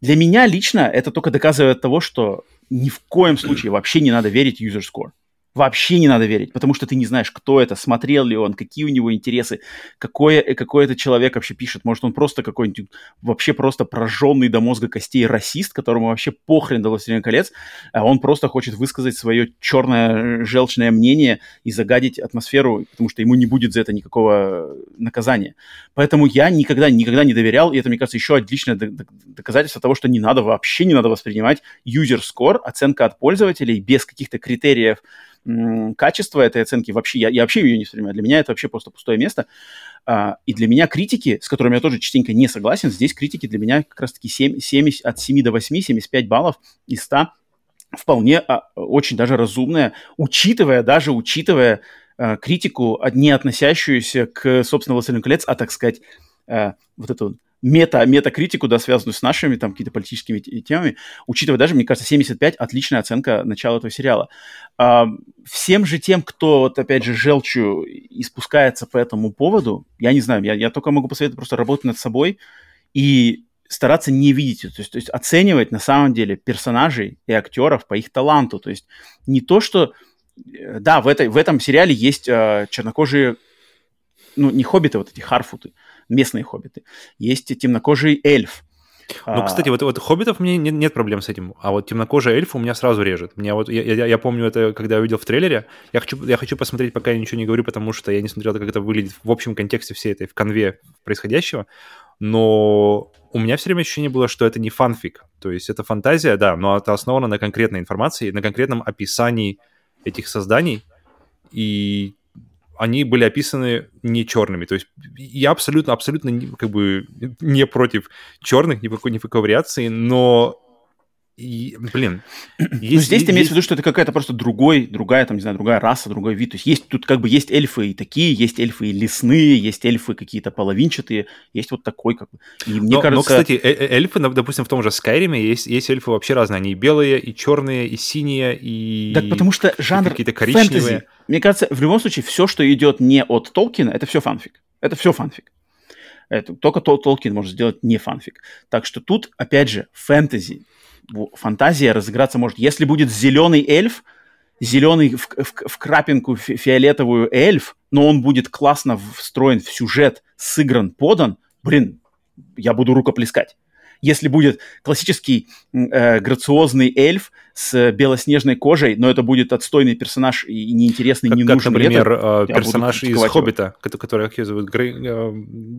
Для меня лично это только доказывает того, что ни в коем случае вообще не надо верить user score вообще не надо верить, потому что ты не знаешь, кто это, смотрел ли он, какие у него интересы, какое, э, какой это человек вообще пишет. Может, он просто какой-нибудь вообще просто прожженный до мозга костей расист, которому вообще похрен до «Властелина колец», а он просто хочет высказать свое черное желчное мнение и загадить атмосферу, потому что ему не будет за это никакого наказания. Поэтому я никогда, никогда не доверял, и это, мне кажется, еще отличное доказательство того, что не надо, вообще не надо воспринимать user score, оценка от пользователей без каких-то критериев, качество этой оценки вообще, я, я вообще ее не воспринимаю. Для меня это вообще просто пустое место. А, и для меня критики, с которыми я тоже частенько не согласен, здесь критики для меня как раз-таки 7, 70, от 7 до 8, 75 баллов из 100 вполне а, очень даже разумная, учитывая, даже учитывая а, критику, не относящуюся к, собственно, «Властелину колец», а, так сказать, а, вот эту мета, метакритику, да, связанную с нашими там какими-то политическими темами, учитывая даже, мне кажется, 75 отличная оценка начала этого сериала. А, всем же тем, кто, вот опять же, желчью испускается по этому поводу, я не знаю, я, я только могу посоветовать просто работать над собой и стараться не видеть, то есть, то есть оценивать на самом деле персонажей и актеров по их таланту. То есть не то, что... Э, да, в, этой, в этом сериале есть э, чернокожие, ну, не хоббиты, вот эти харфуты, местные хоббиты. Есть темнокожий эльф. Ну, кстати, вот, вот хоббитов мне нет, нет проблем с этим, а вот темнокожий эльф у меня сразу режет. Меня вот, я, я, я помню это, когда я увидел в трейлере. Я хочу, я хочу посмотреть, пока я ничего не говорю, потому что я не смотрел, как это выглядит в общем контексте всей этой, в конве происходящего. Но у меня все время ощущение было, что это не фанфик. То есть это фантазия, да, но это основано на конкретной информации, на конкретном описании этих созданий. И они были описаны не черными. То есть я абсолютно, абсолютно как бы не против черных, ни в какой, ни в какой вариации, но и, блин, ну, есть, ну, здесь есть... имеется в виду, что это какая-то просто другой, другая, там, не знаю, другая раса, другой вид. То есть есть тут как бы есть эльфы и такие, есть эльфы и лесные, есть эльфы какие-то половинчатые, есть вот такой как бы. И мне но, кажется... Но, кстати, э, э, эльфы, допустим, в том же Скайриме есть, есть эльфы вообще разные. Они и белые, и черные, и синие, и... Так потому что жанр какие-то коричневые. Фэнтези. Мне кажется, в любом случае, все, что идет не от Толкина, это все фанфик. Это все фанфик. Это, только Толкин может сделать не фанфик. Так что тут, опять же, фэнтези, фантазия разыграться может. Если будет зеленый эльф, зеленый в, в, в крапинку фи фиолетовую эльф, но он будет классно встроен в сюжет, сыгран, подан, блин, я буду рукоплескать. Если будет классический э, грациозный эльф с белоснежной кожей, но это будет отстойный персонаж и неинтересный, как, не как, нужен. например, это, персонаж из «Хоббита», который, как ее зовут, Грей, э,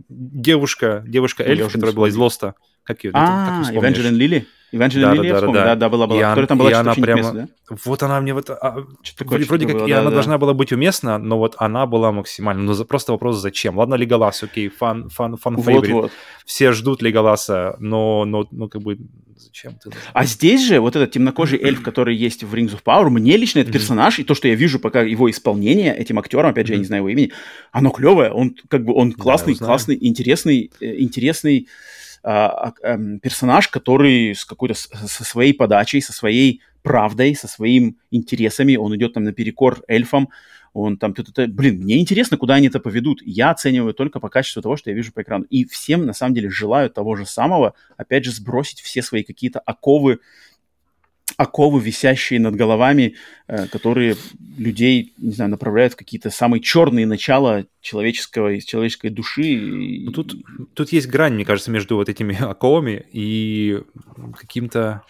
девушка, девушка-эльф, которая была из «Лоста». Как ее? А, Эванжелин Лили? Evangeline да, Lily, да, да, да, да, была, была. И которая там была и она прямо, да? Вот она мне вот... А, такое, вроде как было, и да, она да. должна была быть уместна, но вот она была максимально... Ну, просто вопрос, зачем? Ладно, Леголас, окей, фан, фан, фан вот, вот. Все ждут Леголаса, но, но, но как бы зачем ты... А здесь же вот этот темнокожий эльф, который есть в Rings of Power, мне лично этот персонаж, и то, что я вижу пока его исполнение этим актером, опять же, я не знаю его имени, оно клевое, он как бы, он классный, классный, интересный, э, интересный персонаж, который с какой-то со своей подачей, со своей правдой, со своими интересами, он идет там наперекор эльфам, он там, -т -т. блин, мне интересно, куда они это поведут. Я оцениваю только по качеству того, что я вижу по экрану. И всем, на самом деле, желаю того же самого, опять же, сбросить все свои какие-то оковы, оковы, висящие над головами, э, которые людей, не знаю, направляют в какие-то самые черные начала человеческого, человеческой души. Ну, тут, тут есть грань, мне кажется, между вот этими оковами и каким-то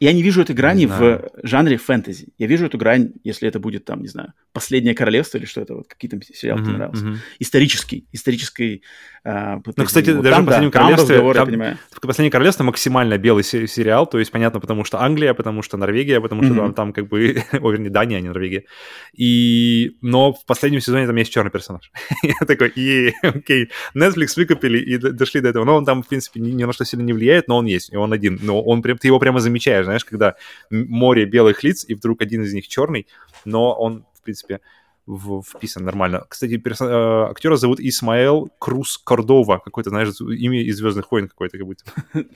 я не вижу этой грани в жанре фэнтези. Я вижу эту грань, если это будет там, не знаю, «Последнее королевство» или что это, вот какие там сериалы mm-hmm, нравился. Mm-hmm. Исторический, исторический. Э, ну, кстати, вот даже там, в «Последнем да, королевстве», там, там, понимаю. «Последнее королевство» максимально белый сериал, то есть понятно, потому что Англия, потому что Норвегия, потому что mm-hmm. там, там как бы, ой, вернее, Дания, а не Норвегия. И, но в последнем сезоне там есть черный персонаж. Я такой, и, окей, Netflix выкупили и дошли до этого. Но он там, в принципе, ни, ни на что сильно не влияет, но он есть, и он один. Но он, ты его прямо замечаешь, знаешь, когда море белых лиц, и вдруг один из них черный, но он, в принципе, в, вписан нормально. Кстати, персон... э, актера зовут Исмаэл Круз Кордова, какой-то, знаешь, имя из «Звездных войн» какое-то как будто.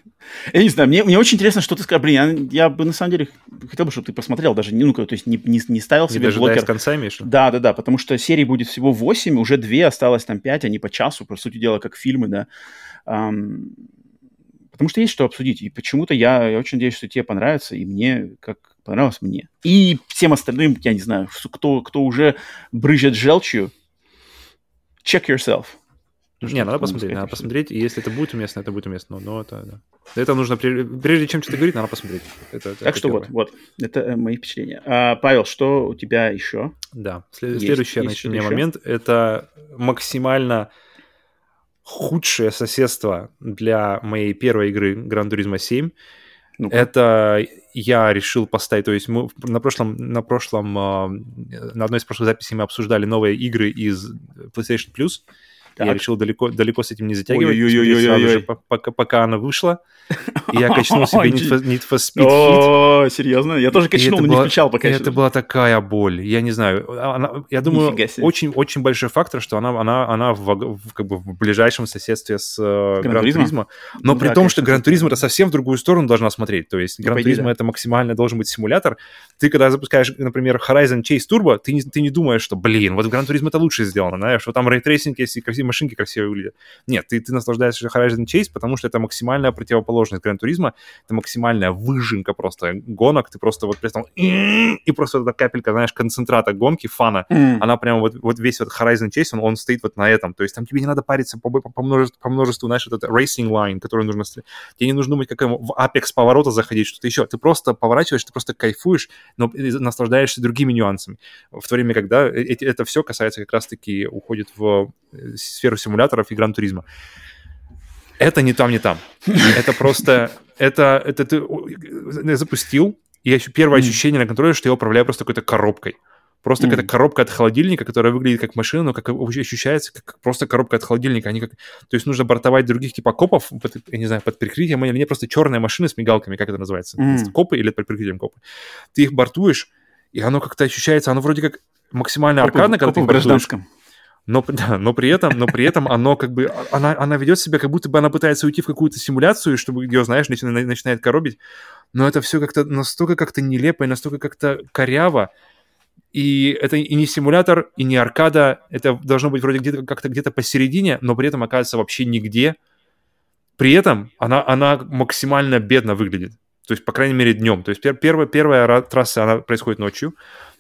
Я не знаю, мне, мне очень интересно, что ты скажешь. Блин, я, я бы на самом деле хотел бы, чтобы ты посмотрел, даже, ну, то есть не, не, не ставил не себе блокер. конца имеешь? Да, да, да, потому что серий будет всего 8, уже 2, осталось там 5, они по часу, по сути дела, как фильмы, да. Um, потому что есть что обсудить. И почему-то я, я очень надеюсь, что тебе понравится, и мне, как понравилось мне. И всем остальным, я не знаю, кто, кто уже брызжет желчью, check yourself. Ну, не, надо посмотреть, надо посмотреть, и если это будет уместно, это будет уместно, но это, да. Это нужно, прежде чем что-то говорить, надо посмотреть. Это, это, так это что первое. вот, вот, это э, мои впечатления. А, Павел, что у тебя еще? Да, след, есть, следующий есть, меня момент, это максимально худшее соседство для моей первой игры Gran Turismo 7. ну -ка. Это я решил поставить, то есть мы на прошлом, на прошлом, а, на одной из прошлых записей мы обсуждали новые игры из PlayStation Plus, Я решил далеко, далеко с этим не затягивать. Ой-ой-ой-ой-ой. Пока, пока она вышла, я качнул себе Need for, Need for Speed О, серьезно? Я тоже качнул, но не включал пока. Это была такая боль. Я не знаю. Она, я думаю, очень-очень большой фактор, что она, она, она в, как бы в ближайшем соседстве с Gran э. Но при том, что Gran Turismo это совсем в другую сторону должна смотреть. То есть Gran Turismo это максимально должен быть симулятор. Ты когда запускаешь, например, Horizon Chase Turbo, ты не, ты не думаешь, что, блин, вот в Gran Turismo это лучше сделано, знаешь, что там ray tracing есть, и красивые машинки красиво выглядят. Нет, ты, ты наслаждаешься Horizon Chase, потому что это максимальная противоположность Гран Туризма, это максимальная выжимка просто гонок, ты просто вот прям и просто эта капелька, знаешь, концентрата гонки, фана, mm. она прямо вот, вот весь вот Horizon Chase, он, он стоит вот на этом, то есть там тебе не надо париться по, по, по, множеству, по множеству, знаешь, этот racing line, который нужно... Тебе не нужно думать, как в апекс поворота заходить, что-то еще. Ты просто поворачиваешь, ты просто кайфуешь, но наслаждаешься другими нюансами. В то время, когда это, это все касается как раз-таки, уходит в э, сферу симуляторов и Гран-туризма. Это не там, не там. Это просто... Это, это ты запустил, и еще первое ощущение на контроле, что я управляю просто какой-то коробкой. Просто mm. какая-то коробка от холодильника, которая выглядит как машина, но как ощущается как просто коробка от холодильника. Они как... То есть нужно бортовать других типа копов, под, я не знаю, под прикрытием или нет, просто черная машина с мигалками, как это называется? Mm. Копы или под прикрытием копы. Ты их бортуешь, и оно как-то ощущается, оно вроде как максимально копы, аркадно, когда копы ты в гражданском но, да, но при этом, но при этом оно как бы, она, она ведет себя, как будто бы она пытается уйти в какую-то симуляцию, чтобы ее, знаешь, начинает, начинает коробить, но это все как-то настолько как-то нелепо и настолько как-то коряво, и это и не симулятор, и не аркада, это должно быть вроде где-то как-то где-то посередине, но при этом оказывается вообще нигде. При этом она, она максимально бедно выглядит. То есть, по крайней мере, днем. То есть пер, первая, первая трасса, она происходит ночью,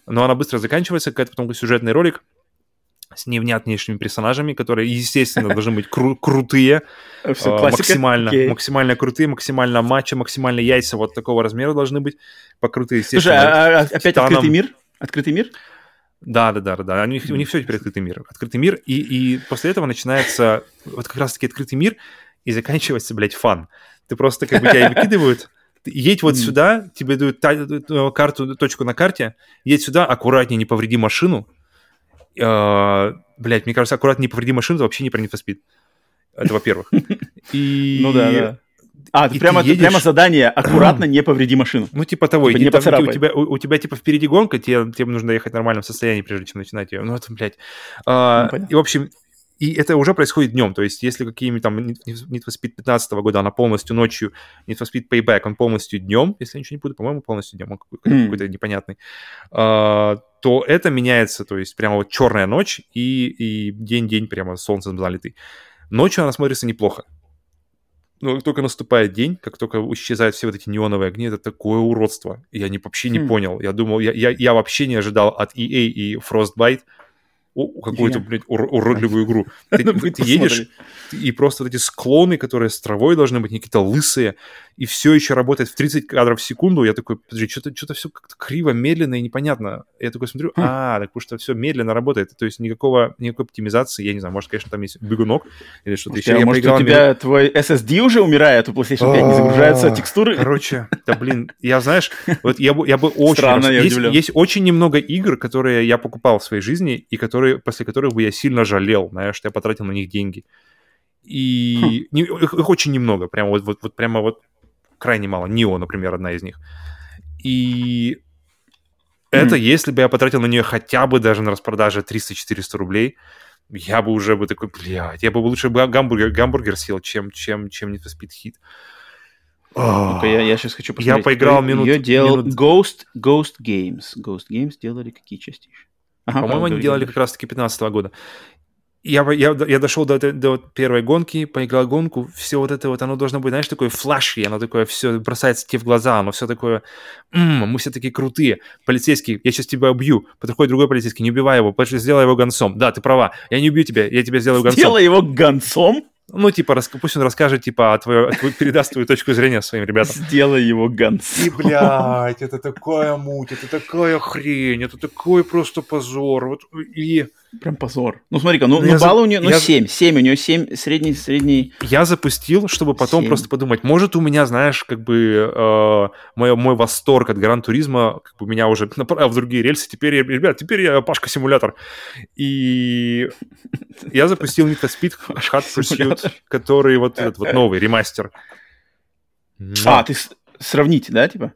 но она быстро заканчивается, какой-то потом сюжетный ролик, с невнятнейшими персонажами, которые, естественно, должны быть кру- крутые, Все, э, максимально, okay. максимально крутые, максимально матча, максимально яйца вот такого размера должны быть, покрутые, естественно. Слушай, а, а, опять титаном. открытый мир? Открытый мир? Да, да, да, да. У них, у них все теперь открытый мир. Открытый мир, и, и после этого начинается вот как раз-таки открытый мир, и заканчивается, блядь, фан. Ты просто как бы тебя выкидывают, едь вот сюда, тебе дают карту, точку на карте, едь сюда, аккуратнее, не повреди машину, Uh, блять, мне кажется, аккуратно не повреди машину, это вообще не про Need for Speed. Это во-первых. И... Ну да, да. А, ты прямо, едешь... прямо задание аккуратно не повреди машину. Ну, типа того, типа, не там, у, тебя, у, у тебя типа впереди гонка, тебе, тебе нужно ехать в нормальном состоянии, прежде чем начинать ее. Ну, это, блядь. А, ну, и, в общем, и это уже происходит днем, то есть если какие-нибудь там Need for Speed 15 года, она полностью ночью, Need for Speed Payback, он полностью днем, если я ничего не буду, по-моему, полностью днем, он какой-то, какой-то непонятный, uh, то это меняется, то есть прямо вот черная ночь и, и день-день прямо солнцем залитый. Ночью она смотрится неплохо. Но как только наступает день, как только исчезают все вот эти неоновые огни, это такое уродство. Я не, вообще не хм. понял. Я думал, я, я, я вообще не ожидал от EA и Frostbite какую-то, блядь, ур- уродливую игру. Ты, ты едешь, и просто вот эти склоны, которые с травой должны быть, какие-то лысые, и все еще работает в 30 кадров в секунду. Я такой, подожди, что-то, что-то все как-то криво, медленно и непонятно. Я такой смотрю, хм. а, так потому что все медленно работает. То есть никакого, никакой оптимизации, я не знаю, может, конечно, там есть бегунок или что-то еще. Я может, у тебя минут... твой SSD уже умирает, у PlayStation 5 не загружаются текстуры? Короче, да блин, я, знаешь, вот я бы, я бы очень... Странно, я есть, есть очень немного игр, которые я покупал в своей жизни, и которые, после которых бы я сильно жалел, знаешь, что я потратил на них деньги. И хм. не, их, их очень немного, прямо вот, вот, вот прямо вот крайне мало. Нио, например, одна из них. И это если бы я потратил на нее хотя бы даже на распродаже 300-400 рублей, я бы уже бы такой, блядь, я бы лучше бы гамбургер, гамбургер съел, чем, чем, чем Speed Hit. ну я, я сейчас хочу посмотреть. Я поиграл минут... Ее делал минут... Ghost, Ghost Games. Ghost Games делали какие части еще? Ага, По-моему, они делали как раз-таки 15 -го года я, я, я дошел до, до первой гонки, поиграл гонку, все вот это вот, оно должно быть, знаешь, такое флаши, оно такое все бросается тебе в глаза, оно все такое, м-м, мы все такие крутые, полицейский, я сейчас тебя убью, подходит другой полицейский, не убивай его, сделай его гонцом, да, ты права, я не убью тебя, я тебя сделаю гонцом. Сделай его гонцом? Ну, типа, рас... пусть он расскажет, типа, твою... передаст твою точку зрения своим ребятам. Сделай его гонцом. И, блядь, это такая муть, это такая хрень, это такой просто позор. Вот, и... Прям позор. Ну, смотри-ка, ну, ну, ну баллы за... у нее, ну, я... 7, 7, у нее 7, средний, средний... Я запустил, чтобы потом 7. просто подумать, может, у меня, знаешь, как бы э, мой, мой восторг от Гран-туризма, как бы меня уже направил в другие рельсы, теперь, я, ребят, теперь я Пашка-симулятор. И я запустил Need for Speed Hot Pursuit, который вот этот вот новый, ремастер. А, ты сравнить, да, типа?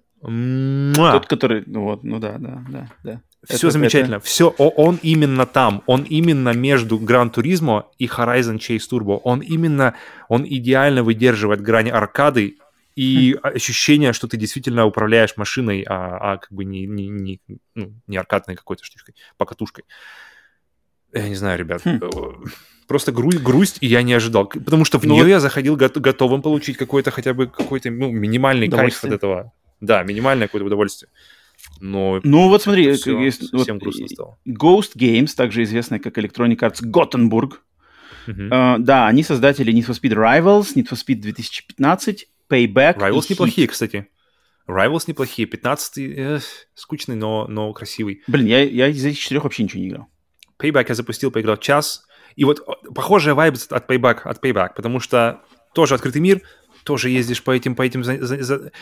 Тот, который, ну вот, ну да, да, да, да. Все это, замечательно. Это... Все, он именно там. Он именно между Гран Туризмо и Horizon Chase Turbo. Он именно, он идеально выдерживает грани аркады и хм. ощущение, что ты действительно управляешь машиной, а, а как бы не, не, не, ну, не аркадной какой-то штучкой, покатушкой. Я не знаю, ребят. Хм. Э, просто грусть, грусть, и я не ожидал. Потому что в ну, нее я заходил готовым получить какой-то хотя бы какой-то ну, минимальный кайф от этого. Да, минимальное какое-то удовольствие. Но ну вот смотри, все, есть, совсем вот, грустно стало. Ghost Games, также известная как Electronic Arts Gothenburg. Uh-huh. Uh, да, они создатели Need for Speed Rivals, Need for Speed 2015, Payback. Rivals неплохие, кстати. Rivals неплохие. 15 э, скучный, но, но красивый. Блин, я, я из этих четырех вообще ничего не играл. Payback я запустил, поиграл час. И вот похожая вайб от Payback, от Payback, потому что тоже открытый мир, тоже ездишь по этим, по этим... За, за, за...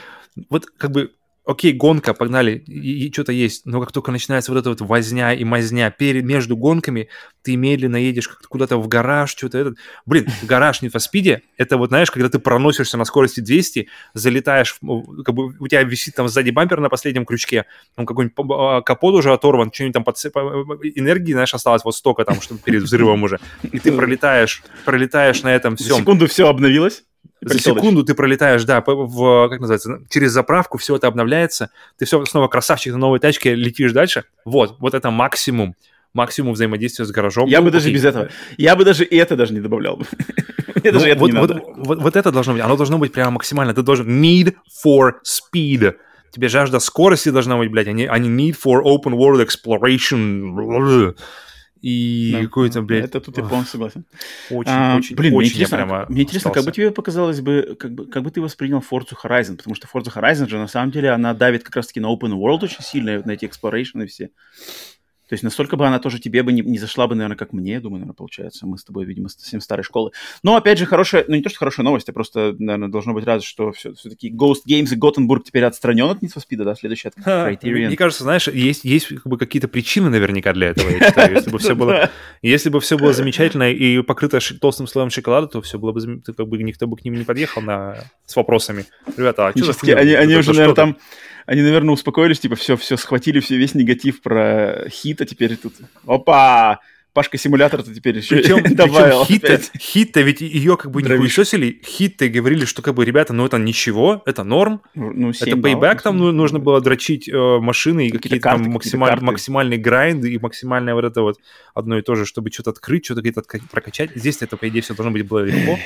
Вот как бы окей, гонка, погнали, и, и что-то есть, но как только начинается вот эта вот возня и мазня перед, между гонками, ты медленно едешь куда-то в гараж, что-то этот... Блин, гараж не в спиде, это вот, знаешь, когда ты проносишься на скорости 200, залетаешь, как бы у тебя висит там сзади бампер на последнем крючке, там какой-нибудь а, капот уже оторван, что-нибудь там под... энергии, знаешь, осталось вот столько там, что перед взрывом уже, и ты пролетаешь, пролетаешь на этом всем. секунду все обновилось? За секунду ты пролетаешь, да, в, как называется, через заправку, все это обновляется, ты все снова красавчик на новой тачке, летишь дальше. Вот, вот это максимум, максимум взаимодействия с гаражом. Я бы даже без этого, я бы даже и это даже не добавлял бы. Ну, вот, это должно быть, оно должно быть прямо максимально. Ты должен need for speed. Тебе жажда скорости должна быть, блядь, а не, а не need for open world exploration и да, какой-то, блядь... Это тут я полностью согласен. Очень, а, очень, блин, очень мне интересно, прямо мне интересно, как бы тебе показалось бы, как бы, как бы ты воспринял Forza Horizon, потому что Forza Horizon же, на самом деле, она давит как раз-таки на open world очень сильно, на эти exploration и все. То есть настолько бы она тоже тебе бы не, не зашла бы, наверное, как мне, думаю, наверное, получается. Мы с тобой, видимо, совсем старой школы. Но, опять же, хорошая, ну не то, что хорошая новость, а просто, наверное, должно быть рад, что все, все-таки Ghost Games и Готенбург теперь отстранен от Need for Speed, да, следующий от Criterion. Мне кажется, знаешь, есть, есть как бы, какие-то причины наверняка для этого, я считаю. Если бы все было, если бы все было замечательно и покрыто толстым слоем шоколада, то все было бы, как бы никто бы к ним не подъехал на, с вопросами. Ребята, а что за Они, они уже, наверное, там они, наверное, успокоились, типа, все, все, схватили все, весь негатив про хит, а теперь тут, опа, Пашка симулятор-то теперь еще причем, добавил. Причем хит-то, ведь ее как бы не хуесосили. Хит-то говорили, что как бы, ребята, ну это ничего, это норм. Ну, ну это payback, там ну, нужно было дрочить э, машины и какие-то там максималь, максимальный грайнд и максимальное вот это вот одно и то же, чтобы что-то открыть, что-то где-то прокачать. Здесь это, по идее, все должно быть было легко.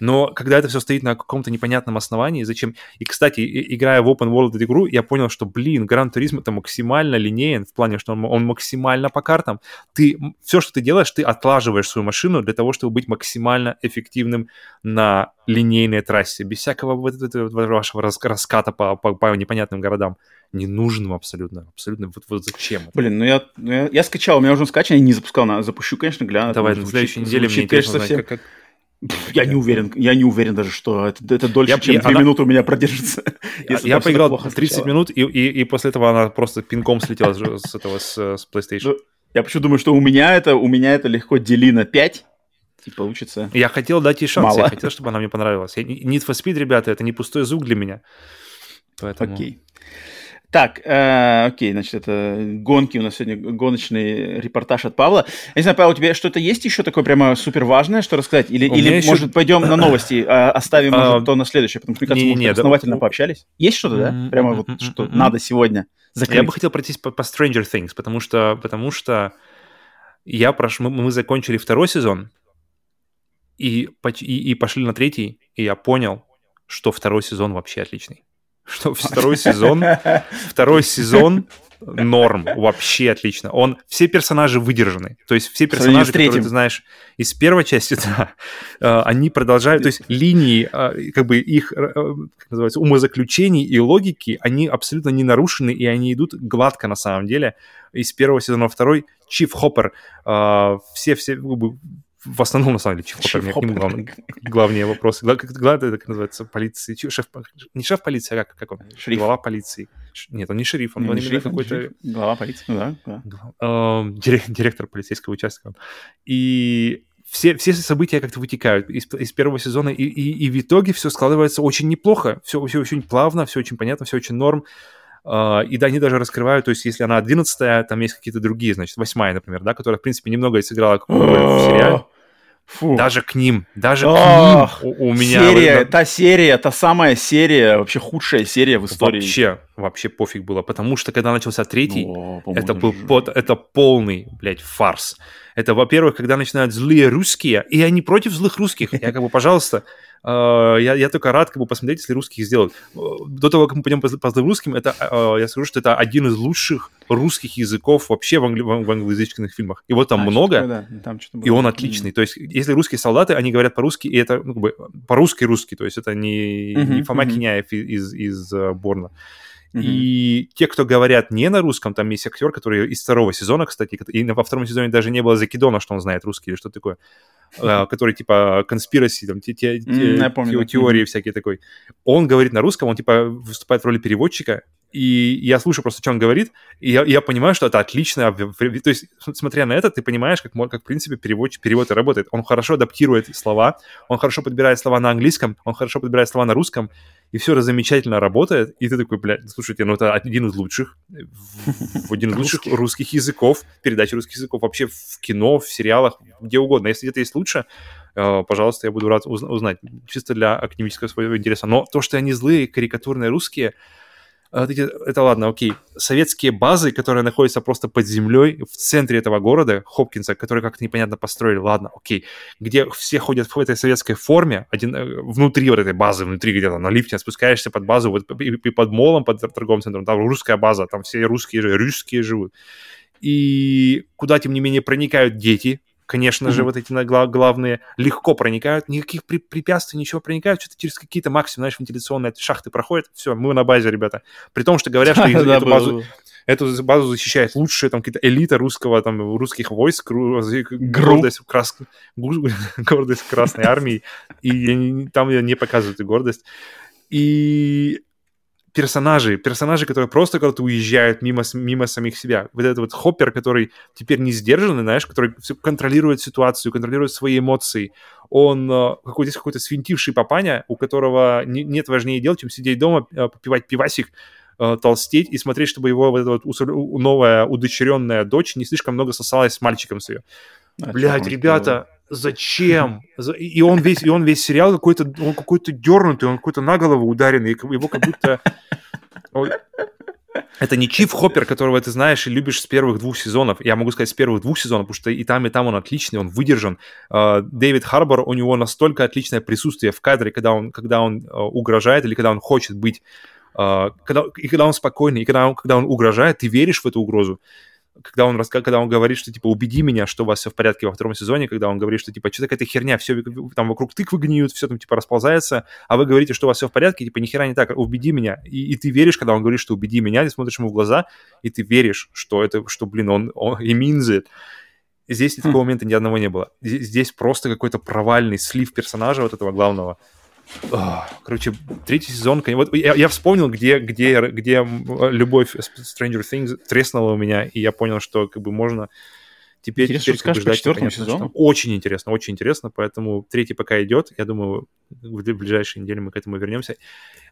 Но когда это все стоит на каком-то непонятном основании, зачем... И, кстати, играя в Open World эту игру, я понял, что, блин, Гран Туризм это максимально линейен, в плане, что он, он максимально по картам. Ты, все, что ты делаешь, ты отлаживаешь свою машину для того, чтобы быть максимально эффективным на линейной трассе, без всякого вот этого вашего раската по, по, по непонятным городам ненужным абсолютно. Абсолютно. Вот, вот зачем? Блин, ну я, ну я, я скачал, у меня уже скачан, я не запускал, на, запущу, конечно, гляну. Давай, на следующей неделе мне интересно совсем... как, как, я не уверен, я не уверен даже, что это, это дольше, я, чем 3 она... минуты у меня продержится. Я, я поиграл 30 сначала. минут, и, и, и после этого она просто пинком слетела с этого, с, с PlayStation. Ну, я почему думаю, что у меня это, у меня это легко дели на 5, и получится Я хотел дать ей шанс, Мало. я хотел, чтобы она мне понравилась. Need for Speed, ребята, это не пустой звук для меня. Поэтому... Окей. Так, э, окей, значит, это гонки у нас сегодня, гоночный репортаж от Павла. Я не знаю, Павел, у тебя что-то есть еще такое прямо супер важное, что рассказать? Или, или еще... может, пойдем на новости, э, оставим, может, а, то на следующее, потому что, мне кажется, мы основательно пообщались. Есть что-то, да? Прямо вот, что надо сегодня закрыть. Я бы хотел пройтись по, по Stranger Things, потому что, потому что я прош... мы, мы закончили второй сезон и, и, и пошли на третий, и я понял, что второй сезон вообще отличный что второй сезон, второй сезон норм, вообще отлично. Он, все персонажи выдержаны. То есть все персонажи, которые ты знаешь из первой части, да, э, они продолжают, то есть линии, э, как бы их, э, как называется, умозаключений и логики, они абсолютно не нарушены, и они идут гладко на самом деле. Из первого сезона во второй Чиф Хоппер, все-все, в основном, на самом деле, Чиф Хоппер, к нему главные, главные вопросы. Главное, это как называется, полиции, шеф, не шеф полиции, а как, как он? Шериф. Глава полиции. Нет, он не шериф, он, не, он шериф, какой-то... Глава полиции, ну да. да. Uh, директор полицейского участка. И все, все события как-то вытекают из, из первого сезона, и, и, и в итоге все складывается очень неплохо, все, все очень плавно, все очень понятно, все очень норм. Uh, и да, они даже раскрывают, то есть если она одиннадцатая, там есть какие-то другие, значит, восьмая, например, да, которая, в принципе, немного сыграла какую-то роль в сериале. Фу. Даже к ним, даже Ох, к ним у, у меня... Серия, та серия, та самая серия, вообще худшая серия в истории. Вообще, вообще пофиг было, потому что когда начался третий, О, это был под, это полный, блядь, фарс. Это, во-первых, когда начинают злые русские, и они против злых русских. Я как бы, пожалуйста, я, я только рад как бы посмотреть, если русских сделают. До того, как мы пойдем по, по злым русским, это, э, я скажу, что это один из лучших русских языков вообще в, англи, в англоязычных фильмах. Его там а, много, такое, да. там и он отличный. Mm. То есть, если русские солдаты, они говорят по-русски, и это ну, как бы, по-русски русский, то есть это не, mm-hmm, не Фома mm-hmm. Киняев из, из, из uh, Борна. Mm-hmm. И те, кто говорят не на русском, там есть актер, который из второго сезона, кстати, и во втором сезоне даже не было закидона, что он знает русский или что такое, mm-hmm. Который типа конспираси, там, те, те, mm-hmm, помню, теории mm-hmm. всякие такой. Он говорит на русском, он типа выступает в роли переводчика, и я слушаю просто, что он говорит, и я, я понимаю, что это отлично. То есть, смотря на это, ты понимаешь, как, как в принципе, перевод, перевод и работает. Он хорошо адаптирует слова, он хорошо подбирает слова на английском, он хорошо подбирает слова на русском, и все замечательно работает, и ты такой, блядь, слушайте, ну это один из лучших, один из лучших русских языков, передачи русских языков вообще в кино, в сериалах, где угодно. Если где-то есть лучше, э, пожалуйста, я буду рад узнать, чисто для академического своего интереса. Но то, что они злые, карикатурные русские, а это ладно, окей, советские базы, которые находятся просто под землей в центре этого города, Хопкинса, которые как-то непонятно построили, ладно, окей, где все ходят в этой советской форме, один, э, внутри вот этой базы, внутри где-то на лифте спускаешься под базу, вот и, и под молом, под торговым центром, там русская база, там все русские, русские живут. И куда, тем не менее, проникают дети, конечно mm-hmm. же, вот эти главные легко проникают, никаких при- препятствий, ничего проникают, что-то через какие-то максимум, знаешь, вентиляционные шахты проходят, все, мы на базе, ребята. При том, что говорят, что эту базу, эту базу защищает лучшая там какие-то элита русского, там, русских войск, гордость, крас... гордость Красной Армии, и там не показывают гордость. И персонажи, персонажи, которые просто когда-то уезжают мимо, мимо самих себя. Вот этот вот Хоппер, который теперь не сдержанный, знаешь, который контролирует ситуацию, контролирует свои эмоции. Он э, какой-то здесь какой-то свинтивший папаня, у которого не, нет важнее дел, чем сидеть дома, э, попивать пивасик, э, толстеть и смотреть, чтобы его вот эта вот новая удочеренная дочь не слишком много сосалась с мальчиком с ее. А Блять, ребята, зачем? И он весь, и он весь сериал какой-то, он какой-то дернутый, он какой-то на голову ударенный, его как будто... Это не Чиф Хоппер, которого ты знаешь и любишь с первых двух сезонов. Я могу сказать с первых двух сезонов, потому что и там, и там он отличный, он выдержан. А, Дэвид Харбор, у него настолько отличное присутствие в кадре, когда он, когда он а, угрожает или когда он хочет быть а, когда, и когда он спокойный, и когда он, когда он угрожает, ты веришь в эту угрозу когда он, когда он говорит, что, типа, убеди меня, что у вас все в порядке во втором сезоне, когда он говорит, что, типа, что какая-то херня, все там вокруг тыквы гниют, все там, типа, расползается, а вы говорите, что у вас все в порядке, типа, ни хера не так, убеди меня. И, и ты веришь, когда он говорит, что убеди меня, ты смотришь ему в глаза, и ты веришь, что это, что, блин, он, он и минзит. Здесь такого хм. момента ни одного не было. Здесь просто какой-то провальный слив персонажа вот этого главного. Короче, третий сезон... Вот я, я вспомнил, где, где, где любовь Stranger Things треснула у меня, и я понял, что как бы можно теперь, интересно, теперь как бы, ждать, четвертому конечно, сезону? Очень интересно, очень интересно, поэтому третий пока идет. Я думаю, в ближайшие недели мы к этому вернемся.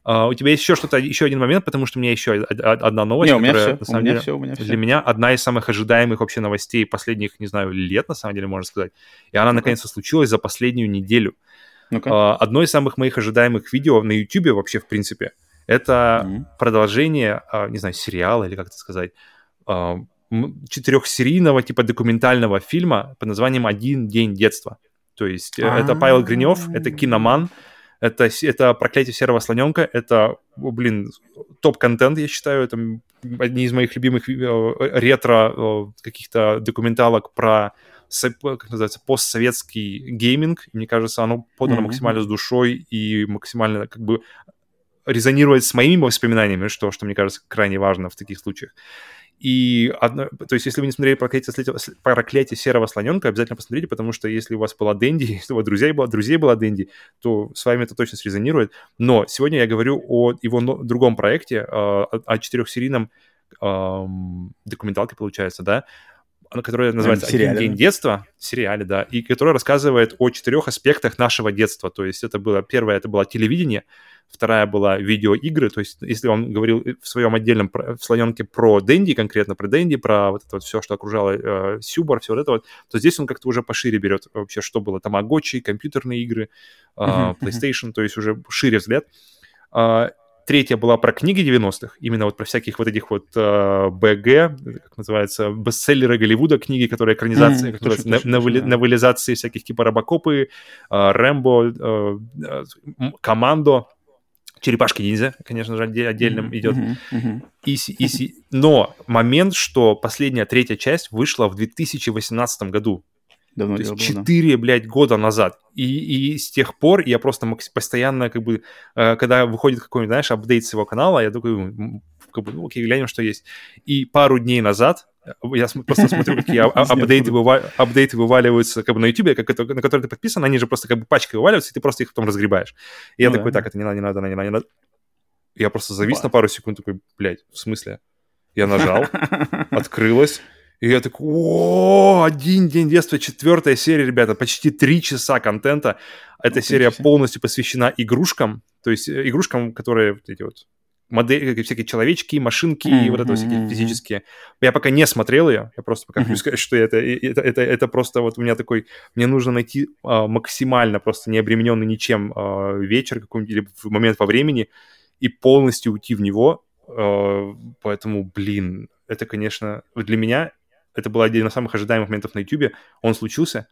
Uh, у тебя есть еще что-то, еще один момент, потому что у меня еще одна новость, не, у меня которая, все, на самом у меня деле, все, у меня для все. меня одна из самых ожидаемых вообще новостей последних, не знаю, лет, на самом деле, можно сказать. И она, наконец-то, случилась за последнюю неделю. Uh, одно из самых моих ожидаемых видео на YouTube вообще, в принципе, это mm-hmm. продолжение, uh, не знаю, сериала или как это сказать, uh, четырехсерийного типа документального фильма под названием «Один день детства». То есть А-а-а. это Павел Гринев, это киноман, это, это «Проклятие серого слоненка», это, блин, топ-контент, я считаю, это одни из моих любимых ретро каких-то документалок про как называется, постсоветский гейминг. И мне кажется, оно подано mm-hmm. максимально с душой и максимально как бы резонирует с моими воспоминаниями, что, что мне кажется крайне важно в таких случаях. И одно, то есть, если вы не смотрели проклятие, проклятие серого слоненка, обязательно посмотрите, потому что если у вас была Дэнди, если у вас друзей была, друзей была Дэнди, то с вами это точно срезонирует. Но сегодня я говорю о его другом проекте, о, о четырехсерийном эм, документалке, получается, да, которая называется «Один день детства», сериале, да, и которая рассказывает о четырех аспектах нашего детства. То есть это было, первое, это было телевидение, вторая была видеоигры, то есть если он говорил в своем отдельном в слоненке про Дэнди, конкретно про Дэнди, про вот это вот все, что окружало э, Сюбар, все вот это вот, то здесь он как-то уже пошире берет вообще, что было, тамагочи, компьютерные игры, э, PlayStation, то есть уже шире взгляд. Uh, Третья была про книги 90-х, именно вот про всяких вот этих вот э, БГ, как называется, бестселлеры Голливуда, книги, которые экранизации, mm, которые точно, на, точно, на, да. всяких типа Робокопы, э, Рэмбо, э, э, Командо, Черепашки-ниндзя, конечно же, отдельным mm-hmm, идет. Mm-hmm, mm-hmm. Иси, иси. Но момент, что последняя третья часть вышла в 2018 году. Давно То есть четыре, блядь, года назад. И, и с тех пор я просто постоянно, как бы, э, когда выходит какой-нибудь, знаешь, апдейт с его канала, я такой, как бы, ну, окей, глянем, что есть. И пару дней назад э, я просто смотрю, какие а, а, апдейты, апдейты вываливаются как бы на YouTube, как на которые ты подписан, они же просто как бы пачкой вываливаются, и ты просто их потом разгребаешь. И я ну такой, так, это не надо, не надо, не надо, не надо. Я просто завис на пару секунд, такой, блядь, в смысле? Я нажал, открылось, и я такой, о, один день детства, четвертая серия, ребята, почти три часа контента. Эта ну, серия полностью посвящена игрушкам, то есть э, игрушкам, которые вот эти вот модели, всякие человечки, машинки mm-hmm. и вот это всякие физические. Я пока не смотрел ее, я просто пока mm-hmm. хочу сказать, что это, это, это, это просто вот у меня такой, мне нужно найти а, максимально просто не обремененный ничем а, вечер какой-нибудь или момент во времени и полностью уйти в него. А, поэтому, блин, это, конечно, для меня это был один из самых ожидаемых моментов на YouTube. Он случился.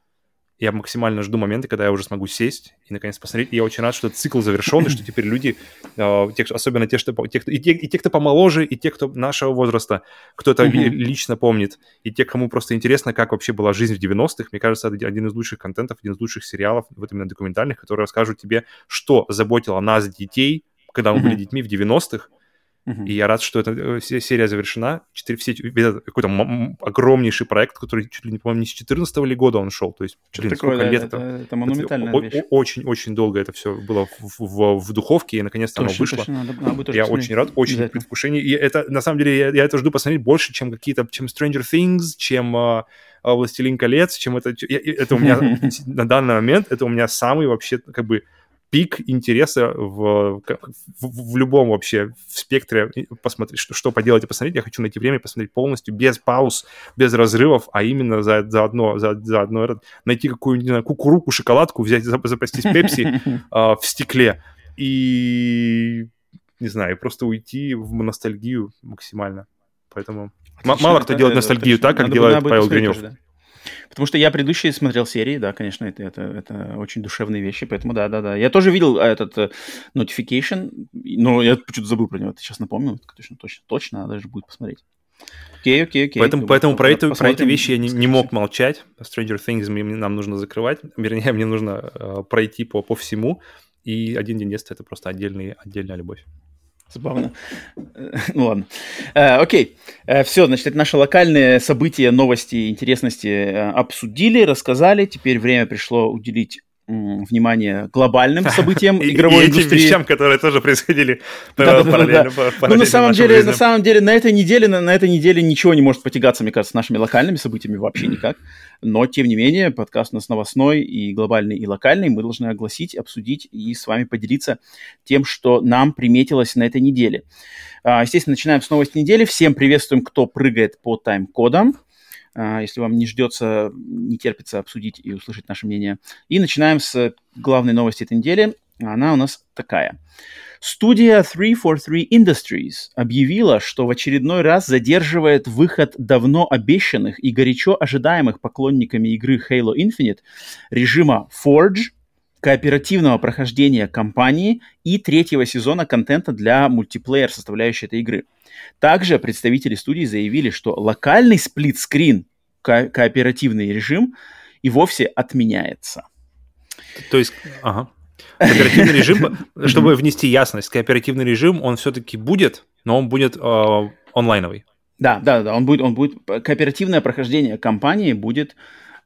Я максимально жду момента, когда я уже смогу сесть и наконец посмотреть. И я очень рад, что этот цикл завершен, и что теперь люди, э, те, особенно те, что, те, кто, и, те, и те, кто помоложе, и те, кто нашего возраста, кто это mm-hmm. лично помнит, и те, кому просто интересно, как вообще была жизнь в 90-х, мне кажется, это один из лучших контентов, один из лучших сериалов, вот именно документальных, которые расскажут тебе, что заботило нас, детей, когда мы mm-hmm. были детьми в 90-х, Uh-huh. И я рад, что эта э, серия завершена. Четыре, все, какой-то огромнейший проект, который чуть ли не, по-моему, не с 14 ли года он шел. То есть, блин, такое, сколько да, лет это, это, это монументальная это, вещь. Очень-очень долго это все было в, в, в духовке, и наконец-то оно вышло. Точно, надо, надо я очень рад, очень в предвкушении. И это, на самом деле, я, я это жду посмотреть больше, чем какие-то, чем Stranger Things, чем uh, Властелин колец, чем это... Я, это у меня на данный момент, это у меня самый вообще, как бы, пик интереса в, в, в любом вообще в спектре посмотреть, что, что поделать и посмотреть. Я хочу найти время посмотреть полностью, без пауз, без разрывов, а именно за, за одно, за, за одно найти какую-нибудь кукуруку, шоколадку, взять, запастись пепси а, в стекле и, не знаю, просто уйти в ностальгию максимально. Поэтому мало кто делает ностальгию так, как делает Павел Гринев. Потому что я предыдущие смотрел серии, да, конечно, это, это, это очень душевные вещи, поэтому да, да, да. Я тоже видел а, этот uh, notification, но я почему-то забыл про него, ты сейчас напомнил, точно, точно, точно, надо даже будет посмотреть. Окей, окей, окей. Поэтому, поэтому про, это, про эти вещи я не, не мог молчать. Stranger Things нам нужно закрывать. Вернее, мне нужно uh, пройти по, по всему. И один день детства это просто отдельный, отдельная любовь. Забавно. Э, ну ладно. Э, окей. Э, все, значит, это наши локальные события, новости, интересности обсудили, рассказали. Теперь время пришло уделить внимание глобальным событиям игровой и, и индустрии. вещам, которые тоже происходили да, параллельно. Да, да. Ну, на самом деле, на самом деле, на этой неделе, на, на этой неделе ничего не может потягаться, мне кажется, с нашими локальными событиями вообще никак. Но, тем не менее, подкаст у нас новостной и глобальный, и локальный. Мы должны огласить, обсудить и с вами поделиться тем, что нам приметилось на этой неделе. А, естественно, начинаем с новости недели. Всем приветствуем, кто прыгает по тайм-кодам. А, если вам не ждется, не терпится обсудить и услышать наше мнение. И начинаем с главной новости этой недели. Она у нас такая. Студия 343 Industries объявила, что в очередной раз задерживает выход давно обещанных и горячо ожидаемых поклонниками игры Halo Infinite режима Forge, кооперативного прохождения кампании и третьего сезона контента для мультиплеер составляющей этой игры. Также представители студии заявили, что локальный сплитскрин, ко- кооперативный режим, и вовсе отменяется. То есть, ага. Кооперативный режим, чтобы внести ясность, кооперативный режим, он все-таки будет, но он будет э, онлайновый. Да, да, да, он будет, он будет, кооперативное прохождение кампании будет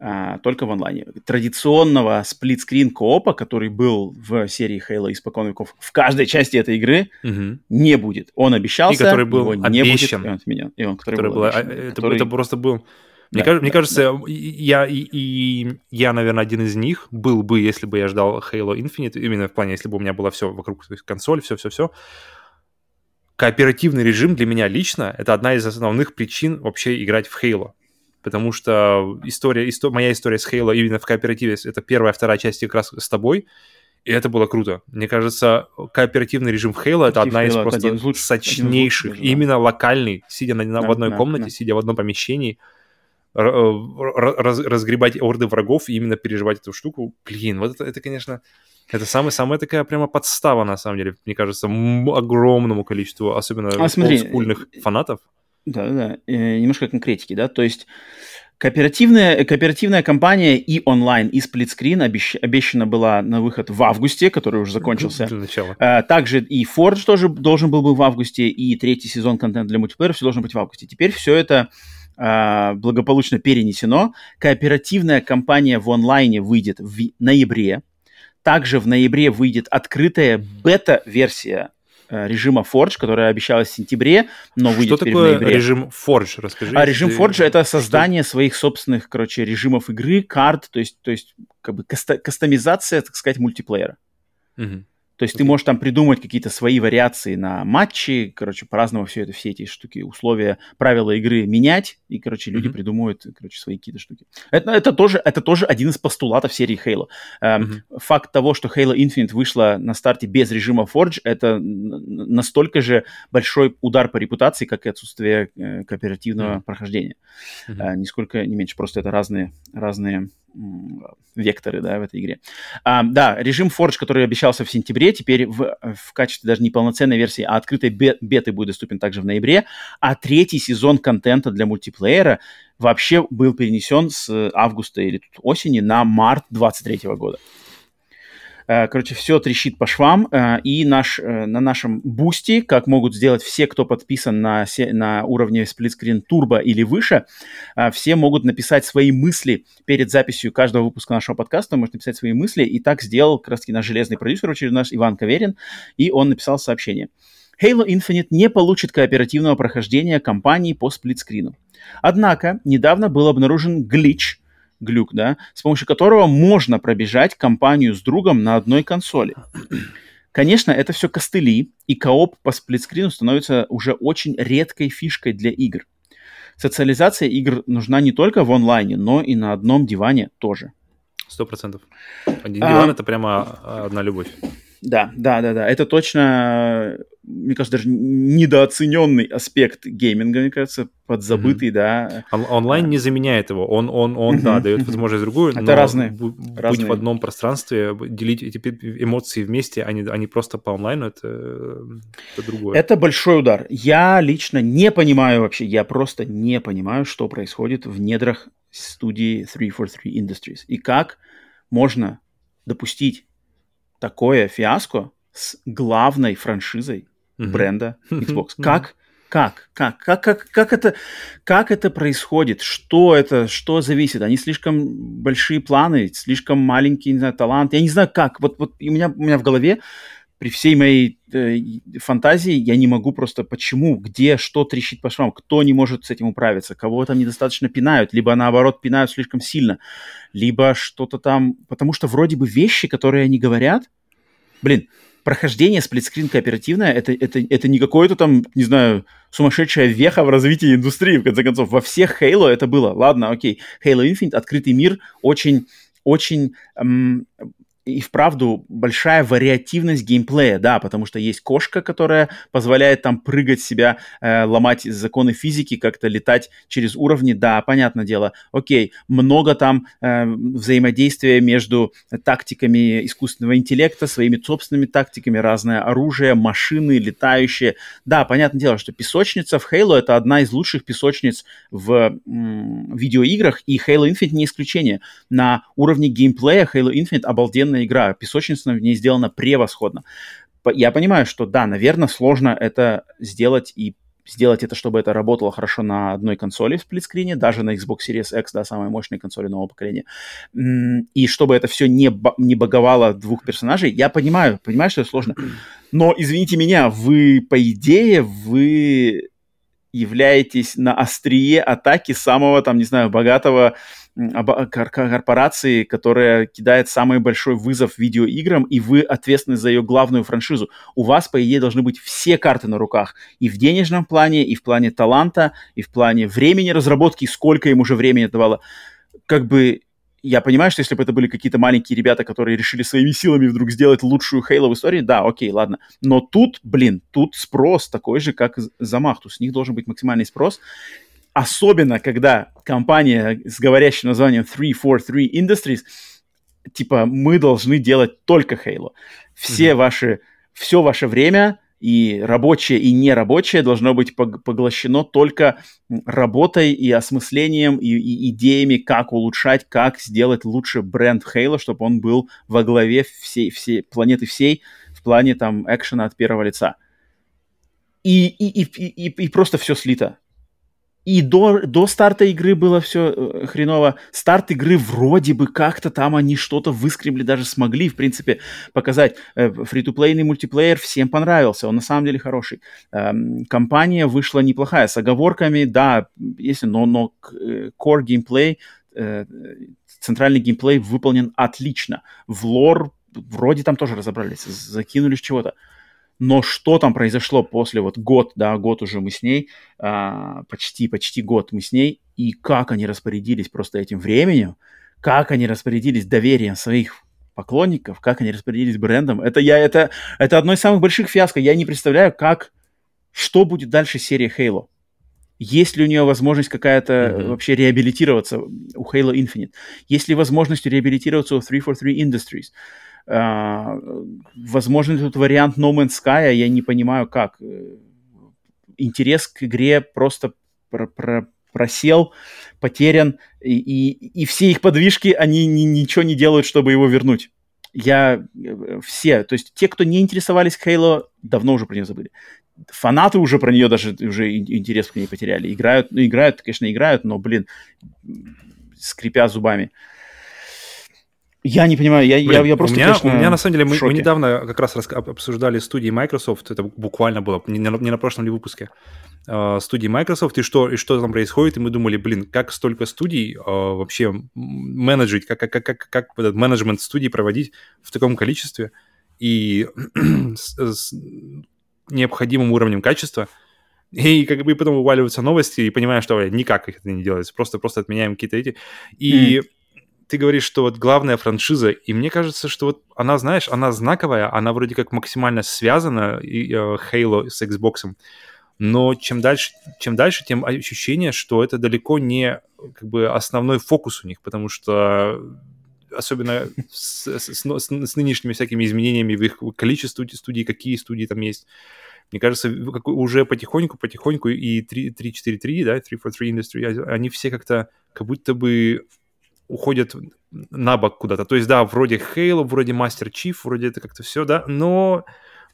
а, только в онлайне. Традиционного сплитскрин коопа, который был в серии Halo испокон веков, в каждой части этой игры угу. не будет. Он обещался, и который был его не обещан. будет, и он отменен. И он, который, который был, был обещан, это, который... это просто был... Мне, да, кажется, да, мне кажется, да. я и, и я, наверное, один из них был бы, если бы я ждал Halo Infinite, именно в плане, если бы у меня было все вокруг, то есть консоль, все-все-все. Кооперативный режим для меня лично это одна из основных причин вообще играть в Halo потому что история, исто, моя история с Halo именно в кооперативе, это первая, вторая часть как раз с тобой, и это было круто. Мне кажется, кооперативный режим в Halo это одна из просто один лучших, сочнейших, один именно локальный, сидя на, да, в одной да, комнате, да. сидя в одном помещении, раз, разгребать орды врагов и именно переживать эту штуку. Блин, вот это, это конечно, это самая, самая такая прямо подстава, на самом деле, мне кажется, огромному количеству, особенно а, смотри, олдскульных фанатов. Да-да, э, немножко конкретики, да, то есть Кооперативная, кооперативная компания и онлайн, и сплитскрин обещ, обещана была на выход в августе, который уже закончился. Для начала. А, также и Forge тоже должен был быть в августе, и третий сезон контента для мультиплеера все должно быть в августе. Теперь все это благополучно перенесено. Кооперативная компания в онлайне выйдет в ноябре. Также в ноябре выйдет открытая бета-версия Э, режима Forge, которая обещалась в сентябре, но выйдет Что такое в ноябре. режим Forge? Расскажи. А режим Forge это создание что? своих собственных, короче, режимов игры, карт, то есть, то есть как бы кастомизация, так сказать, мультиплеера. Угу. То есть okay. ты можешь там придумать какие-то свои вариации на матчи, короче, по-разному все это, все эти штуки, условия, правила игры менять, и, короче, люди mm-hmm. придумывают, короче, свои какие-то штуки. Это, это, тоже, это тоже один из постулатов серии Halo. Эм, mm-hmm. Факт того, что Halo Infinite вышла на старте без режима Forge, это настолько же большой удар по репутации, как и отсутствие э, кооперативного mm-hmm. прохождения. Mm-hmm. Э, нисколько не меньше, просто это разные, разные векторы, да, в этой игре. А, да, режим Forge, который обещался в сентябре, теперь в, в качестве даже не полноценной версии, а открытой беты будет доступен также в ноябре, а третий сезон контента для мультиплеера вообще был перенесен с августа или осени на март 23 года. Э, короче, все трещит по швам, э, и наш, э, на нашем бусте, как могут сделать все, кто подписан на, на уровне сплитскрин турбо или выше, все могут написать свои мысли перед записью каждого выпуска нашего подкаста, может написать свои мысли, и так сделал как раз наш железный продюсер, очередной наш Иван Каверин, и он написал сообщение. Halo Infinite не получит кооперативного прохождения кампании по сплитскрину. Однако, недавно был обнаружен глич – глюк, да, с помощью которого можно пробежать компанию с другом на одной консоли. Конечно, это все костыли, и кооп по сплитскрину становится уже очень редкой фишкой для игр. Социализация игр нужна не только в онлайне, но и на одном диване тоже. Сто процентов. Один а... диван это прямо одна любовь. Да, да, да, да. Это точно, мне кажется, даже недооцененный аспект гейминга, мне кажется, подзабытый, mm-hmm. да. Он, онлайн не заменяет его. Он, он, он, mm-hmm. да, дает возможность другую. Это но разные. Быть разные. в одном пространстве, делить эти эмоции вместе, а не, а не просто по онлайну, это, это другое. Это большой удар. Я лично не понимаю вообще, я просто не понимаю, что происходит в недрах студии 343 Industries. И как можно допустить такое фиаско с главной франшизой mm-hmm. бренда Xbox. Как, как, как, как, как, как это, как это происходит? Что это, что зависит? Они слишком большие планы, слишком маленький, не знаю, талант. Я не знаю как. Вот, вот у меня, у меня в голове при всей моей э, фантазии я не могу просто почему, где, что трещит по швам, кто не может с этим управиться, кого там недостаточно пинают, либо наоборот пинают слишком сильно, либо что-то там, потому что вроде бы вещи, которые они говорят, блин, прохождение сплитскрин кооперативное это, это, это не какое-то там, не знаю, сумасшедшая веха в развитии индустрии, в конце концов. Во всех Halo это было. Ладно, окей. Halo Infinite, открытый мир, очень очень эм, и вправду большая вариативность геймплея, да, потому что есть кошка, которая позволяет там прыгать себя, э, ломать законы физики, как-то летать через уровни, да, понятное дело. Окей, много там э, взаимодействия между тактиками искусственного интеллекта, своими собственными тактиками, разное оружие, машины, летающие. Да, понятное дело, что песочница в Halo это одна из лучших песочниц в м, видеоиграх, и Halo Infinite не исключение. На уровне геймплея Halo Infinite обалденно офигенная игра, песочница в ней сделана превосходно. Я понимаю, что да, наверное, сложно это сделать и сделать это, чтобы это работало хорошо на одной консоли в сплитскрине, даже на Xbox Series X, да, самой мощной консоли нового поколения. И чтобы это все не, не баговало двух персонажей, я понимаю, понимаю, что это сложно. Но, извините меня, вы, по идее, вы являетесь на острие атаки самого, там, не знаю, богатого корпорации, которая кидает самый большой вызов видеоиграм, и вы ответственны за ее главную франшизу. У вас, по идее, должны быть все карты на руках. И в денежном плане, и в плане таланта, и в плане времени разработки, сколько им уже времени давало. Как бы я понимаю, что если бы это были какие-то маленькие ребята, которые решили своими силами вдруг сделать лучшую Хейло в истории, да, окей, ладно. Но тут, блин, тут спрос такой же, как за Махту. С них должен быть максимальный спрос. Особенно, когда компания с говорящим названием 343 Industries, типа, мы должны делать только Halo. Все mm-hmm. ваши, все ваше время и рабочее, и нерабочее должно быть поглощено только работой и осмыслением, и, и идеями, как улучшать, как сделать лучше бренд Halo, чтобы он был во главе всей, всей планеты всей в плане там экшена от первого лица. И, и, и, и, и просто все слито. И до, до старта игры было все э, хреново. Старт игры вроде бы как-то там они что-то выскребли, даже смогли, в принципе, показать. Э, фри-то-плейный мультиплеер всем понравился, он на самом деле хороший. Эм, компания вышла неплохая, с оговорками, да, если, но, но э, core геймплей, центральный геймплей выполнен отлично. В лор вроде там тоже разобрались, закинули чего-то. Но что там произошло после вот год, да, год уже мы с ней, а, почти, почти год мы с ней, и как они распорядились просто этим временем, как они распорядились доверием своих поклонников, как они распорядились брендом, это я, это, это одно из самых больших фиаско. Я не представляю, как, что будет дальше серия Halo. Есть ли у нее возможность какая-то mm-hmm. вообще реабилитироваться у Halo Infinite? Есть ли возможность реабилитироваться у 343 Industries? А, возможно, тут вариант No Man's Sky, а я не понимаю, как. Интерес к игре просто про про просел, потерян, и, и, и все их подвижки, они ни, ничего не делают, чтобы его вернуть. Я э, все, то есть те, кто не интересовались Halo, давно уже про нее забыли. Фанаты уже про нее даже уже интерес к ней потеряли. Играют, ну, играют, конечно, играют, но, блин, скрипя зубами. Uh, Я не понимаю, я, Блин, я, я просто, у меня, конечно, у меня на самом деле, мы, мы недавно как раз обсуждали студии Microsoft, это буквально было, не на, не на прошлом ли выпуске, э, студии Microsoft, и что, и что там происходит, и мы думали, блин, как столько студий э, вообще менеджить, как, как, как, как, как этот менеджмент студий проводить в таком количестве и с, с необходимым уровнем качества, и как бы потом уваливаются новости, и понимаешь, что никак их это не делается, просто, просто отменяем какие-то эти. И mm ты говоришь, что вот главная франшиза, и мне кажется, что вот она, знаешь, она знаковая, она вроде как максимально связана, и, uh, Halo с Xbox, но чем дальше, чем дальше, тем ощущение, что это далеко не как бы основной фокус у них, потому что особенно с, с, с, с нынешними всякими изменениями в их количестве студий, какие студии там есть, мне кажется, уже потихоньку, потихоньку и 343, да, 343 Industry, они все как-то как будто бы уходят на бок куда-то. То есть, да, вроде Halo, вроде Master Chief, вроде это как-то все, да, но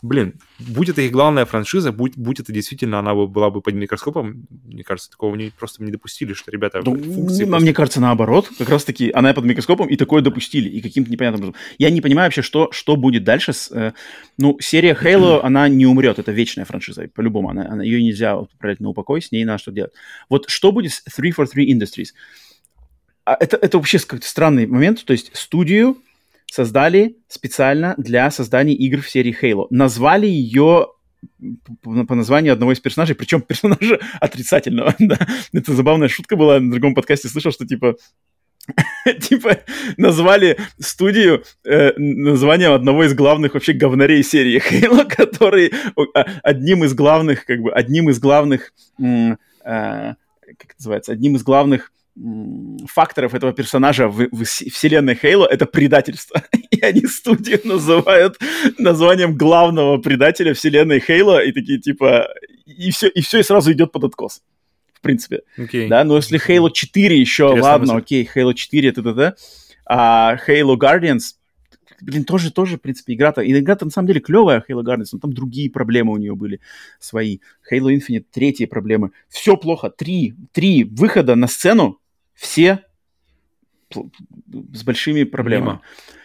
блин, будь это их главная франшиза, будь, будь это действительно она бы, была бы под микроскопом, мне кажется, такого не, просто не допустили, что ребята... Ну, функции просто... Мне кажется, наоборот, как раз-таки она под микроскопом, и такое допустили, и каким-то непонятным образом. Я не понимаю вообще, что, что будет дальше. С, э, ну, серия Halo, она не умрет, это вечная франшиза, по-любому, она, она, ее нельзя отправлять на упокой, с ней надо что делать. Вот что будет с 343 Industries? А это, это вообще какой-то странный момент, то есть студию создали специально для создания игр в серии Halo. Назвали ее по, названию одного из персонажей, причем персонажа отрицательного. да. Это забавная шутка была, на другом подкасте слышал, что типа типа назвали студию э, названием одного из главных вообще говнарей серии Halo, который а, одним из главных, как бы, одним из главных, э, как это называется, одним из главных факторов этого персонажа в, в вселенной Хейла это предательство. И они студию называют названием главного предателя вселенной Хейла и такие типа и все и все и сразу идет под откос. В принципе. Okay. Да, но если Halo 4 еще, Интересно ладно, мысль. окей, Halo 4 это да, а Halo Guardians блин, тоже, тоже, в принципе, игра-то... И игра-то на самом деле клевая, Halo Guardians, но там другие проблемы у нее были свои. Halo Infinite, третьи проблемы. Все плохо. Три, три выхода на сцену, все с большими проблемами. Мимо.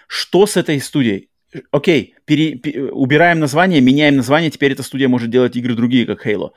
Что с этой студией? Окей, пере, пере, убираем название, меняем название, теперь эта студия может делать игры другие, как Halo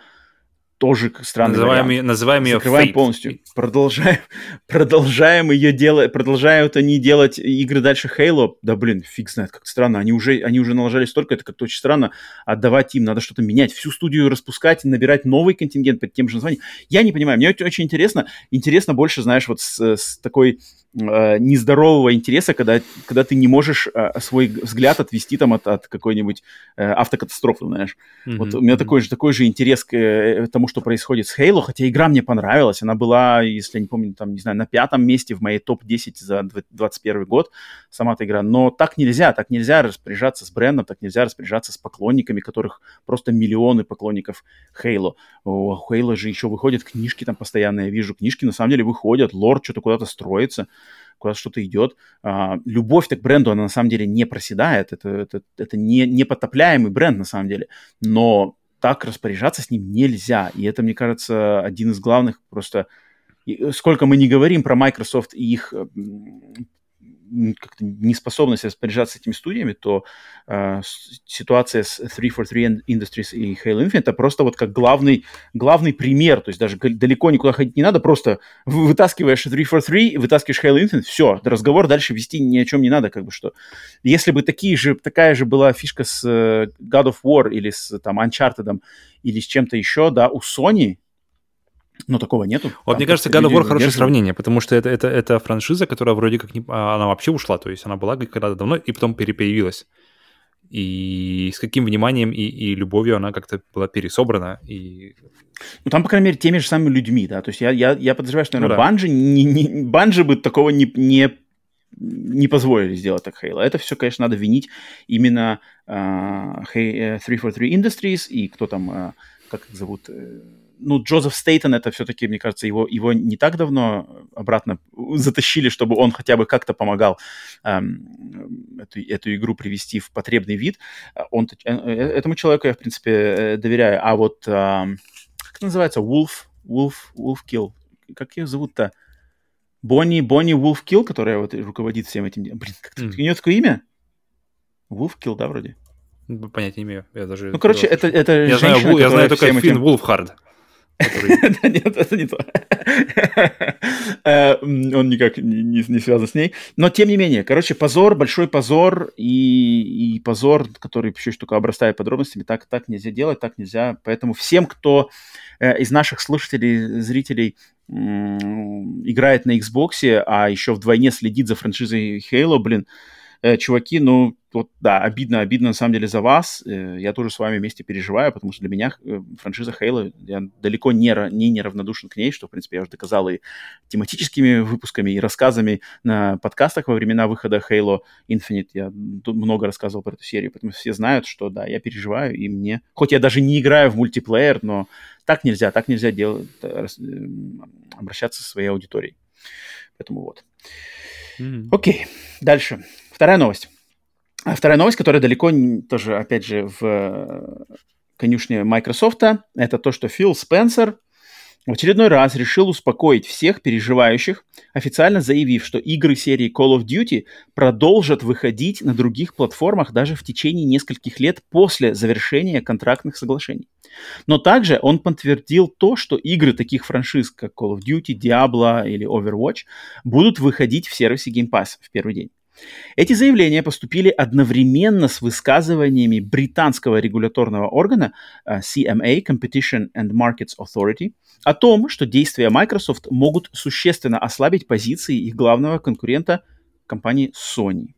тоже странный называем вариант. Ее, называем ее Закрываем Fate. полностью. Продолжаем, продолжаем ее делать, продолжают они делать игры дальше Halo. Да блин, фиг знает, как странно. Они уже, они уже налажали столько, это как-то очень странно отдавать им. Надо что-то менять, всю студию распускать, набирать новый контингент под тем же названием. Я не понимаю, мне очень интересно. Интересно больше, знаешь, вот с, с такой э, нездорового интереса, когда, когда ты не можешь э, свой взгляд отвести там от, от какой-нибудь э, автокатастрофы, знаешь. Mm-hmm. Вот у меня такой же, такой же интерес к э, тому, что происходит с Halo, хотя игра мне понравилась, она была, если я не помню, там, не знаю, на пятом месте в моей топ-10 за 2021 год, сама эта игра, но так нельзя, так нельзя распоряжаться с брендом, так нельзя распоряжаться с поклонниками, которых просто миллионы поклонников Halo. У Halo же еще выходят книжки там постоянно, я вижу, книжки на самом деле выходят, лор что-то куда-то строится, куда что-то идет. А, любовь к бренду, она на самом деле не проседает, это, это, это не, непотопляемый бренд на самом деле, но так распоряжаться с ним нельзя, и это, мне кажется, один из главных просто сколько мы не говорим про Microsoft и их как-то неспособность распоряжаться этими студиями, то э, ситуация с 343 Industries и Halo Infinite это просто вот как главный, главный пример. То есть даже далеко никуда ходить не надо, просто вытаскиваешь 343, вытаскиваешь Halo Infinite, все, разговор дальше вести ни о чем не надо, как бы что. Если бы такие же, такая же была фишка с э, God of War или с там Uncharted или с чем-то еще, да, у Sony, но такого нету. Вот мне кажется, God of War хорошее сравнение, потому что это, это, это франшиза, которая вроде как не... А, она вообще ушла, то есть она была когда-то давно и потом перепоявилась. И с каким вниманием и, и любовью она как-то была пересобрана. И... Ну, там, по крайней мере, теми же самыми людьми, да. То есть я, я, я подозреваю, что, наверное, ну, да. Банжи, не, не, Банжи бы такого не, не, не позволили сделать так Хейла. Это все, конечно, надо винить именно uh, 343 Industries и кто там, uh, как их зовут, uh, ну, Джозеф Стейтон, это все-таки, мне кажется, его, его не так давно обратно затащили, чтобы он хотя бы как-то помогал эм, эту, эту игру привести в потребный вид. Он, э, э, этому человеку я, в принципе, э, доверяю. А вот, эм, как это называется, Wolf, Wolf, Wolf Kill, как ее зовут-то? Бонни, Бонни Вулфкилл, которая вот руководит всем этим. Блин, как mm. у нее такое имя? Вулфкилл, да, вроде? Понятия не имею. Я даже ну, короче, это, это я женщина, знаю, Я знаю только Финн Вулфхард. Нет, это не то. Э, он никак не связан с ней. Но, тем не менее, короче, позор, большой позор и позор, который еще только обрастает подробностями. Так так нельзя делать, так нельзя. Поэтому всем, кто э, из наших слушателей, зрителей играет на Xbox, а еще вдвойне следит за франшизой Halo, блин, чуваки, ну, вот, да, обидно, обидно на самом деле за вас. Э, я тоже с вами вместе переживаю, потому что для меня э, франшиза Halo, я далеко не, не неравнодушен к ней, что, в принципе, я уже доказал и тематическими выпусками, и рассказами на подкастах во времена выхода Halo Infinite. Я много рассказывал про эту серию, поэтому все знают, что, да, я переживаю, и мне... Хоть я даже не играю в мультиплеер, но так нельзя, так нельзя делать, э, обращаться со своей аудиторией. Поэтому вот. Mm-hmm. Окей, дальше. Вторая новость. А вторая новость, которая далеко тоже, опять же, в э, конюшне Microsoft, это то, что Фил Спенсер в очередной раз решил успокоить всех переживающих, официально заявив, что игры серии Call of Duty продолжат выходить на других платформах даже в течение нескольких лет после завершения контрактных соглашений. Но также он подтвердил то, что игры таких франшиз, как Call of Duty, Diablo или Overwatch, будут выходить в сервисе Game Pass в первый день. Эти заявления поступили одновременно с высказываниями британского регуляторного органа э, CMA, Competition and Markets Authority, о том, что действия Microsoft могут существенно ослабить позиции их главного конкурента компании Sony.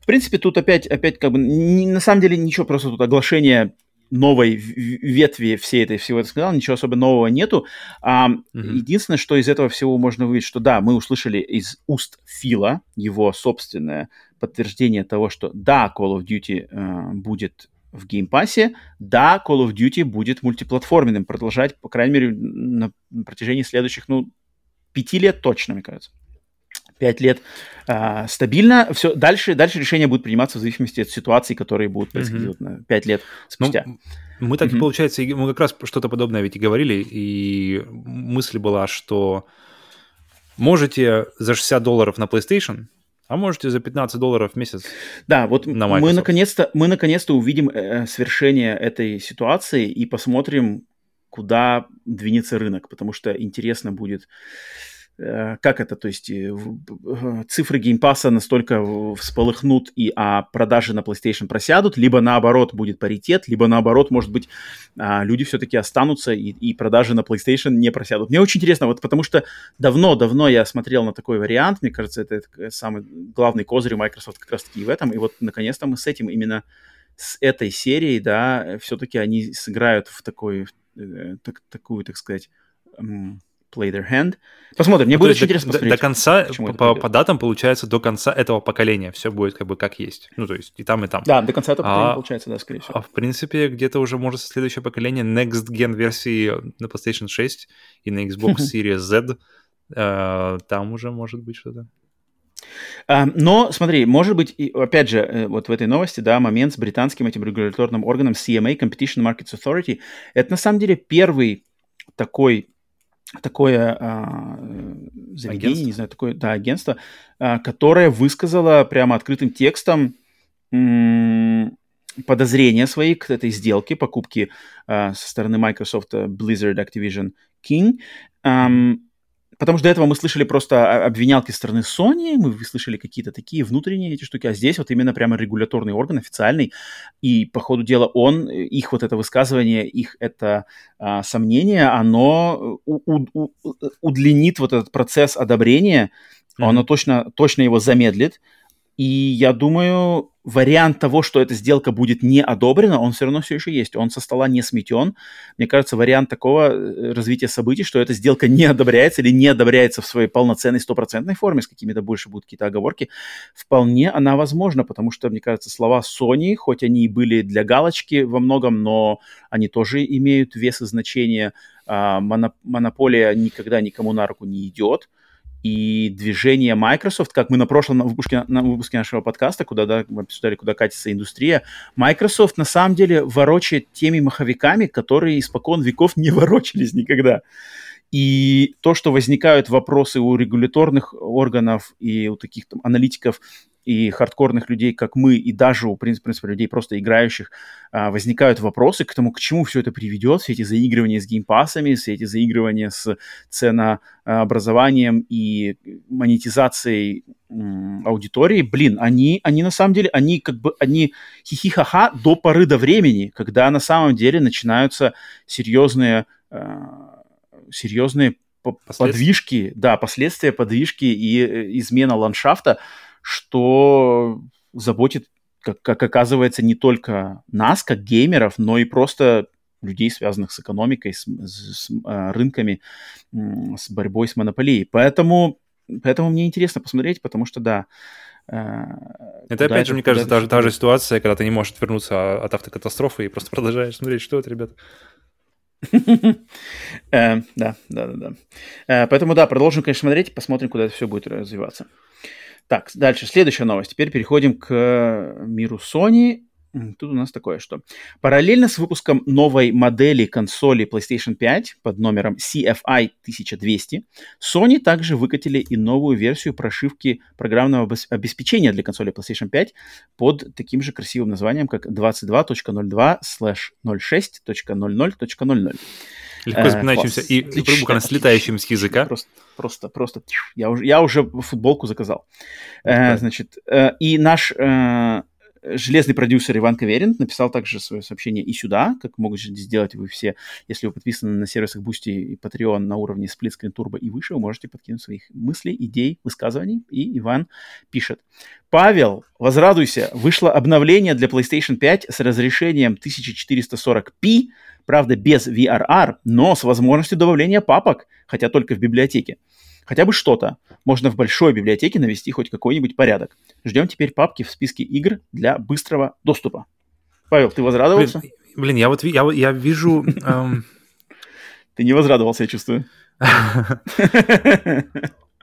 В принципе, тут опять, опять как бы, не, на самом деле ничего, просто тут оглашение новой ветви всей этой всего это сказал, ничего особо нового нету. А, mm-hmm. Единственное, что из этого всего можно увидеть, что да, мы услышали из уст Фила его собственное подтверждение того, что да, Call of Duty э, будет в Game Pass е, да, Call of Duty будет мультиплатформенным, продолжать, по крайней мере, на протяжении следующих, ну, пяти лет точно, мне кажется. Пять лет э, стабильно. Все, дальше, дальше решения будут приниматься в зависимости от ситуации, которые будут происходить mm-hmm. вот, 5 лет спустя. Ну, мы так, mm-hmm. получается, мы как раз что-то подобное ведь и говорили, и мысль была, что можете за 60 долларов на PlayStation, а можете за 15 долларов в месяц. Да, вот на мы наконец-то мы наконец-то увидим э, свершение этой ситуации и посмотрим, куда двинется рынок, потому что интересно будет Э, как это, то есть э, цифры геймпаса настолько всполыхнут и а продажи на PlayStation просядут, либо наоборот будет паритет, либо наоборот, может быть, а, люди все-таки останутся и, и продажи на PlayStation не просядут. Мне очень интересно, вот потому что давно-давно я смотрел на такой вариант, мне кажется, это, это самый главный козырь Microsoft как раз-таки в этом, и вот наконец-то мы с этим именно с этой серией, да, все-таки они сыграют в такой, э, так, такую, так сказать, play their hand. Посмотрим, мне ну, будет очень интересно посмотреть. До конца, по, по датам, получается, до конца этого поколения все будет как бы как есть. Ну, то есть и там, и там. Да, до конца этого поколения а, получается, да, скорее всего. А в принципе, где-то уже может следующее поколение Next Gen версии на PlayStation 6 и на Xbox Series Z. Э, там уже может быть что-то. Uh, но, смотри, может быть, и, опять же, э, вот в этой новости, да, момент с британским этим регуляторным органом CMA, Competition Markets Authority, это на самом деле первый такой такое а, заведение, агентство? не знаю, такое, да, агентство, а, которое высказало прямо открытым текстом м- подозрения свои к этой сделке покупки а, со стороны Microsoft Blizzard Activision King. Um, Потому что до этого мы слышали просто обвинялки со стороны Sony, мы слышали какие-то такие внутренние эти штуки, а здесь вот именно прямо регуляторный орган официальный, и по ходу дела он, их вот это высказывание, их это а, сомнение, оно у, у, у, удлинит вот этот процесс одобрения, mm-hmm. оно точно, точно его замедлит, и я думаю, вариант того, что эта сделка будет не одобрена, он все равно все еще есть. Он со стола не сметен. Мне кажется, вариант такого э, развития событий, что эта сделка не одобряется или не одобряется в своей полноценной стопроцентной форме, с какими-то больше будут какие-то оговорки, вполне она возможна, потому что, мне кажется, слова Sony, хоть они и были для галочки во многом, но они тоже имеют вес и значение. А, монополия никогда никому на руку не идет и движение Microsoft, как мы на прошлом выпуске, на выпуске нашего подкаста, куда да, мы обсуждали, куда катится индустрия, Microsoft на самом деле ворочает теми маховиками, которые испокон веков не ворочались никогда. И то, что возникают вопросы у регуляторных органов и у таких там аналитиков и хардкорных людей, как мы, и даже у, в принципе, людей просто играющих, а, возникают вопросы к тому, к чему все это приведет, все эти заигрывания с геймпасами, все эти заигрывания с ценообразованием и монетизацией аудитории, блин, они, они на самом деле, они как бы, они хихихаха до поры до времени, когда на самом деле начинаются серьезные, э, серьезные подвижки, да, последствия подвижки и э, измена ландшафта, что заботит, как, как оказывается, не только нас, как геймеров, но и просто людей, связанных с экономикой, с, с, с э, рынками, с борьбой с монополией. Поэтому, поэтому мне интересно посмотреть, потому что, да, э, это, опять же, мне кажется, та, та же ситуация, когда ты не можешь отвернуться от автокатастрофы и просто продолжаешь смотреть, что это, ребята. Э, да, да, да, да. Поэтому, да, продолжим, конечно, смотреть, посмотрим, куда это все будет развиваться. Так, дальше, следующая новость. Теперь переходим к э, миру Sony. Тут у нас такое, что параллельно с выпуском новой модели консоли PlayStation 5 под номером CFI 1200, Sony также выкатили и новую версию прошивки программного обеспечения для консоли PlayStation 5 под таким же красивым названием, как 22.02/06.00.00. Легко э, запоминающимся и буквально слетающим с языка. Просто, просто, просто. Я уже, я уже футболку заказал. Э, значит, э, и наш железный продюсер Иван Каверин написал также свое сообщение и сюда, как могут сделать вы все, если вы подписаны на сервисах Boosty и Patreon на уровне Split Screen Turbo и выше, вы можете подкинуть своих мыслей, идей, высказываний. И Иван пишет. Павел, возрадуйся, вышло обновление для PlayStation 5 с разрешением 1440p, правда без VRR, но с возможностью добавления папок, хотя только в библиотеке. Хотя бы что-то. Можно в большой библиотеке навести хоть какой-нибудь порядок. Ждем теперь папки в списке игр для быстрого доступа. Павел, ты возрадовался? Блин, блин я вот я, я вижу... Эм... Ты не возрадовался, я чувствую.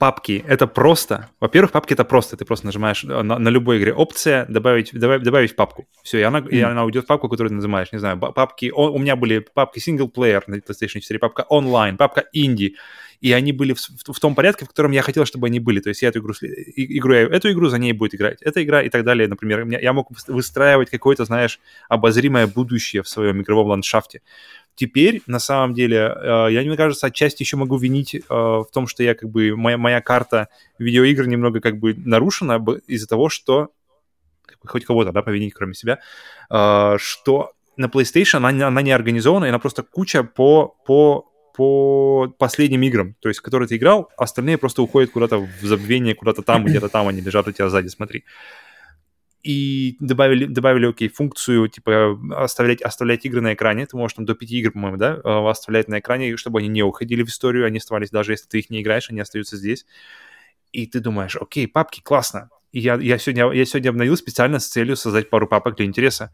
папки это просто. Во-первых, папки это просто. Ты просто нажимаешь на, на любой игре опция добавить, добавить, добавить папку. Все, и она, mm. и она уйдет в папку, которую ты нажимаешь. Не знаю, папки. О, у меня были папки синглплеер на PlayStation 4, папка онлайн, папка инди. И они были в, в, в том порядке, в котором я хотел, чтобы они были. То есть я эту игру, игру эту игру за ней будет играть, эта игра и так далее. Например, я мог выстраивать какое-то, знаешь, обозримое будущее в своем игровом ландшафте. Теперь, на самом деле, э, я, мне кажется, отчасти еще могу винить э, в том, что я как бы, моя, моя карта видеоигр немного как бы нарушена из-за того, что хоть кого-то, да, повинить, кроме себя, э, что на PlayStation она, она не организована, и она просто куча по, по, по последним играм, то есть, которые ты играл, остальные просто уходят куда-то в забвение, куда-то там, где-то там они лежат у тебя сзади, смотри и добавили, добавили, окей, функцию, типа, оставлять, оставлять игры на экране. Ты можешь там до 5 игр, по-моему, да, э, оставлять на экране, чтобы они не уходили в историю, они оставались, даже если ты их не играешь, они остаются здесь. И ты думаешь, окей, папки, классно. И я, я, сегодня, я сегодня обновил специально с целью создать пару папок для интереса.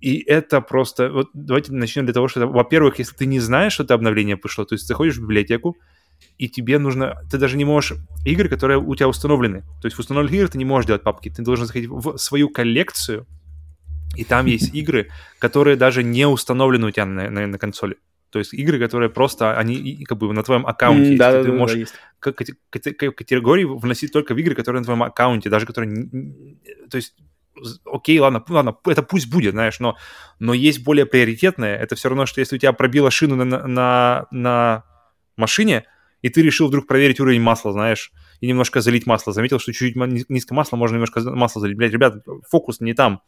И это просто... Вот давайте начнем для того, что, во-первых, если ты не знаешь, что это обновление пришло, то есть ты ходишь в библиотеку, и тебе нужно... Ты даже не можешь... Игры, которые у тебя установлены. То есть в установленных играх ты не можешь делать папки. Ты должен заходить в свою коллекцию, и там есть игры, которые даже не установлены у тебя на, на, на консоли. То есть игры, которые просто, они как бы на твоем аккаунте mm, Да, да, ты да, можешь да, категории вносить только в игры, которые на твоем аккаунте, даже которые... То есть окей, ладно, ладно, это пусть будет, знаешь, но, но есть более приоритетное. Это все равно, что если у тебя пробила шину на, на, на машине, и ты решил вдруг проверить уровень масла, знаешь, и немножко залить масло. Заметил, что чуть-чуть низко масло, можно немножко масло залить. Блядь, ребят, фокус не там.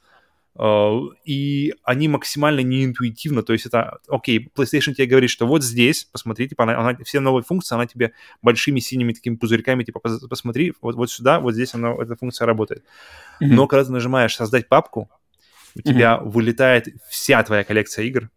И они максимально неинтуитивно, то есть это, окей, PlayStation тебе говорит, что вот здесь, посмотри, типа, она, она, все новые функции, она тебе большими синими такими пузырьками, типа, посмотри, вот, вот сюда, вот здесь она, эта функция работает. Mm-hmm. Но когда ты нажимаешь создать папку, у тебя mm-hmm. вылетает вся твоя коллекция игр,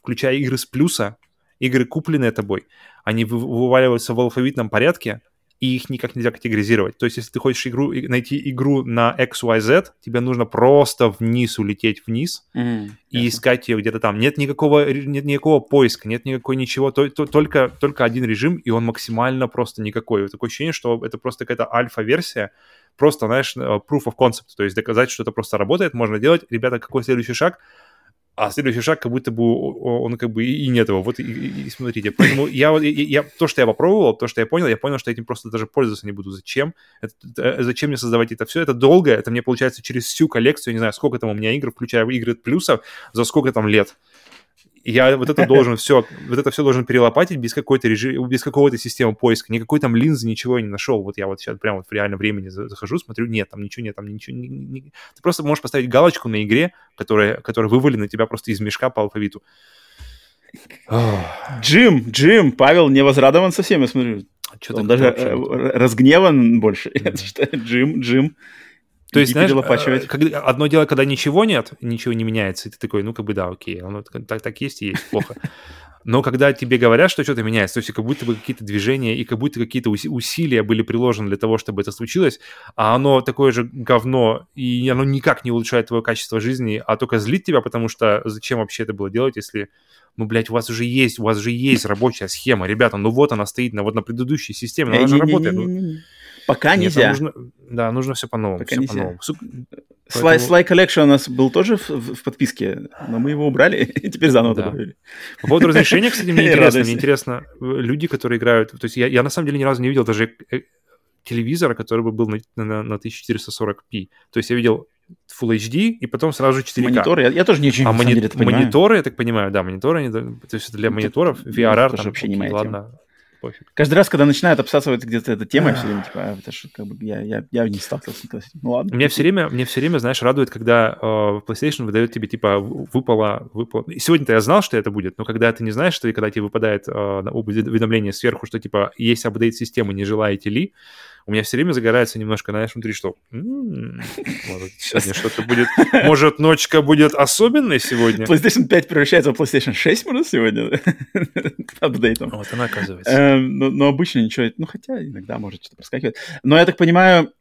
включая игры с плюса, игры, купленные тобой, они вываливаются в алфавитном порядке, и их никак нельзя категоризировать. То есть, если ты хочешь игру, найти игру на XYZ, тебе нужно просто вниз улететь вниз mm, и ясно. искать ее где-то там. Нет никакого, нет никакого поиска, нет никакой ничего, то, то, только, только один режим, и он максимально просто никакой. Такое ощущение, что это просто какая-то альфа-версия, просто, знаешь, э, proof of concept, то есть доказать, что это просто работает, можно делать. Ребята, какой следующий шаг? А следующий шаг как будто бы он как бы и нет его. Вот и, и, смотрите. Поэтому я, я, то, что я попробовал, то, что я понял, я понял, что этим просто даже пользоваться не буду. Зачем? Это, это, зачем мне создавать это все? Это долго, это мне получается через всю коллекцию, не знаю, сколько там у меня игр, включая игры плюсов, за сколько там лет я вот это должен все, вот это все должен перелопатить без какой-то режим, без какого-то системы поиска. Никакой там линзы, ничего я не нашел. Вот я вот сейчас прямо вот в реальном времени захожу, смотрю, нет, там ничего нет, там ничего... Не, не... Ты просто можешь поставить галочку на игре, которая, которая вывалена на тебя просто из мешка по алфавиту. Джим, Джим, Павел не возрадован совсем, я смотрю. Что Он даже э, разгневан больше. Джим, Джим. То есть, знаешь, э, когда, одно дело, когда ничего нет, ничего не меняется, и ты такой, ну, как бы да, окей, оно так, так есть и есть, плохо. Но когда тебе говорят, что что-то меняется, то есть как будто бы какие-то движения и как будто какие-то усилия были приложены для того, чтобы это случилось, а оно такое же говно, и оно никак не улучшает твое качество жизни, а только злит тебя, потому что зачем вообще это было делать, если, ну, блядь, у вас уже есть, у вас же есть рабочая схема, ребята, ну вот она стоит на вот на предыдущей системе, она же работает. Пока Нет, нельзя. Нужно, да, нужно все по-новому. Пока все нельзя. по-новому. Поэтому... Sly, Collection у нас был тоже в, в, подписке, но мы его убрали и теперь заново да. добавили. По поводу разрешения, кстати, мне интересно, мне интересно, люди, люди, играют, то есть я, я на самом деле ни разу не видел даже э, телевизора, который бы был на, на, на 1440p. То есть я видел Full HD и потом сразу 4K. Мониторы, я, я тоже не очень а мони- деле это мониторы, я так понимаю, да, мониторы, то есть это для мониторов, VRR, там, вообще не моя ладно, тема пофиг. Каждый раз, когда начинают обсасывать где-то эта тема, я все время типа, а, это что, как бы, я, я, я не сталкивался с этим. Ну ладно. Мне все время, мне все время, знаешь, радует, когда э, PlayStation выдает тебе, типа, выпало, выпало... Сегодня-то я знал, что это будет, но когда ты не знаешь, что и когда тебе выпадает э, уведомление сверху, что, типа, есть апдейт системы, не желаете ли, у меня все время загорается немножко, знаешь, внутри, что может, сегодня что-то будет, может, ночка будет особенной сегодня. PlayStation 5 превращается в PlayStation 6, может, сегодня? Апдейтом. Вот она оказывается. Эм, но обычно ничего, ну, хотя иногда может что-то проскакивать. Но я так понимаю,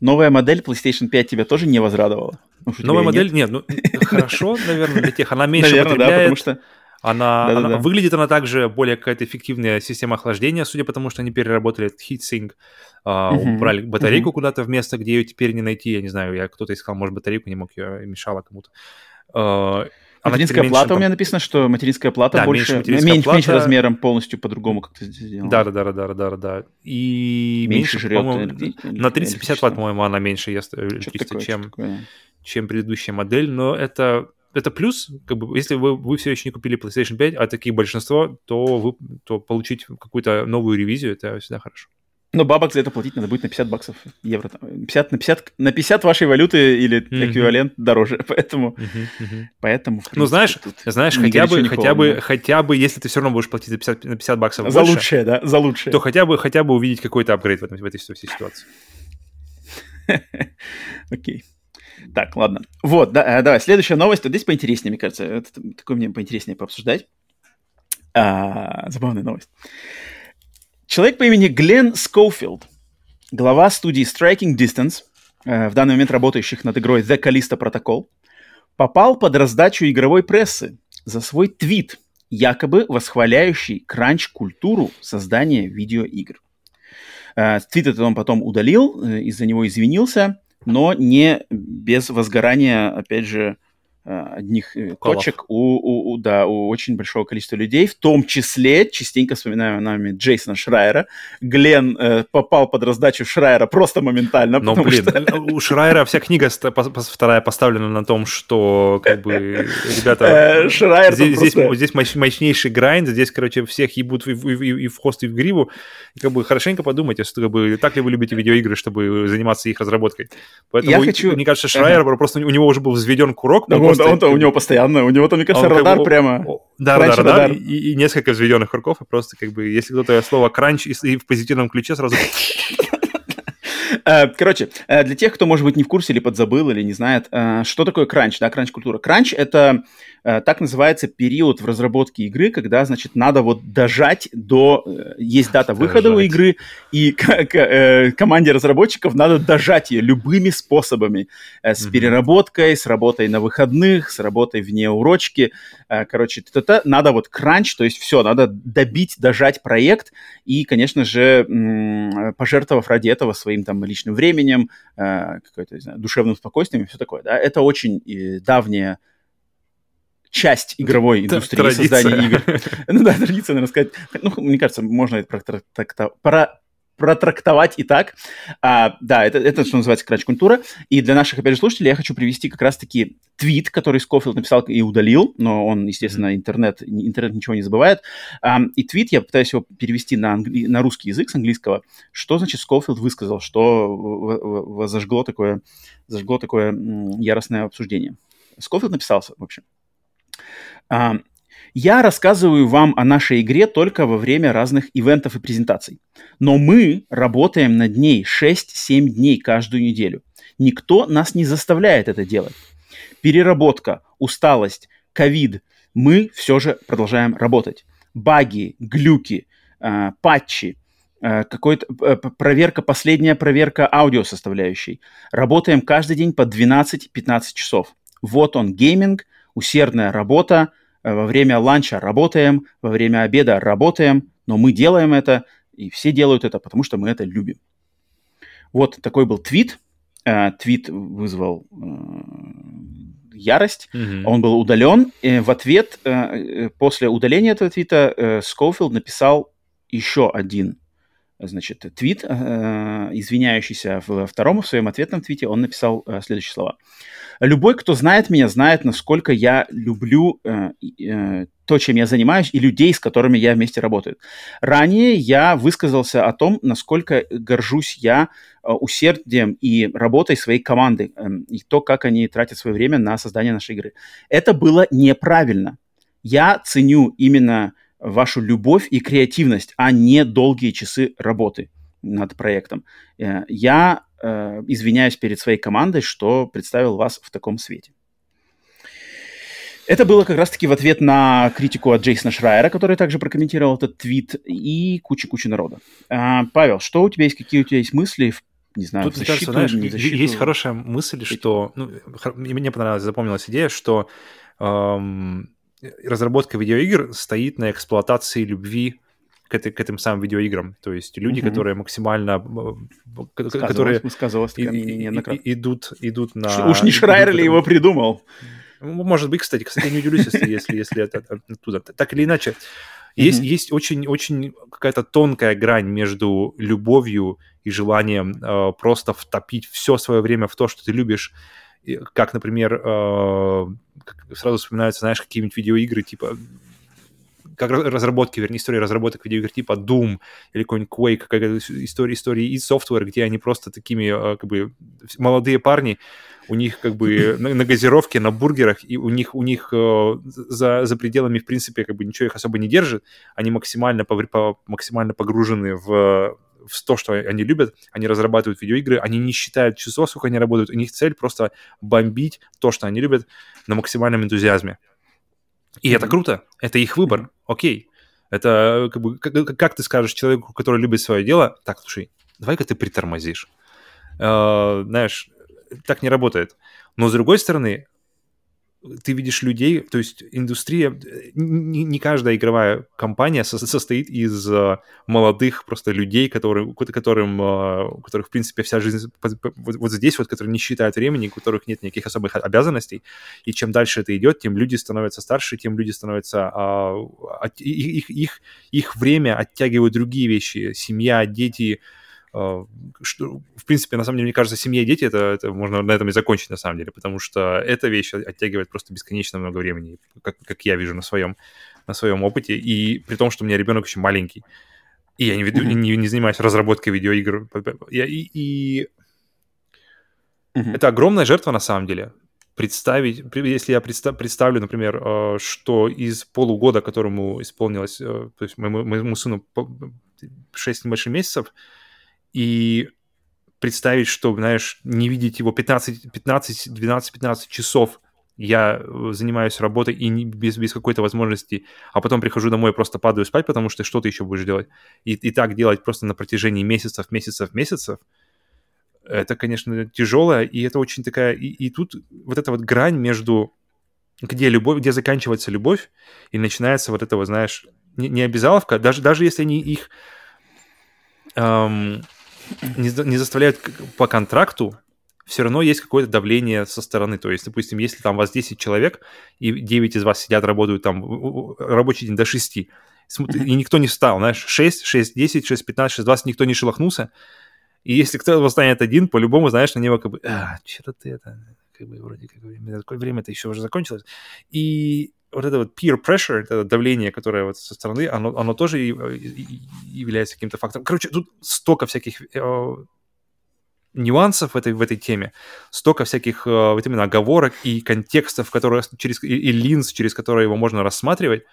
новая модель PlayStation 5 тебя тоже не возрадовала? Новая модель? Нет, ну, хорошо, наверное, для тех. Она меньше Наверное, потребляет. да, потому что она, да, она да, выглядит она также более какая-то эффективная система охлаждения, судя по тому, что они переработали этот heatsink, uh, uh-huh. убрали батарейку uh-huh. куда-то в место, где ее теперь не найти. Я не знаю, я кто-то искал, может, батарейку, не мог ее, мешала кому-то. Uh, материнская меньше, плата, у меня написано, что материнская плата да, больше, меньше, меньше, плата... меньше размером полностью по-другому как-то сделано. Да, да, да, да, да, да, И меньше, меньше жрет. на 30-50 ватт, по-моему, она меньше ест чем, чем предыдущая модель, но это это плюс, как бы, если вы, вы все еще не купили PlayStation 5, а такие большинство, то, вы, то получить какую-то новую ревизию, это всегда хорошо. Но бабок за это платить надо будет на 50 баксов евро. 50 на 50, на 50 вашей валюты или mm-hmm. эквивалент дороже. Поэтому, mm-hmm. Mm-hmm. поэтому принципе, ну, знаешь, знаешь хотя бы, хотя, бы, хотя бы, если ты все равно будешь платить за 50, на 50 баксов за больше, лучшее, да, за лучшее. То хотя бы, хотя бы увидеть какой-то апгрейд в, этом, в этой всей ситуации. Окей. Так, ладно. Вот, да, э, давай, следующая новость. Вот здесь поинтереснее, мне кажется. Это такое мне поинтереснее пообсуждать. А, забавная новость. Человек по имени Глен Скоуфилд, глава студии Striking Distance, э, в данный момент работающих над игрой The Callisto Protocol, попал под раздачу игровой прессы за свой твит, якобы восхваляющий кранч-культуру создания видеоигр. Э, твит этот он потом удалил, из-за него извинился, но не без возгорания, опять же, одних э, Колов. точек у, у, у, да, у очень большого количества людей, в том числе, частенько вспоминаем нами Джейсона Шрайера. Глен э, попал под раздачу Шрайера просто моментально. Но, блин, что... у Шрайера вся книга вторая поставлена на том, что, как бы, ребята, э, Шрайер здесь, просто... здесь, здесь мощнейший грайнд, здесь, короче, всех ебут и, и, и в хвост, и в гриву. И, как бы, хорошенько подумайте, что, как бы, так ли вы любите видеоигры, чтобы заниматься их разработкой. Поэтому, Я хочу... мне кажется, Шрайер просто, у него уже был взведен курок, да, просто... он, он, у него постоянно, у него там, мне кажется, он, радар как бы, прямо. Да, радар, радар. И, и несколько взведенных курков, и просто как бы, если кто-то слово кранч и, и в позитивном ключе сразу короче, э, для тех, кто, может быть, не в курсе или подзабыл, или не знает, э, что такое кранч, да, кранч-культура. Кранч — это так называется период в разработке игры, когда, значит, надо вот дожать до... Есть дата выхода дожать. у игры, и команде разработчиков надо дожать ее любыми способами. С mm-hmm. переработкой, с работой на выходных, с работой вне урочки. Короче, надо вот кранч, то есть все, надо добить, дожать проект, и, конечно же, пожертвовав ради этого своим там личным временем, э, какой-то, не знаю, душевным спокойствием и все такое, да, это очень давняя часть игровой индустрии Традиция. создания игр. Ну да, традиция, наверное, сказать. Ну, мне кажется, можно это про протрактовать и так. А, да, это, это что называется крач-культура. И для наших, опять же, слушателей я хочу привести как раз-таки твит, который Скофилд написал и удалил, но он, естественно, интернет, интернет ничего не забывает. А, и твит, я пытаюсь его перевести на, англи... на русский язык с английского. Что значит Скофилд высказал, что зажгло такое, зажгло такое яростное обсуждение. Скофилд написался, в общем. Я рассказываю вам о нашей игре только во время разных ивентов и презентаций. Но мы работаем над ней 6-7 дней каждую неделю. Никто нас не заставляет это делать. Переработка, усталость, ковид. Мы все же продолжаем работать. Баги, глюки, э, патчи, э, какой-то э, проверка, последняя проверка аудиосоставляющей. Работаем каждый день по 12-15 часов. Вот он гейминг, усердная работа, во время ланча работаем, во время обеда работаем, но мы делаем это, и все делают это, потому что мы это любим. Вот такой был твит. Э, твит вызвал э, ярость. Mm-hmm. Он был удален. И в ответ, после удаления этого твита, Скофилд написал еще один значит, твит, извиняющийся во втором, в своем ответном твите, он написал следующие слова. Любой, кто знает меня, знает, насколько я люблю э, э, то, чем я занимаюсь, и людей, с которыми я вместе работаю. Ранее я высказался о том, насколько горжусь я э, усердием и работой своей команды, э, и то, как они тратят свое время на создание нашей игры. Это было неправильно. Я ценю именно вашу любовь и креативность, а не долгие часы работы над проектом. Э, я э, извиняюсь перед своей командой, что представил вас в таком свете. Это было как раз-таки в ответ на критику от Джейсона Шрайера, который также прокомментировал этот твит, и куча-куча народа. А, Павел, что у тебя есть, какие у тебя есть мысли не знаю, Тут, защиту, кажется, знаешь, защиту... есть хорошая мысль, что... Ну, мне понравилась, запомнилась идея, что эм, разработка видеоигр стоит на эксплуатации любви к, этой, к этим самым видеоиграм. То есть люди, угу. которые максимально... Сказывалось, которые сказывалось и, и, идут, идут на... Уж не Шрайер ли его придумал? Ну, может быть, кстати. Кстати, не удивлюсь, если, если, если это оттуда. Так или иначе, есть, mm-hmm. есть очень, очень какая-то тонкая грань между любовью и желанием э, просто втопить все свое время в то, что ты любишь. Как, например, э, сразу вспоминаются, знаешь, какие-нибудь видеоигры, типа как разработки, вернее, истории разработок видеоигр типа Doom или какой-нибудь Quake, как истории, истории из Software, где они просто такими, а, как бы, молодые парни, у них как бы на, на газировке, на бургерах, и у них, у них э, за, за пределами, в принципе, как бы ничего их особо не держит, они максимально, по, по, максимально погружены в то, что они любят, они разрабатывают видеоигры, они не считают часов, сколько они работают, у них цель просто бомбить то, что они любят на максимальном энтузиазме. И mm-hmm. это круто, это их выбор, окей. Это как бы, как, как ты скажешь человеку, который любит свое дело, так, слушай, давай-ка ты притормозишь. Э, знаешь, так не работает. Но с другой стороны, ты видишь людей, то есть индустрия, не, не каждая игровая компания со, состоит из uh, молодых просто людей, которые, которым, uh, у которых, в принципе, вся жизнь вот, вот здесь вот, которые не считают времени, у которых нет никаких особых обязанностей, и чем дальше это идет, тем люди становятся старше, тем люди становятся, uh, от, их, их, их время оттягивают другие вещи, семья, дети, что, в принципе, на самом деле, мне кажется, семья и дети, это, это можно на этом и закончить, на самом деле, потому что эта вещь оттягивает просто бесконечно много времени, как, как я вижу на своем, на своем опыте, и при том, что у меня ребенок очень маленький, и я не, веду, mm-hmm. не, не занимаюсь разработкой видеоигр, я, и, и mm-hmm. это огромная жертва, на самом деле, представить, если я представ, представлю, например, э, что из полугода, которому исполнилось, э, то есть моему, моему сыну 6 небольших месяцев, и представить, что, знаешь, не видеть его 15, 15 12, 15 часов я э, занимаюсь работой и не, без, без какой-то возможности, а потом прихожу домой и просто падаю спать, потому что что ты еще будешь делать? И, и так делать просто на протяжении месяцев, месяцев, месяцев, это, конечно, тяжелое, и это очень такая... И, и тут вот эта вот грань между где любовь, где заканчивается любовь, и начинается вот это вот, знаешь, не, не обязаловка, даже, даже если они их эм, не, не заставляют по контракту все равно есть какое-то давление со стороны. То есть, допустим, если там у вас 10 человек, и 9 из вас сидят, работают там рабочий день до 6, и никто не встал, знаешь, 6, 6, 10, 6, 15, 6, 20, никто не шелохнулся, и если кто-то восстанет один, по-любому, знаешь, на него как бы, а, что ты это, как бы вроде как бы, такое время-то еще уже закончилось. И вот это вот peer pressure, это давление, которое вот со стороны, оно, оно тоже является каким-то фактором. Короче, тут столько всяких э, нюансов в этой, в этой теме, столько всяких э, вот именно оговорок и контекстов, которые через, и, и линз, через которые его можно рассматривать,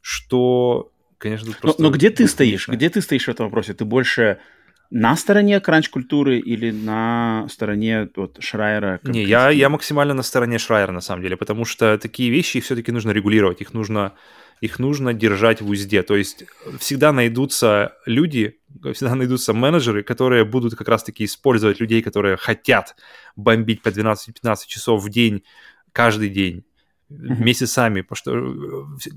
что, конечно, тут просто... Но, но где ты стоишь? Где ты стоишь в этом вопросе? Ты больше на стороне кранч-культуры или на стороне вот, Шрайера? Не, я, я максимально на стороне Шрайера, на самом деле, потому что такие вещи все-таки нужно регулировать, их нужно, их нужно держать в узде. То есть всегда найдутся люди, всегда найдутся менеджеры, которые будут как раз-таки использовать людей, которые хотят бомбить по 12-15 часов в день каждый день месяцами, потому что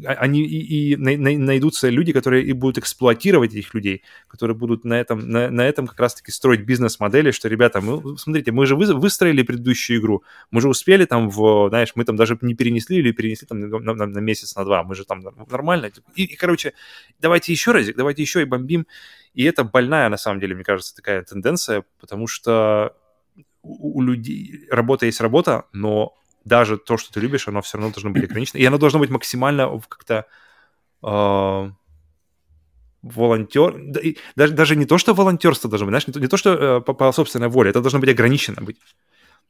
э, они и, и найдутся люди, которые и будут эксплуатировать этих людей, которые будут на этом, на, на этом как раз-таки строить бизнес-модели, что, ребята, мы, смотрите, мы же вы, выстроили предыдущую игру, мы же успели там в, знаешь, мы там даже не перенесли или перенесли там на, на, на месяц, на два, мы же там нормально. И, и, короче, давайте еще разик, давайте еще и бомбим. И это больная, на самом деле, мне кажется, такая тенденция, потому что у, у людей работа есть работа, но даже то, что ты любишь, оно все равно должно быть ограничено. И оно должно быть максимально как-то э, волонтер... Даже, даже не то, что волонтерство должно быть, знаешь, не то, не то что э, по, по собственной воле, это должно быть ограничено быть.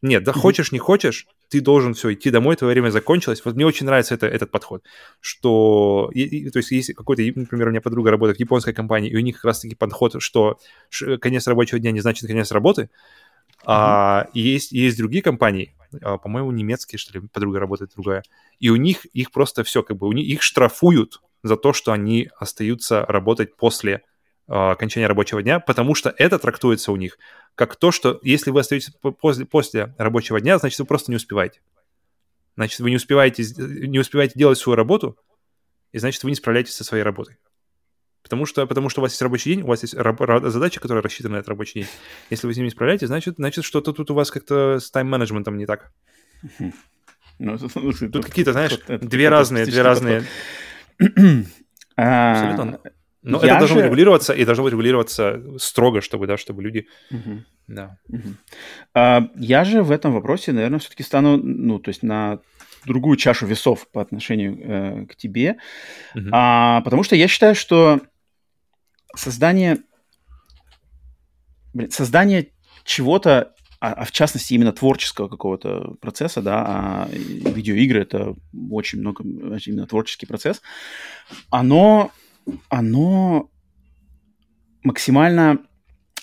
Нет, да хочешь, не хочешь, ты должен все идти домой, твое время закончилось. Вот мне очень нравится это, этот подход, что, и, и, то есть, есть какой-то, например, у меня подруга работает в японской компании, и у них как раз-таки подход, что конец рабочего дня не значит конец работы, а, есть, есть другие компании, а, по-моему, немецкие, что ли, подруга работает другая, и у них их просто все, как бы, у них, их штрафуют за то, что они остаются работать после а, окончания рабочего дня, потому что это трактуется у них как то, что если вы остаетесь после, после рабочего дня, значит, вы просто не успеваете. Значит, вы не успеваете, не успеваете делать свою работу, и значит, вы не справляетесь со своей работой. Потому что, потому что у вас есть рабочий день, у вас есть задача, которая рассчитана на этот рабочий день. Если вы с ними не справляетесь, значит, значит что-то тут у вас как-то с тайм-менеджментом не так. Ну, слушай, тут какие-то, знаешь, две разные, две разные... Абсолютно. Но я это должно же... регулироваться, и должно регулироваться строго, чтобы, да, чтобы люди... Угу. Да. Угу. А, я же в этом вопросе, наверное, все-таки стану, ну, то есть на другую чашу весов по отношению э, к тебе, угу. а, потому что я считаю, что создание, блин, создание чего-то, а, а в частности именно творческого какого-то процесса, да, а видеоигры это очень много именно творческий процесс, оно, оно максимально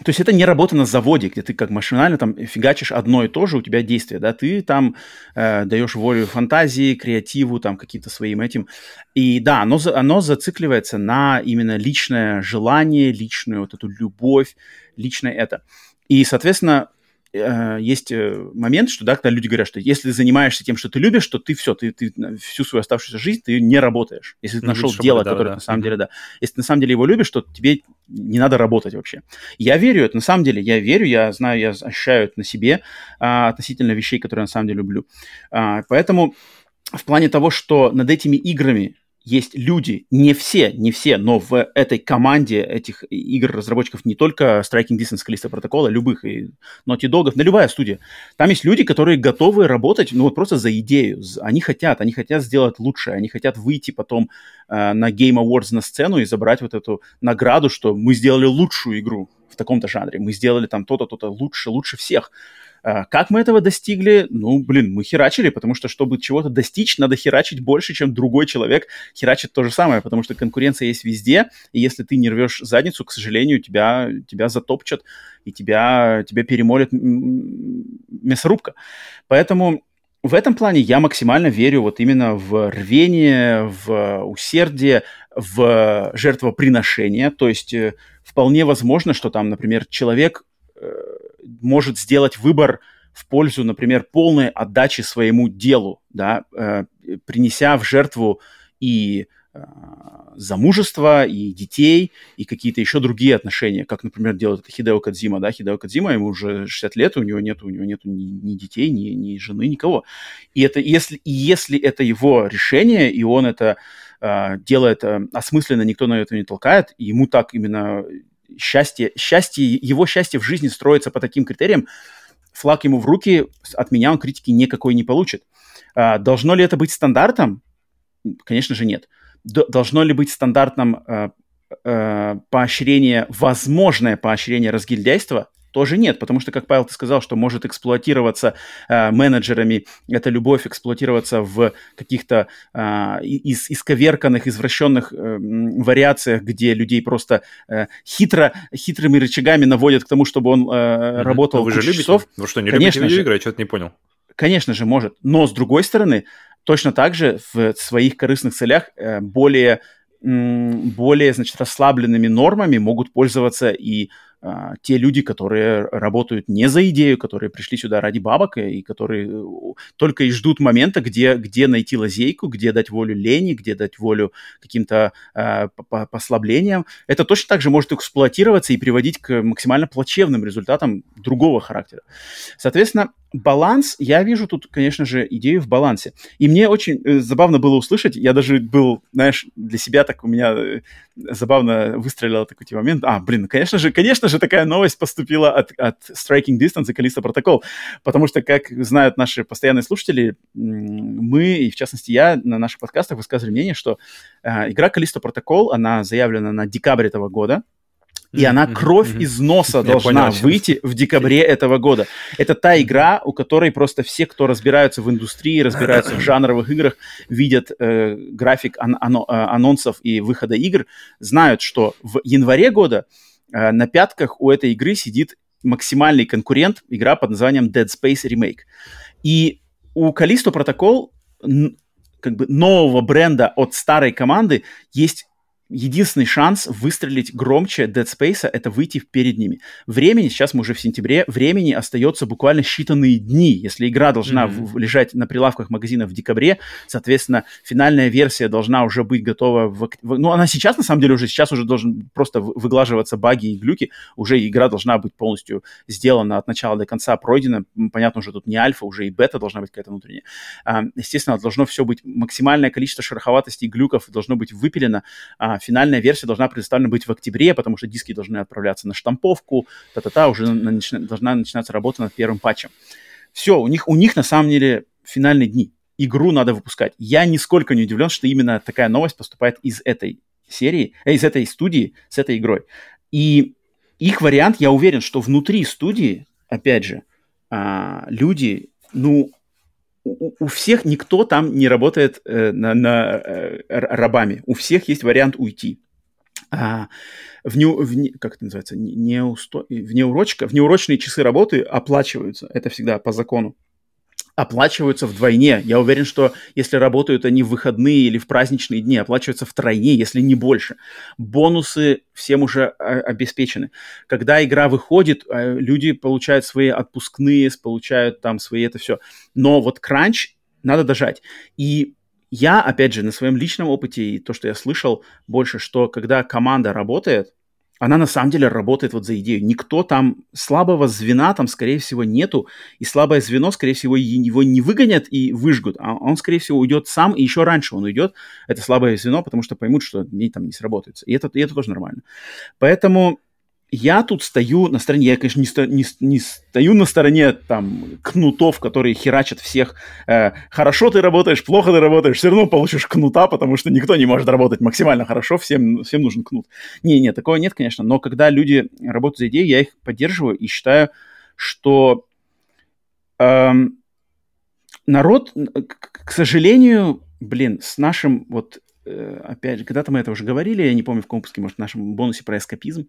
то есть это не работа на заводе, где ты как машинально там фигачишь одно и то же, у тебя действие, да, ты там э, даешь волю фантазии, креативу, там каким-то своим этим. И да, оно, оно зацикливается на именно личное желание, личную вот эту любовь, личное это. И, соответственно, э, есть э, момент, что, да, когда люди говорят, что если ты занимаешься тем, что ты любишь, то ты все, ты, ты всю свою оставшуюся жизнь ты не работаешь. Если ты нашел дело, да, которое да. на самом деле, да. Если ты на самом деле его любишь, то тебе не надо работать вообще. Я верю это, на самом деле, я верю, я знаю, я ощущаю это на себе а, относительно вещей, которые на самом деле люблю. А, поэтому в плане того, что над этими играми есть люди, не все, не все, но в этой команде этих игр-разработчиков не только Striking Distance, Callisto протокола, любых, и Naughty Dog, на любая студия. Там есть люди, которые готовы работать, ну вот просто за идею. Они хотят, они хотят сделать лучше, они хотят выйти потом э, на Game Awards на сцену и забрать вот эту награду, что мы сделали лучшую игру в таком-то жанре, мы сделали там то-то, то-то лучше, лучше всех. А, как мы этого достигли? Ну, блин, мы херачили, потому что, чтобы чего-то достичь, надо херачить больше, чем другой человек херачит то же самое, потому что конкуренция есть везде, и если ты не рвешь задницу, к сожалению, тебя, тебя затопчат, и тебя, тебя перемолят мясорубка. Поэтому в этом плане я максимально верю вот именно в рвение, в усердие, в жертвоприношение. То есть э, вполне возможно, что там, например, человек э, может сделать выбор в пользу, например, полной отдачи своему делу, да, э, принеся в жертву и э, замужество, и детей, и какие-то еще другие отношения, как, например, делает это Хидео Кадзима, да, Хидео Кадзима, ему уже 60 лет, у него нет, у него нет ни, ни детей, ни, ни жены, никого. И это, если, если это его решение, и он это э, делает э, осмысленно, никто на это не толкает, ему так именно счастье, счастье, его счастье в жизни строится по таким критериям, флаг ему в руки, от меня он критики никакой не получит. Э, должно ли это быть стандартом? Конечно же, нет должно ли быть стандартным э, э, поощрение, возможное поощрение разгильдяйства, тоже нет, потому что, как Павел ты сказал, что может эксплуатироваться э, менеджерами, эта любовь эксплуатироваться в каких-то э, из, исковерканных, извращенных э, вариациях, где людей просто э, хитро, хитрыми рычагами наводят к тому, чтобы он э, работал вы же любите? часов. Вы что, не Конечно любите видеоигры? Я что-то не понял. Конечно же, может. Но, с другой стороны, точно так же в своих корыстных целях э, более, более значит, расслабленными нормами могут пользоваться и те люди, которые работают не за идею, которые пришли сюда ради бабок и которые э, только и ждут момента, где, где найти лазейку, где дать волю лени, где дать волю каким-то э, послаблениям. Это точно так же может эксплуатироваться и приводить к максимально плачевным результатам другого характера. Соответственно, баланс, я вижу тут, конечно же, идею в балансе. И мне очень э, забавно было услышать, я даже был, знаешь, для себя так у меня э, забавно выстрелил такой момент. А, блин, конечно же, конечно же, такая новость поступила от, от Striking Distance и Callisto Protocol, потому что, как знают наши постоянные слушатели, мы, и в частности я, на наших подкастах высказывали мнение, что э, игра Callisto Protocol, она заявлена на декабрь этого года, и она кровь из носа должна выйти в декабре этого года. Это та игра, у которой просто все, кто разбираются в индустрии, разбираются в жанровых играх, видят э, график ан- ан- э, анонсов и выхода игр, знают, что в январе года на пятках у этой игры сидит максимальный конкурент, игра под названием Dead Space Remake. И у Callisto Protocol как бы нового бренда от старой команды есть единственный шанс выстрелить громче Dead Space это выйти перед ними. Времени, сейчас мы уже в сентябре, времени остается буквально считанные дни. Если игра должна mm-hmm. в, лежать на прилавках магазинов в декабре, соответственно, финальная версия должна уже быть готова. В, в, ну, она сейчас, на самом деле, уже сейчас уже должен просто выглаживаться баги и глюки. Уже игра должна быть полностью сделана от начала до конца, пройдена. Понятно, уже тут не альфа, уже и бета должна быть какая-то внутренняя. А, естественно, должно все быть, максимальное количество шероховатостей и глюков должно быть выпилено. А, финальная версия должна предоставлена быть в октябре, потому что диски должны отправляться на штамповку, та-та-та, уже начи- должна начинаться работа над первым патчем. Все, у них, у них на самом деле финальные дни. Игру надо выпускать. Я нисколько не удивлен, что именно такая новость поступает из этой серии, э, из этой студии с этой игрой. И их вариант, я уверен, что внутри студии, опять же, а, люди, ну, у, всех никто там не работает э, на, на э, рабами. У всех есть вариант уйти. А, в, не, в как это называется, не, не усто, в неурочка, в неурочные часы работы оплачиваются. Это всегда по закону оплачиваются вдвойне. Я уверен, что если работают они в выходные или в праздничные дни, оплачиваются втройне, если не больше. Бонусы всем уже а, обеспечены. Когда игра выходит, а, люди получают свои отпускные, получают там свои это все. Но вот кранч надо дожать. И я, опять же, на своем личном опыте и то, что я слышал больше, что когда команда работает, она на самом деле работает вот за идею. Никто там, слабого звена там, скорее всего, нету, и слабое звено, скорее всего, его не выгонят и выжгут, а он, скорее всего, уйдет сам, и еще раньше он уйдет, это слабое звено, потому что поймут, что мне там не сработается. И это, и это тоже нормально. Поэтому я тут стою на стороне, я, конечно, не, сто, не, не стою на стороне там кнутов, которые херачат всех. Э, хорошо ты работаешь, плохо ты работаешь, все равно получишь кнута, потому что никто не может работать максимально хорошо, всем, всем нужен кнут. Не-не, такого нет, конечно, но когда люди работают за идею, я их поддерживаю и считаю, что э, народ, к, к сожалению, блин, с нашим вот э, опять же, когда-то мы это уже говорили, я не помню в компуске, может, в нашем бонусе про эскапизм,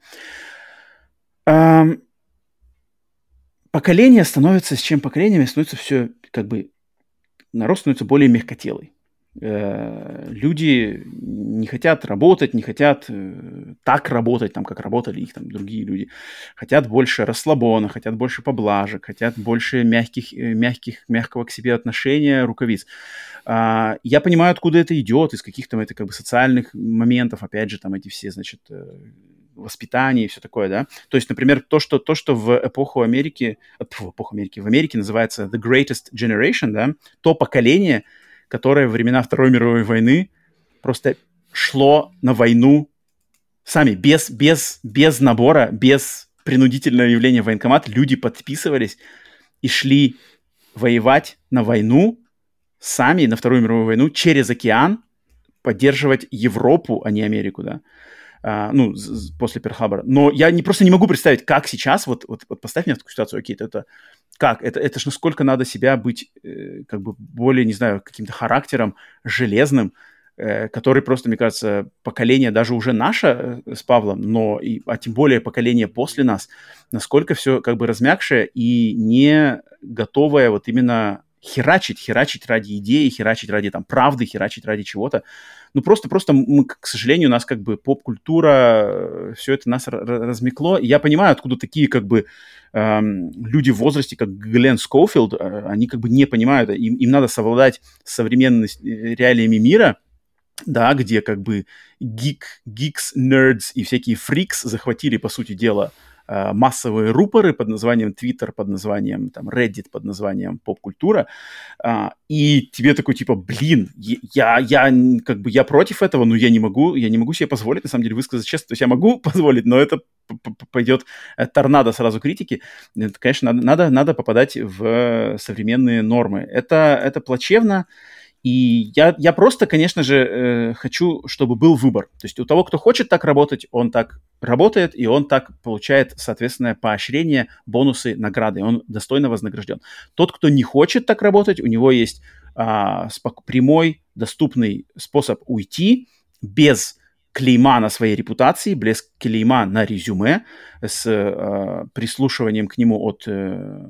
поколение становится, с чем поколениями становится все, как бы, народ становится более мягкотелый. Э, люди не хотят работать, не хотят э, так работать, там, как работали их там другие люди. Хотят больше расслабона, хотят больше поблажек, хотят больше мягких, э, мягких, мягкого к себе отношения, рукавиц. А, я понимаю, откуда это идет, из каких там это как бы социальных моментов, опять же, там эти все, значит, воспитание и все такое, да. То есть, например, то, что, то, что в эпоху Америки, в эпоху Америки, в Америке называется the greatest generation, да, то поколение, которое во времена Второй мировой войны просто шло на войну сами, без, без, без набора, без принудительного явления в военкомат, люди подписывались и шли воевать на войну сами, на Вторую мировую войну, через океан, поддерживать Европу, а не Америку, да. Uh, ну, после Перхабора. Но я не, просто не могу представить, как сейчас, вот, вот, вот поставь меня в такую ситуацию, окей, это, как, это, это ж насколько надо себя быть, э, как бы, более, не знаю, каким-то характером железным, Э, который просто, мне кажется, поколение даже уже наше э, с Павлом, но и, а тем более поколение после нас, насколько все как бы размягшее и не готовое вот именно херачить, херачить ради идеи, херачить ради там правды, херачить ради чего-то. Ну просто, просто мы, к сожалению, у нас как бы поп-культура, э, все это нас размекло. И я понимаю, откуда такие как бы эм, люди в возрасте, как Глен Скоуфилд, они как бы не понимают, им, им надо совладать с современными реалиями мира, да, где как бы гик, гикс, nerds и всякие фрикс захватили, по сути дела, э, массовые рупоры под названием Twitter, под названием там Reddit, под названием поп-культура, а, и тебе такой типа, блин, я, я как бы я против этого, но я не могу, я не могу себе позволить на самом деле высказать честно, то есть я могу позволить, но это пойдет э, торнадо сразу критики, это, конечно, надо, надо, надо попадать в современные нормы. Это, это плачевно, и я, я просто, конечно же, э, хочу, чтобы был выбор. То есть у того, кто хочет так работать, он так работает, и он так получает, соответственно, поощрение, бонусы, награды, он достойно вознагражден. Тот, кто не хочет так работать, у него есть спок- прямой, доступный способ уйти без клейма на своей репутации, без клейма на резюме, с э, прислушиванием к нему от э,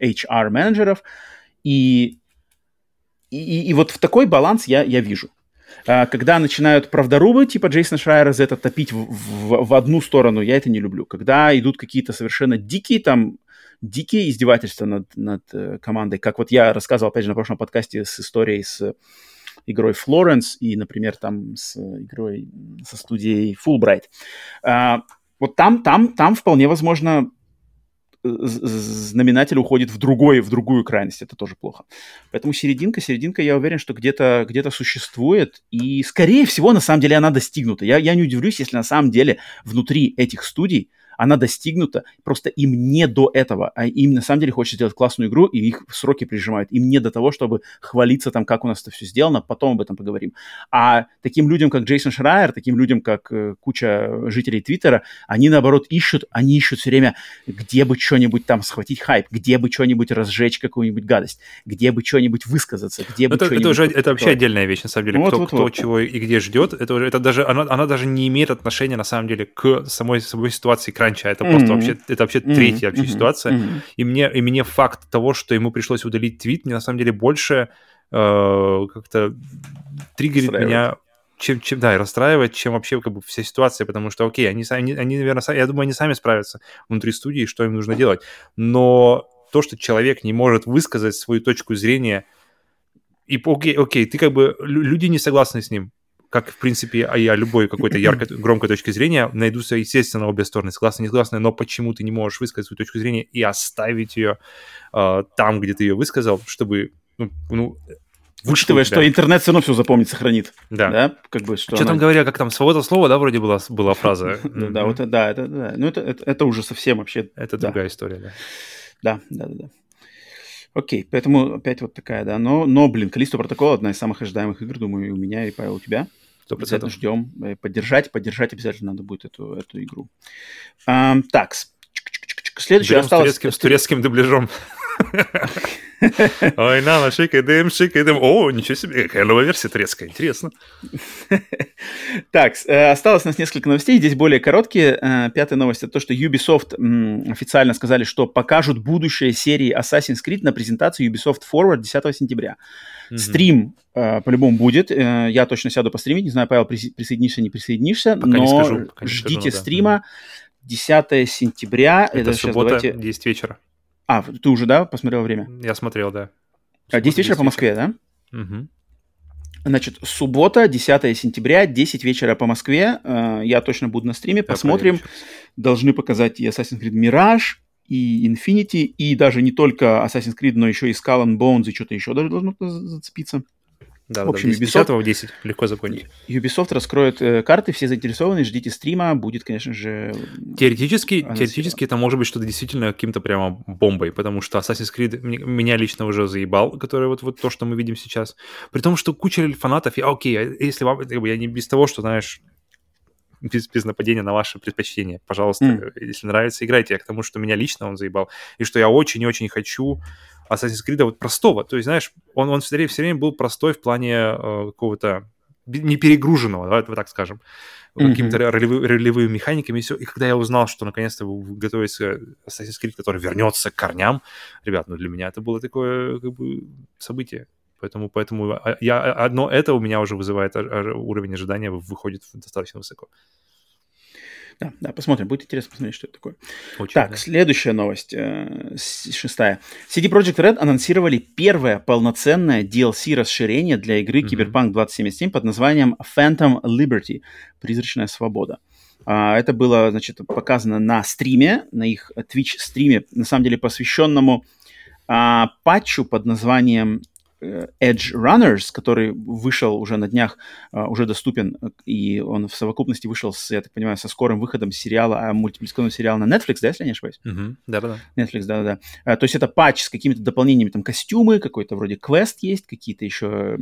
HR-менеджеров. И и, и, вот в такой баланс я, я вижу. А, когда начинают правдорубы, типа Джейсона Шрайера, за это топить в, в, в одну сторону, я это не люблю. Когда идут какие-то совершенно дикие там дикие издевательства над, над э, командой, как вот я рассказывал, опять же, на прошлом подкасте с историей с игрой Флоренс и, например, там с игрой со студией Fulbright. А, вот там, там, там вполне возможно знаменатель уходит в, другой, в другую крайность, это тоже плохо. Поэтому серединка, серединка, я уверен, что где-то где существует, и, скорее всего, на самом деле она достигнута. Я, я не удивлюсь, если на самом деле внутри этих студий она достигнута, просто им не до этого, а им на самом деле хочется сделать классную игру, и их сроки прижимают. Им не до того, чтобы хвалиться там, как у нас это все сделано, потом об этом поговорим. А таким людям, как Джейсон Шрайер, таким людям, как э, куча жителей Твиттера, они, наоборот, ищут, они ищут все время, где бы что-нибудь там схватить хайп, где бы что-нибудь разжечь какую-нибудь гадость, где бы что-нибудь высказаться, где бы это, это уже это вообще отдельная вещь, на самом деле. Вот, кто, вот, кто вот. чего и где ждет, это уже это даже она, она даже не имеет отношения на самом деле к самой, самой ситуации кранча. Это mm-hmm. просто вообще это вообще mm-hmm. третья вообще mm-hmm. ситуация. Mm-hmm. И мне и мне факт того, что ему пришлось удалить твит, мне на самом деле больше э, как-то триггерит меня чем, чем, да, и расстраивает, чем вообще как бы вся ситуация, потому что, окей, они, они, они наверное, сами, я думаю, они сами справятся внутри студии, что им нужно делать. Но то, что человек не может высказать свою точку зрения, и окей, окей, ты как бы, люди не согласны с ним, как, в принципе, а я любой какой-то яркой, громкой точки зрения, найдутся, естественно, обе стороны, согласны, не согласны, но почему ты не можешь высказать свою точку зрения и оставить ее э, там, где ты ее высказал, чтобы, ну, ну Учитывая, что интернет все равно все запомнит, сохранит. Да. да? Как бы, что, что она... там говоря, как там свобода слова, да, вроде была, была фраза. Да, вот да, это, да. Ну, это, это уже совсем вообще... Это другая история, да. Да, да, да, да. Окей, поэтому опять вот такая, да. Но, но блин, Калисто Протокол одна из самых ожидаемых игр, думаю, и у меня, и Павел, у тебя. 100%. Обязательно ждем. Э, поддержать, поддержать обязательно надо будет эту, эту игру. А, так, следующий осталось... С турецким, с турецким дубляжом. Ой, на, шикаем, шикаем. О, ничего себе, какая новая версия турецкая, интересно. Так, э, осталось у нас несколько новостей, здесь более короткие. Э, пятая новость это то, что Ubisoft официально сказали, что покажут будущее серии Assassin's Creed на презентации Ubisoft Forward 10 сентября. Стрим э, по-любому будет. Я точно сяду постримить. Не знаю, Павел, присоединишься, не присоединишься, но ждите стрима. 10 сентября. Это, это суббота, сейчас, давайте... 10 вечера. А, ты уже, да, посмотрел время? Я смотрел, да. А, 10 вечера по Москве, да? Угу. Значит, суббота, 10 сентября, 10 вечера по Москве. Э, я точно буду на стриме, посмотрим. Должны показать и Assassin's Creed Mirage, и Infinity, и даже не только Assassin's Creed, но еще и Skull and Bones, и что-то еще даже должно зацепиться. Да, в общем, да, 10, Ubisoft, 10 легко запомнить. Ubisoft раскроет э, карты, все заинтересованы, ждите стрима, будет, конечно же... Теоретически, теоретически это может быть что-то действительно каким-то прямо бомбой, потому что Assassin's Creed меня лично уже заебал, который вот, вот то, что мы видим сейчас. При том, что куча фанатов, я окей, а если вам, я не без того, что, знаешь, без, без нападения на ваши предпочтения. Пожалуйста, mm. если нравится, играйте. Я к тому, что меня лично он заебал. И что я очень-очень хочу Assassin's Creed вот простого. То есть, знаешь, он, он все, время, все время был простой в плане э, какого-то не перегруженного, давай вот так скажем, mm-hmm. какими-то ролевыми, ролевыми механиками и все. И когда я узнал, что наконец-то готовится Assassin's Creed, который вернется к корням, ребят, ну для меня это было такое как бы событие. Поэтому, поэтому а, я, одно это у меня уже вызывает уровень ожидания выходит достаточно высоко. Да, да, посмотрим. Будет интересно посмотреть, что это такое. Очень, так, да. следующая новость, э, шестая. CD Projekt Red анонсировали первое полноценное DLC-расширение для игры. Cyberpunk 2077 под названием Phantom Liberty. Призрачная свобода. А, это было, значит, показано на стриме, на их Twitch-стриме, на самом деле посвященному а, патчу под названием Edge Runners, который вышел уже на днях, э, уже доступен, и он в совокупности вышел, с, я так понимаю, со скорым выходом сериала, а, мультипликационного сериала на Netflix, да, если я не ошибаюсь? Uh-huh. Да-да-да. Netflix, да-да-да. Э, то есть это патч с какими-то дополнениями, там костюмы, какой-то вроде квест есть, какие-то еще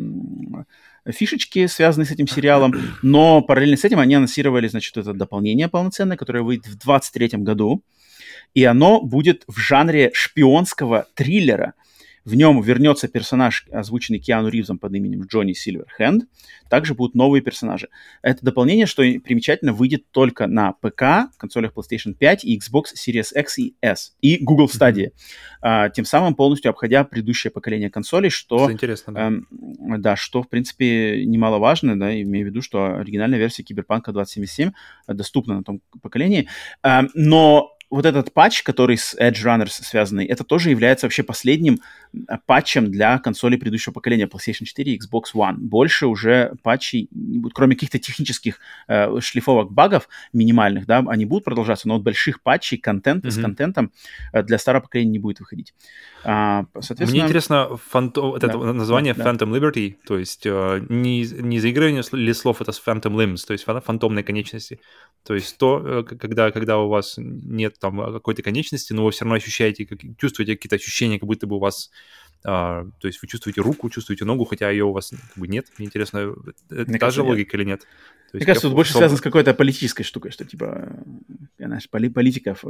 фишечки, связанные с этим сериалом, но параллельно с этим они анонсировали, значит, это дополнение полноценное, которое выйдет в 2023 году, и оно будет в жанре шпионского триллера – в нем вернется персонаж, озвученный Киану Ривзом под именем Джонни Сильверхенд. Также будут новые персонажи. Это дополнение, что примечательно, выйдет только на ПК, консолях PlayStation 5 и Xbox Series X и S и Google Stadia. А, тем самым полностью обходя предыдущее поколение консолей, что... Что интересно, да. Эм, да, что, в принципе, немаловажно, да, имею в виду, что оригинальная версия Киберпанка 2077 доступна на том поколении. Эм, но вот этот патч, который с Edge Runners связанный, это тоже является вообще последним э, патчем для консолей предыдущего поколения PlayStation 4 и Xbox One. Больше уже патчей не будет, кроме каких-то технических э, шлифовок багов минимальных, да, они будут продолжаться, но вот больших патчей, контента mm-hmm. с контентом э, для старого поколения не будет выходить. А, соответственно... Мне интересно фанто... да, это название да, Phantom. Liberty, то есть э, не, не заигрывание ли слов, это Phantom Limbs, то есть фантомные конечности. То есть то, э, когда, когда у вас нет там какой-то конечности, но вы все равно ощущаете, как, чувствуете какие-то ощущения, как будто бы у вас а, то есть вы чувствуете руку, чувствуете ногу, хотя ее у вас как бы нет. Мне интересно, это Мне та же логика или нет? То Мне кажется, тут больше связано с какой-то политической штукой, что типа, знаешь, поли политиков.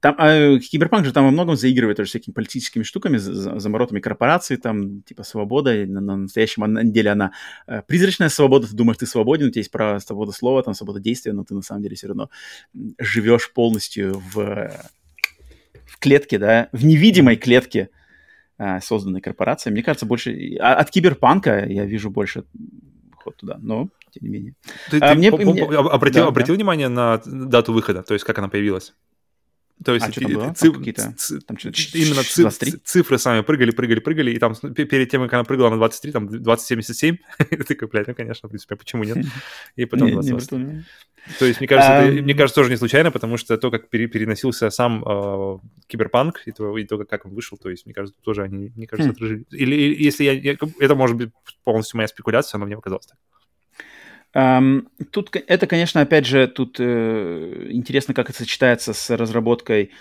Там, а, Киберпанк же там во многом заигрывает тоже всякими политическими штуками, за, заморотами корпораций, там, типа, свобода, на, на настоящем деле она э, призрачная свобода, ты думаешь, ты свободен, у тебя есть право свобода слова, там, свобода действия, но ты на самом деле все равно живешь полностью в, в клетке, да, в невидимой клетке а, созданной корпорацией. Мне кажется, больше... А, от киберпанка я вижу больше ход туда, но тем не менее. Ты, а, ты мне, мне... обратил, да, обратил да. внимание на дату выхода, то есть как она появилась? То есть а, там было? Циф... Там какие-то... Там именно циф... цифры сами прыгали, прыгали, прыгали, и там перед тем, как она прыгала на 23, там 2077, ты такой, блядь, ну, конечно, в принципе, почему нет? И потом 20. То есть, мне кажется, это, мне кажется, тоже не случайно, потому что то, как переносился сам э, Киберпанк, и то, и то, как он вышел, то есть, мне кажется, тоже они, мне кажется, хм. отражили. Или если я, я... Это может быть полностью моя спекуляция, но мне показалось так. Тут это, конечно, опять же, тут э, интересно, как это сочетается с разработкой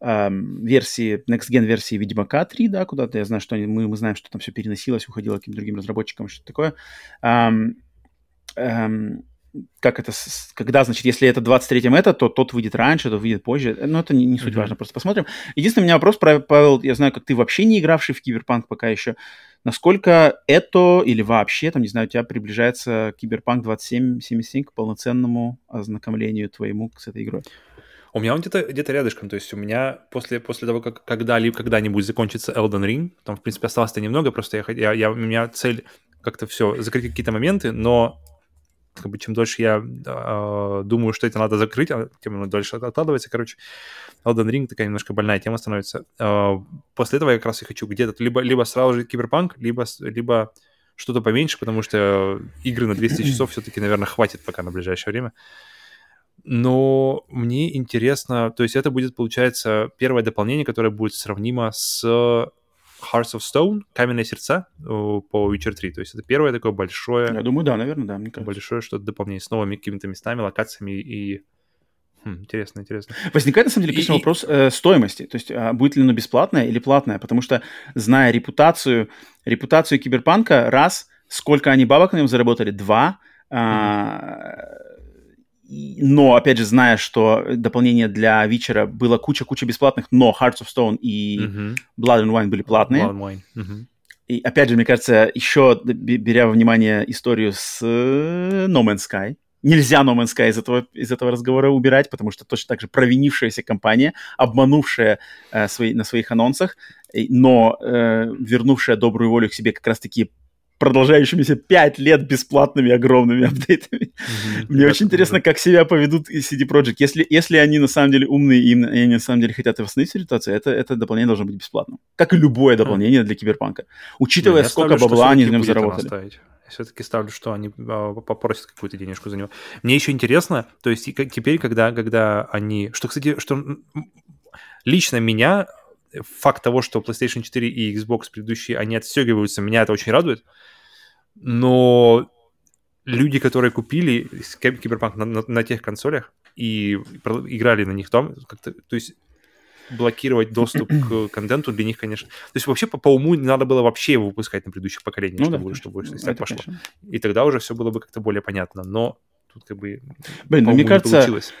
версии, Next Gen версии Ведьмака 3, да, куда-то. Я знаю, что они, мы, мы знаем, что там все переносилось, уходило каким-то другим разработчикам, что-то такое. Um, um, как это, когда, значит, если это 23-м это, то тот выйдет раньше, тот выйдет позже. Но это не, не суть mm-hmm. важно, просто посмотрим. Единственный у меня вопрос, Павел, я знаю, как ты вообще не игравший в Киберпанк пока еще. Насколько это или вообще, там, не знаю, у тебя приближается Киберпанк 2077 к полноценному ознакомлению твоему с этой игрой? У меня он где-то где рядышком, то есть у меня после, после того, как когда-либо когда-нибудь закончится Elden Ring, там, в принципе, осталось-то немного, просто я, я, я, у меня цель как-то все, закрыть какие-то моменты, но как бы чем дольше я э, думаю, что это надо закрыть, а тем оно дольше откладывается. Короче, Elden Ring такая немножко больная тема становится. Э, после этого я как раз и хочу где-то либо, либо сразу же киберпанк, либо, либо что-то поменьше, потому что игры на 200 часов все-таки, наверное, хватит пока на ближайшее время. Но мне интересно, то есть это будет, получается, первое дополнение, которое будет сравнимо с Hearts of Stone, Каменные сердца по Witcher 3. То есть это первое такое большое... Я думаю, да, наверное, да, мне кажется. Большое что-то дополнение с новыми какими-то местами, локациями и... Хм, интересно, интересно. Возникает, на самом деле, конечно, и... вопрос э, стоимости. То есть а будет ли оно бесплатное или платное? Потому что, зная репутацию, репутацию Киберпанка, раз, сколько они бабок на нем заработали, два, mm-hmm. а, но, опять же, зная, что дополнение для Вичера было куча-куча бесплатных, но Hearts of Stone и uh-huh. Blood and Wine были платные. Blood and Wine. Uh-huh. И, опять же, мне кажется, еще беря во внимание историю с э, No Man's Sky, нельзя No Man's Sky из этого, из этого разговора убирать, потому что точно так же провинившаяся компания, обманувшая э, свои, на своих анонсах, но э, вернувшая добрую волю к себе как раз-таки продолжающимися 5 лет бесплатными огромными апдейтами. Mm-hmm. Мне очень интересно, как себя поведут CD Projekt. Если, если они на самом деле умные и, и они на самом деле хотят восстановить ситуацию, это, это дополнение должно быть бесплатным. Как и любое дополнение mm-hmm. для Киберпанка. Учитывая, Нет, сколько ставлю, бабла они на нем заработали. Все-таки ставлю, что они а, попросят какую-то денежку за него. Мне еще интересно, то есть теперь, когда, когда они... Что, кстати, что лично меня факт того, что PlayStation 4 и Xbox предыдущие, они отстегиваются, меня это очень радует но люди, которые купили Киберпанк на, на, на тех консолях и играли на них там, как-то, то есть блокировать доступ к контенту для них, конечно. То есть вообще по, по уму не надо было вообще его выпускать на предыдущих поколениях, ну, чтобы, да, чтобы если так пошло. Конечно. И тогда уже все было бы как-то более понятно. Но тут как бы Блин, ну, мне кажется, получилось.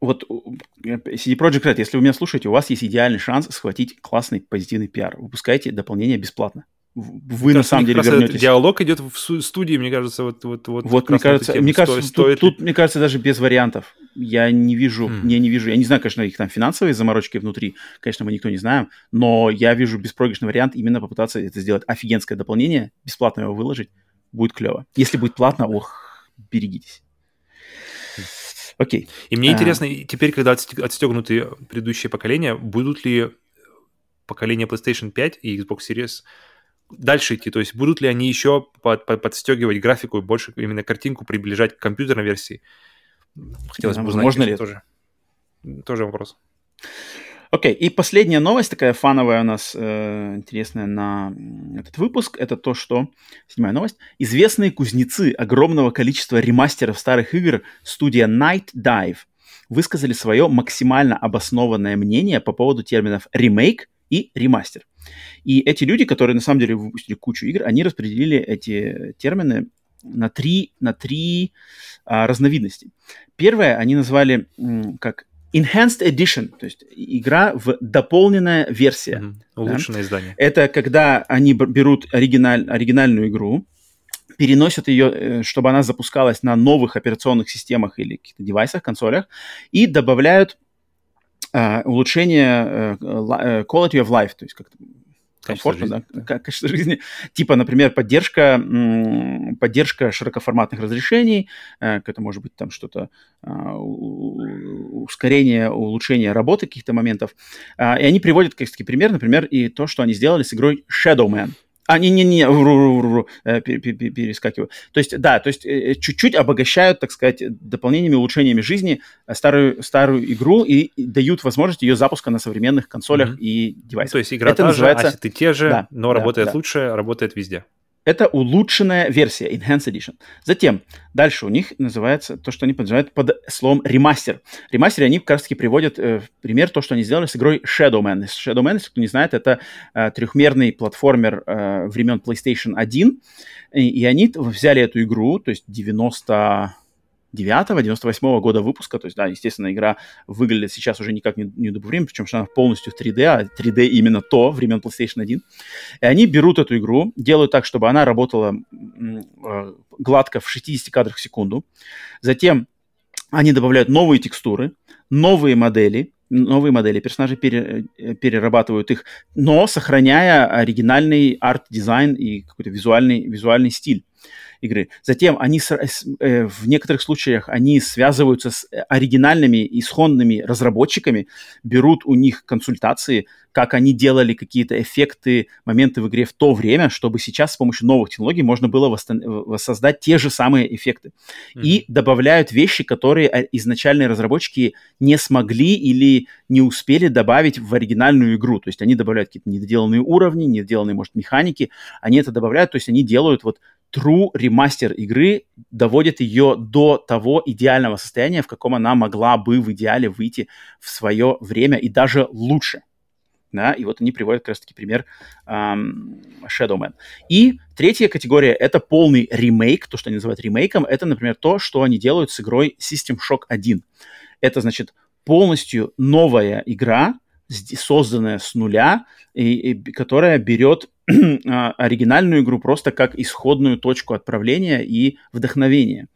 вот CD Projekt Red, если вы меня слушаете, у вас есть идеальный шанс схватить классный позитивный пиар. Выпускайте дополнение бесплатно вы на самом деле вернетесь. Диалог идет в студии, мне кажется, вот вот вот. Вот мне кажется, мне кажется, стоит, тут, тут, мне кажется, даже без вариантов. Я не вижу, hmm. я не вижу, я не знаю, конечно, их там финансовые заморочки внутри, конечно, мы никто не знаем, но я вижу беспроигрышный вариант именно попытаться это сделать офигенское дополнение, бесплатно его выложить, будет клево. Если будет платно, ох, берегитесь. Окей. И мне а... интересно, теперь, когда отстегнуты предыдущие поколения, будут ли поколения PlayStation 5 и Xbox Series дальше идти? То есть будут ли они еще под, под, подстегивать графику и больше именно картинку приближать к компьютерной версии? Хотелось бы узнать. Можно ли тоже, тоже вопрос. Окей, okay. и последняя новость, такая фановая у нас, э, интересная на этот выпуск, это то, что, седьмая новость, известные кузнецы огромного количества ремастеров старых игр студия Night Dive высказали свое максимально обоснованное мнение по поводу терминов ремейк и ремастер. И эти люди, которые на самом деле выпустили кучу игр, они распределили эти термины на три, на три а, разновидности. Первое они назвали м, как Enhanced Edition, то есть игра в дополненная версия. Mm-hmm. Улучшенное да? издание. Это когда они берут оригиналь, оригинальную игру, переносят ее, э, чтобы она запускалась на новых операционных системах или каких-то девайсах, консолях, и добавляют uh, улучшение uh, quality of life, то есть как комфортно, жизни, да, да. качество жизни. Типа, например, поддержка, поддержка широкоформатных разрешений, это может быть там что-то, ускорение, улучшение работы каких-то моментов. И они приводят, как пример, например, и то, что они сделали с игрой Shadowman. А, не-не-не, э, перескакиваю. То есть, да, то есть э, чуть-чуть обогащают, так сказать, дополнениями, улучшениями жизни э, старую, старую игру и дают возможность ее запуска на современных консолях mm-hmm. и девайсах. То есть игра Это та называется... же, ассеты те же, да, но да, работает да. лучше, работает везде. Это улучшенная версия, Enhanced Edition. Затем, дальше у них называется то, что они называют под словом ремастер. Ремастер они как раз-таки приводят э, пример то, что они сделали с игрой Shadowman. Shadowman, если кто не знает, это э, трехмерный платформер э, времен PlayStation 1. И, и они взяли эту игру, то есть 90 98 года выпуска, то есть, да, естественно, игра выглядит сейчас уже никак не, не времени, причем что она полностью в 3D, а 3D именно то, времен PlayStation 1. И они берут эту игру, делают так, чтобы она работала э, гладко в 60 кадрах в секунду, затем они добавляют новые текстуры, новые модели, новые модели, персонажи пере, э, перерабатывают их, но сохраняя оригинальный арт-дизайн и какой-то визуальный, визуальный стиль игры. Затем они с, э, в некоторых случаях они связываются с оригинальными исходными разработчиками, берут у них консультации, как они делали какие-то эффекты, моменты в игре в то время, чтобы сейчас с помощью новых технологий можно было восстан- воссоздать те же самые эффекты. Mm-hmm. И добавляют вещи, которые э, изначальные разработчики не смогли или не успели добавить в оригинальную игру. То есть они добавляют какие-то недоделанные уровни, недоделанные, может, механики. Они это добавляют, то есть они делают вот true ремастер игры доводит ее до того идеального состояния, в каком она могла бы в идеале выйти в свое время и даже лучше. Да, и вот они приводят как раз-таки пример um, Shadow Man. И третья категория — это полный ремейк, то, что они называют ремейком, это, например, то, что они делают с игрой System Shock 1. Это, значит, полностью новая игра, созданная с нуля, и, и, которая берет а, оригинальную игру просто как исходную точку отправления и вдохновения.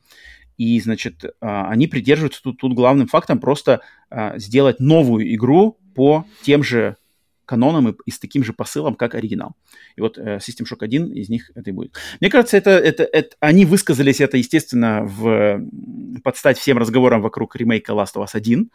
И, значит, а, они придерживаются тут, тут главным фактом просто а, сделать новую игру по тем же каноном и, и с таким же посылом, как оригинал. И вот э, System Shock 1 из них это и будет. Мне кажется, это, это, это, они высказались это, естественно, в, подстать всем разговорам вокруг ремейка Last of Us 1,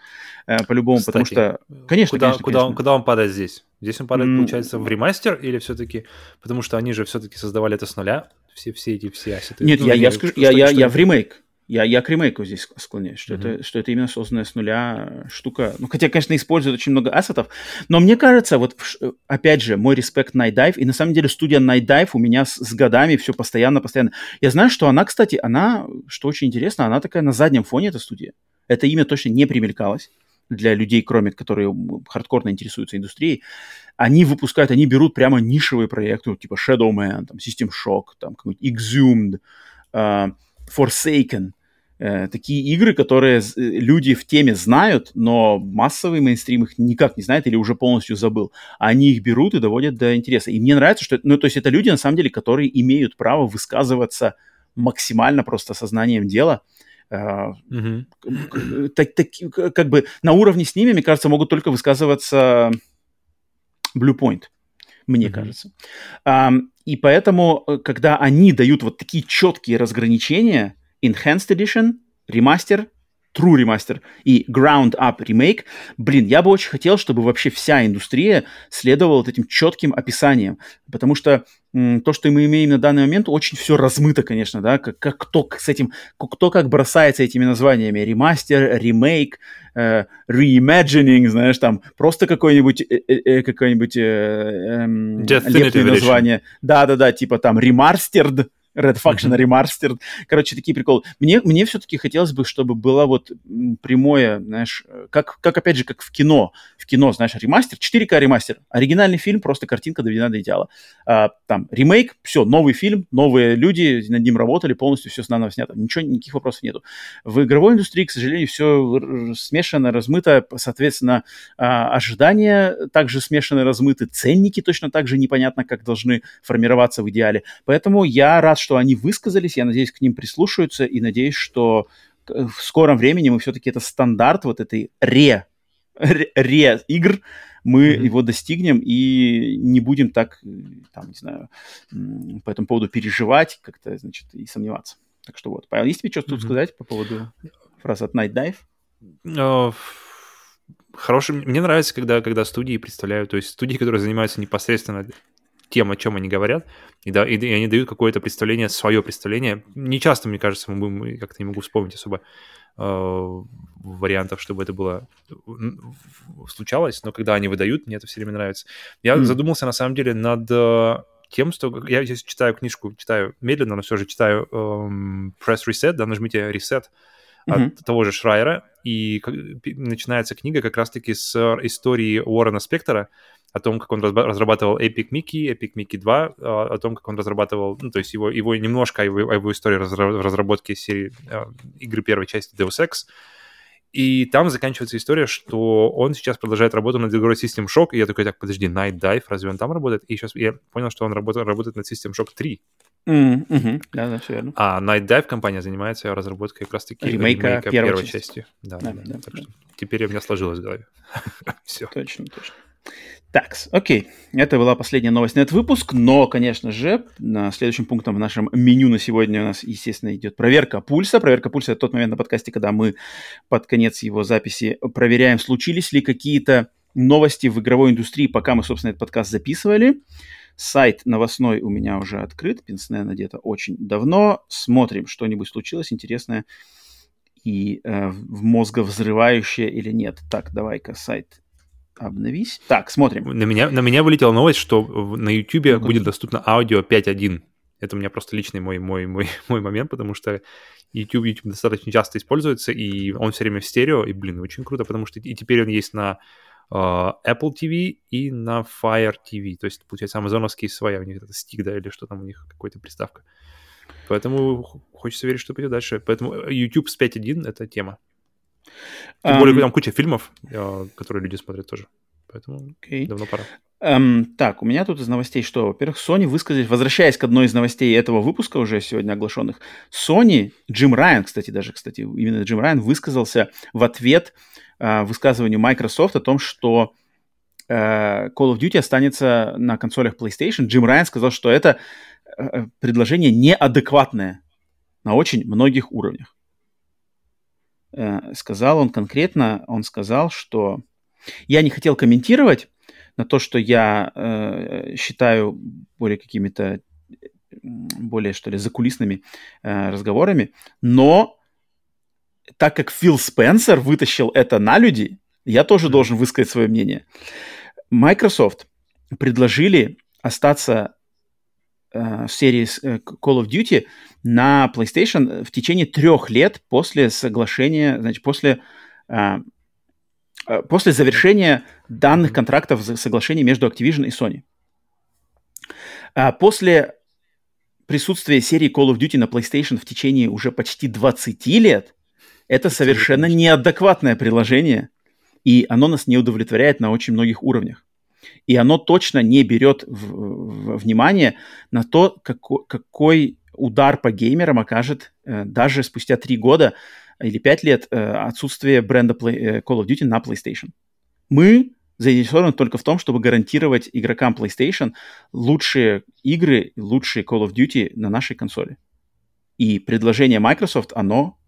э, по-любому, потому что... Конечно, куда, конечно, куда, конечно. Он, куда он падает здесь? Здесь он падает, mm. получается, в ремастер или все-таки... Потому что они же все-таки создавали это с нуля, все, все эти все ассеты. Нет, ну, я, я, скажу, я, я, я в ремейк. Я, я к ремейку здесь склоняюсь, что, mm-hmm. это, что это именно созданная с нуля штука. Ну, хотя, конечно, используют очень много ассетов, но мне кажется, вот, опять же, мой респект Night Dive, и на самом деле студия Night Dive у меня с, с годами все постоянно, постоянно. Я знаю, что она, кстати, она, что очень интересно, она такая на заднем фоне, эта студия. Это имя точно не примелькалось для людей, кроме которые хардкорно интересуются индустрией, они выпускают, они берут прямо нишевые проекты, типа Shadow Man, там, System Shock, там, какой-нибудь Exhumed, uh, Forsaken, Э, такие игры, которые э, люди в теме знают, но массовый мейнстрим их никак не знает или уже полностью забыл. Они их берут и доводят до интереса. И мне нравится, что... Ну, то есть это люди, на самом деле, которые имеют право высказываться максимально просто сознанием дела. Mm-hmm. Так, так, как бы на уровне с ними, мне кажется, могут только высказываться Bluepoint, мне mm-hmm. кажется. Um, и поэтому, когда они дают вот такие четкие разграничения, Enhanced Edition, ремастер, True ремастер и Ground Up ремейк, блин, я бы очень хотел, чтобы вообще вся индустрия следовала вот этим четким описанием, потому что м, то, что мы имеем на данный момент, очень все размыто, конечно, да, как, как кто с этим, кто как бросается этими названиями, ремастер, ремейк, э, reimagining, знаешь, там просто какое-нибудь, э, э, э какое-нибудь э, э, название, да-да-да, типа там ремастерд, Red Faction mm-hmm. Remastered. Короче, такие приколы. Мне, мне все-таки хотелось бы, чтобы было вот прямое, знаешь, как, как опять же, как в кино. В кино, знаешь, ремастер, 4К ремастер. Оригинальный фильм, просто картинка доведена до идеала. А, там, ремейк, все, новый фильм, новые люди над ним работали, полностью все с наново снято. Ничего, никаких вопросов нету. В игровой индустрии, к сожалению, все смешано, размыто, соответственно, а, ожидания также смешаны, размыты, ценники точно так же непонятно, как должны формироваться в идеале. Поэтому я рад, что они высказались, я надеюсь, к ним прислушаются, и надеюсь, что в скором времени мы все-таки это стандарт вот этой ре, ре, ре игр, мы mm-hmm. его достигнем и не будем так, там, не знаю, по этому поводу переживать как-то, значит, и сомневаться. Так что вот. Павел, есть тебе что-то mm-hmm. тут сказать по поводу фразы от Night Dive? Uh, хороший. Мне нравится, когда, когда студии представляют, то есть студии, которые занимаются непосредственно тем, о чем они говорят, и, да, и, и они дают какое-то представление, свое представление. Не часто, мне кажется, мы, мы как-то не могу вспомнить особо э, вариантов, чтобы это было случалось, но когда они выдают, мне это все время нравится. Я mm. задумался, на самом деле, над э, тем, что я здесь читаю книжку, читаю медленно, но все же читаю эм, Press Reset, да, нажмите Reset, mm-hmm. от того же Шрайера, и начинается книга как раз-таки с истории Уоррена Спектора, о том, как он разрабатывал Epic Mickey, Epic Mickey 2, а, о том, как он разрабатывал, ну, то есть его, его немножко его, его истории разработки серии э, игры первой части Deus Ex, и там заканчивается история, что он сейчас продолжает работу над игрой System Shock, и я такой, так, подожди, Night Dive, разве он там работает? И сейчас я понял, что он работает, работает над System Shock 3. Mm, hmm Да, да, все верно. А Night Dive компания занимается разработкой как раз-таки ремейка, ремейка первой, первой части. части. Да, да, да, да, да. Так да. что теперь у меня сложилось в голове. все. Точно, точно. Так, окей. Это была последняя новость на этот выпуск, но, конечно же, на следующим пунктом в нашем меню на сегодня у нас, естественно, идет проверка пульса. Проверка пульса – это тот момент на подкасте, когда мы под конец его записи проверяем, случились ли какие-то новости в игровой индустрии, пока мы, собственно, этот подкаст записывали. Сайт новостной у меня уже открыт, Пинснэ надето очень давно. Смотрим, что-нибудь случилось интересное и э, в мозговзрывающее или нет. Так, давай-ка сайт Обновись. Так, смотрим. На меня, на меня вылетела новость, что на YouTube ну будет доступно аудио 5.1. Это у меня просто личный мой, мой, мой, мой момент, потому что YouTube, YouTube достаточно часто используется, и он все время в стерео, и, блин, очень круто, потому что и теперь он есть на Apple TV и на Fire TV. То есть, получается, амазоновские своя, у них это стик, да, или что там у них, какая-то приставка. Поэтому хочется верить, что пойдет дальше. Поэтому YouTube с 5.1 — это тема. Тем um, более, там куча фильмов, э, которые люди смотрят тоже. Поэтому okay. давно пора. Um, так, у меня тут из новостей что? Во-первых, Sony высказались, возвращаясь к одной из новостей этого выпуска уже сегодня оглашенных, Sony, Джим Райан, кстати, даже, кстати, именно Джим Райан высказался в ответ uh, высказыванию Microsoft о том, что uh, Call of Duty останется на консолях PlayStation. Джим Райан сказал, что это uh, предложение неадекватное на очень многих уровнях. Э, сказал он конкретно, он сказал, что я не хотел комментировать на то, что я э, считаю более какими-то, более, что ли, закулисными э, разговорами, но так как Фил Спенсер вытащил это на люди, я тоже должен высказать свое мнение. Microsoft предложили остаться э, серии э, Call of Duty на PlayStation в течение трех лет после соглашения, значит, после, э, после завершения данных контрактов соглашений между Activision и Sony. А после присутствия серии Call of Duty на PlayStation в течение уже почти 20 лет, это совершенно неадекватное приложение, и оно нас не удовлетворяет на очень многих уровнях. И оно точно не берет в, в, внимание на то, какой, какой удар по геймерам окажет э, даже спустя три года или пять лет э, отсутствие бренда Play, э, Call of Duty на PlayStation. Мы заинтересованы только в том, чтобы гарантировать игрокам PlayStation лучшие игры, лучшие Call of Duty на нашей консоли. И предложение Microsoft, оно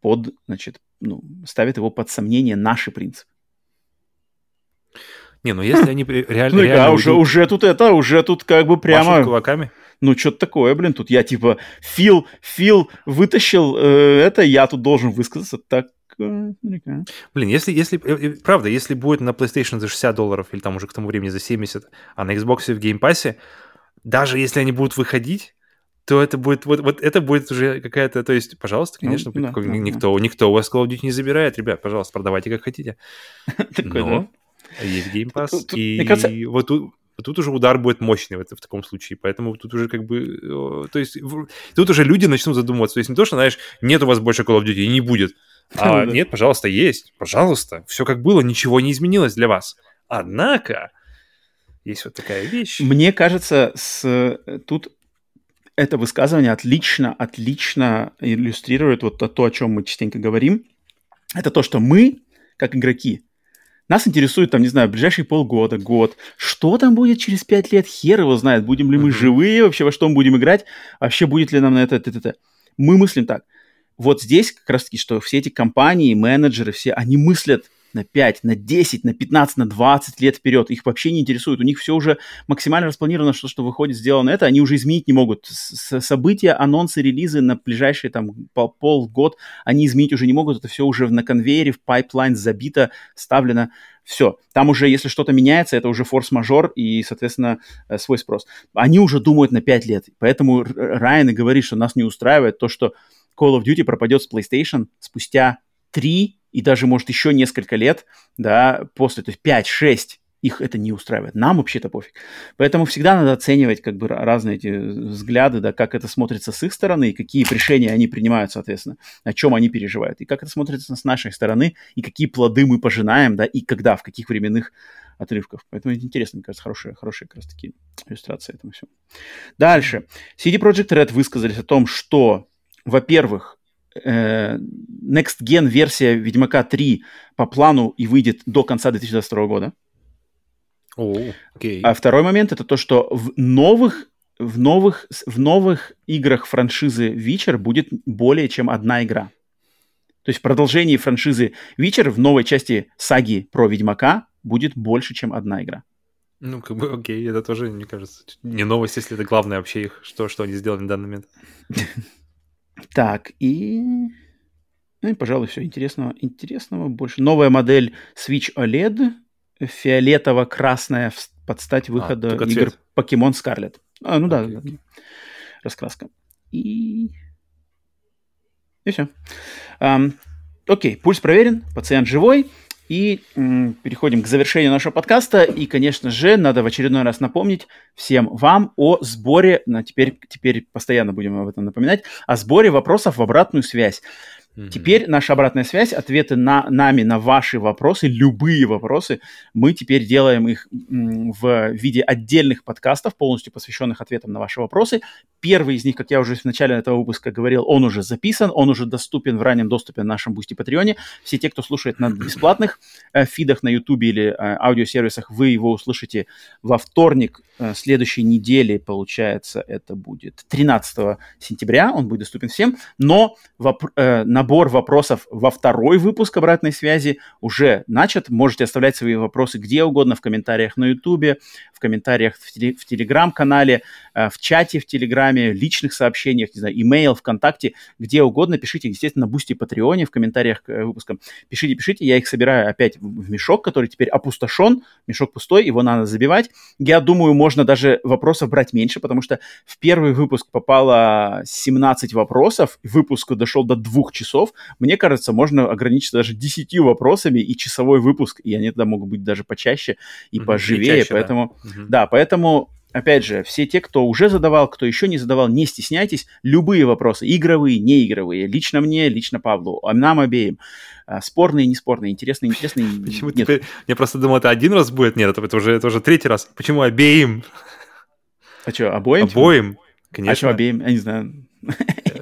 под, значит, ну, ставит его под сомнение наши принципы. Не, ну если они реально... Ну, реально уже, уже тут это, уже тут как бы прямо... кулаками? Ну, что-то такое, блин, тут я типа, Фил, Фил вытащил э, это, я тут должен высказаться так Блин, если, если, э, э, правда, если будет на PlayStation за 60 долларов или там уже к тому времени за 70, а на Xbox в Game Pass, даже если они будут выходить, то это будет, вот, вот это будет уже какая-то, то есть, пожалуйста, ну, конечно, ну, да, никто, да. никто у вас Call of Duty не забирает, ребят, пожалуйста, продавайте как хотите. Но есть Game Pass, и вот тут тут уже удар будет мощный в, в таком случае, поэтому тут уже как бы, то есть тут уже люди начнут задумываться, то есть не то, что, знаешь, нет у вас больше Call of Duty и не будет, а нет, пожалуйста, есть, пожалуйста, все как было, ничего не изменилось для вас. Однако, есть вот такая вещь. Мне кажется, с, тут это высказывание отлично, отлично иллюстрирует вот то, о чем мы частенько говорим. Это то, что мы, как игроки, нас интересует, там, не знаю, ближайшие полгода, год. Что там будет через пять лет? Хер его знает. Будем ли мы живые вообще, во что мы будем играть? Вообще будет ли нам на это, это, это. Мы мыслим так. Вот здесь как раз-таки, что все эти компании, менеджеры, все, они мыслят на 5, на 10, на 15, на 20 лет вперед. Их вообще не интересует. У них все уже максимально распланировано, что, что выходит, сделано это. Они уже изменить не могут. С события, анонсы, релизы на ближайшие там пол полгод они изменить уже не могут. Это все уже на конвейере, в pipeline забито, ставлено. Все. Там уже, если что-то меняется, это уже форс-мажор и, соответственно, э, свой спрос. Они уже думают на 5 лет. Поэтому Райан и говорит, что нас не устраивает то, что Call of Duty пропадет с PlayStation спустя 3 и даже, может, еще несколько лет, да, после, то есть 5-6 их это не устраивает. Нам вообще-то пофиг. Поэтому всегда надо оценивать как бы разные эти взгляды, да, как это смотрится с их стороны, и какие решения они принимают, соответственно, о чем они переживают, и как это смотрится с нашей стороны, и какие плоды мы пожинаем, да, и когда, в каких временных отрывках. Поэтому это интересно, мне кажется, хорошая, хорошая как раз таки иллюстрация этому всему. Дальше. CD Projekt Red высказались о том, что, во-первых, э, Next Gen версия Ведьмака 3 по плану и выйдет до конца 2022 года. Oh, okay. А второй момент это то, что в новых в новых, в новых играх франшизы Witcher будет более чем одна игра. То есть в продолжении франшизы Witcher в новой части саги про Ведьмака будет больше, чем одна игра. Ну, как бы, окей, это тоже, мне кажется, не новость, если это главное вообще их, что, что они сделали на данный момент. Так, и... Ну и, пожалуй, все. Интересного, интересного больше. Новая модель Switch OLED фиолетово-красная под стать а, выхода а, игр Pokemon Scarlet. А, ну да, okay. раскраска. И... И все. Um, окей, пульс проверен, пациент живой. И м, переходим к завершению нашего подкаста. И, конечно же, надо в очередной раз напомнить всем вам о сборе, на теперь, теперь постоянно будем об этом напоминать, о сборе вопросов в обратную связь. Теперь наша обратная связь, ответы на нами на ваши вопросы, любые вопросы, мы теперь делаем их в виде отдельных подкастов, полностью посвященных ответам на ваши вопросы. Первый из них, как я уже в начале этого выпуска говорил, он уже записан, он уже доступен в раннем доступе на нашем Boosty Патреоне. Все те, кто слушает на бесплатных э, фидах на YouTube или э, аудиосервисах, вы его услышите во вторник э, следующей недели, получается, это будет 13 сентября, он будет доступен всем, но воп- э, набор вопросов во второй выпуск обратной связи уже начат. Можете оставлять свои вопросы где угодно, в комментариях на в комментариях в, теле- в Телеграм-канале, э, в чате в Телеграме, личных сообщениях, не знаю, имейл, ВКонтакте, где угодно. Пишите, естественно, на Бусти Патреоне в комментариях к э, выпускам. Пишите, пишите, я их собираю опять в мешок, который теперь опустошен, мешок пустой, его надо забивать. Я думаю, можно даже вопросов брать меньше, потому что в первый выпуск попало 17 вопросов, выпуск дошел до двух часов. Мне кажется, можно ограничиться даже 10 вопросами и часовой выпуск, и они тогда могут быть даже почаще и поживее, и чаще, поэтому... Да Угу. Да, поэтому опять же, все те, кто уже задавал, кто еще не задавал, не стесняйтесь. Любые вопросы, игровые, неигровые, лично мне, лично Павлу, а нам обеим. А, спорные, неспорные, интересные, интересные. Почему нет. теперь? Я просто думал, это один раз будет. Нет, это, уже, это уже третий раз. Почему обеим? А что, обоим? Обоим, конечно. А что обеим? Я не знаю.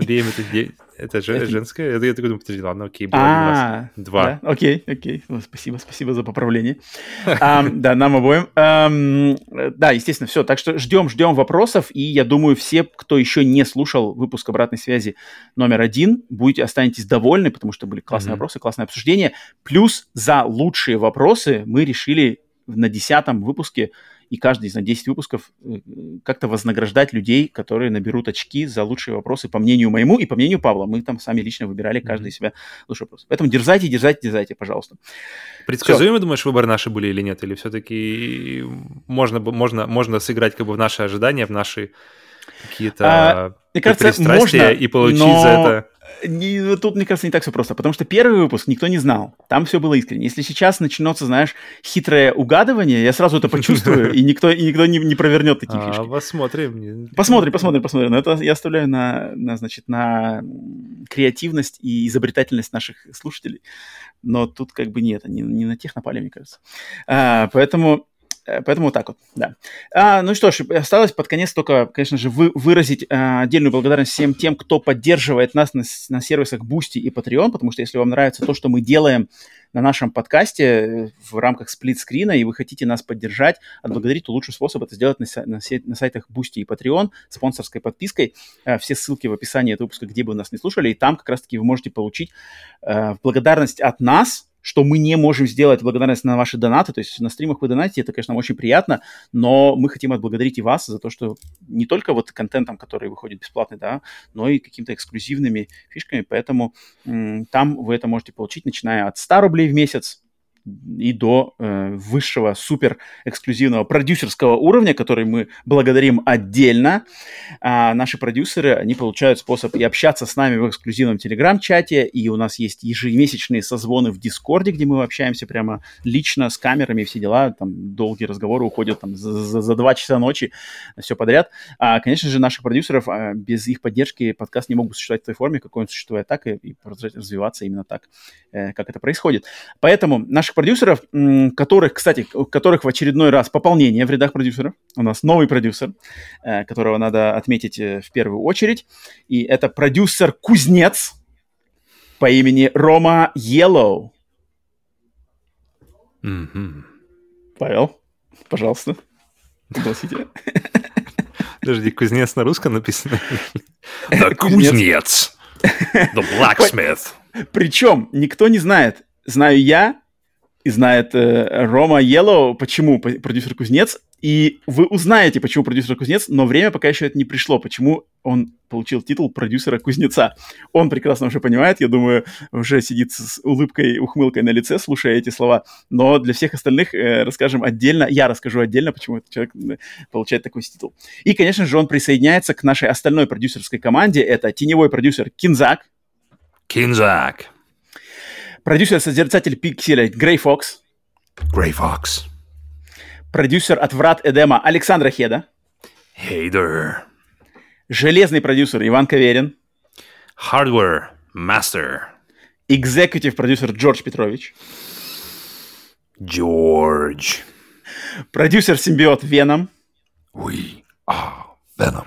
Обеим это это же женское? Это, я такой думаю, подожди, ладно, окей, было а, два. Да? Окей, окей. Спасибо, спасибо за поправление. Да, нам обоим. Да, естественно, все. Так что ждем, ждем вопросов. И я думаю, все, кто еще не слушал выпуск обратной связи номер один, будете останетесь довольны, потому что были классные вопросы, классное обсуждение. Плюс за лучшие вопросы мы решили на десятом выпуске и каждый из на 10 выпусков э, как-то вознаграждать людей, которые наберут очки за лучшие вопросы, по мнению моему и по мнению Павла. Мы там сами лично выбирали каждый mm-hmm. себя лучший вопрос. Поэтому дерзайте, дерзайте, дерзайте, пожалуйста. Предсказуемо, думаешь, выборы наши были или нет? Или все-таки можно, можно, можно сыграть как бы в наши ожидания, в наши какие-то а, мне кажется, можно, и получить но... за это не, тут, мне кажется, не так все просто, потому что первый выпуск никто не знал, там все было искренне. Если сейчас начнется, знаешь, хитрое угадывание, я сразу это почувствую, и никто, и никто не, не провернет такие а, фишки. Посмотрим. Посмотрим, посмотрим, посмотрим. Но это я оставляю на, на, значит, на креативность и изобретательность наших слушателей. Но тут как бы нет, не, не на тех напали, мне кажется. А, поэтому поэтому вот так вот, да. А, ну что ж, осталось под конец только, конечно же, вы, выразить а, отдельную благодарность всем тем, кто поддерживает нас на, на сервисах Boosty и Patreon, потому что если вам нравится то, что мы делаем на нашем подкасте э, в рамках сплит-скрина, и вы хотите нас поддержать, отблагодарить, то лучший способ это сделать на, на, на сайтах Boosty и Patreon, спонсорской подпиской. А, все ссылки в описании этого выпуска, где бы вы нас не слушали, и там как раз-таки вы можете получить а, благодарность от нас, что мы не можем сделать благодарность на ваши донаты. То есть на стримах вы донатите, это, конечно, очень приятно, но мы хотим отблагодарить и вас за то, что не только вот контентом, который выходит бесплатный, да, но и какими-то эксклюзивными фишками. Поэтому там вы это можете получить, начиная от 100 рублей в месяц и до э, высшего супер эксклюзивного продюсерского уровня, который мы благодарим отдельно. А наши продюсеры, они получают способ и общаться с нами в эксклюзивном телеграм-чате, и у нас есть ежемесячные созвоны в Дискорде, где мы общаемся прямо лично с камерами все дела, там долгие разговоры уходят там за, за, за часа ночи, все подряд. А, конечно же, наших продюсеров, а, без их поддержки подкаст не мог бы существовать в той форме, какой он существует так, и, и развиваться именно так, э, как это происходит. Поэтому наших продюсеров, которых, кстати, которых в очередной раз пополнение в рядах продюсеров. У нас новый продюсер, э, которого надо отметить э, в первую очередь. И это продюсер-кузнец по имени Рома Yellow. Mm-hmm. Павел, пожалуйста, пригласите. Подожди, кузнец на русском написано? Кузнец. The blacksmith. Причем никто не знает, знаю я, и знает э, Рома Йеллоу, почему продюсер Кузнец. И вы узнаете, почему продюсер Кузнец, но время пока еще это не пришло, почему он получил титул продюсера Кузнеца. Он прекрасно уже понимает, я думаю, уже сидит с улыбкой, ухмылкой на лице, слушая эти слова. Но для всех остальных э, расскажем отдельно, я расскажу отдельно, почему этот человек получает такой титул. И, конечно же, он присоединяется к нашей остальной продюсерской команде. Это теневой продюсер Кинзак. Кинзак. Продюсер-созерцатель пикселя Грей Фокс. Грей Фокс. Продюсер от Врат Эдема Александра Хеда. There. Железный продюсер Иван Каверин. Hardware Master. Экзекутив продюсер Джордж Петрович. Джордж. Продюсер-симбиот Веном. We are Venom.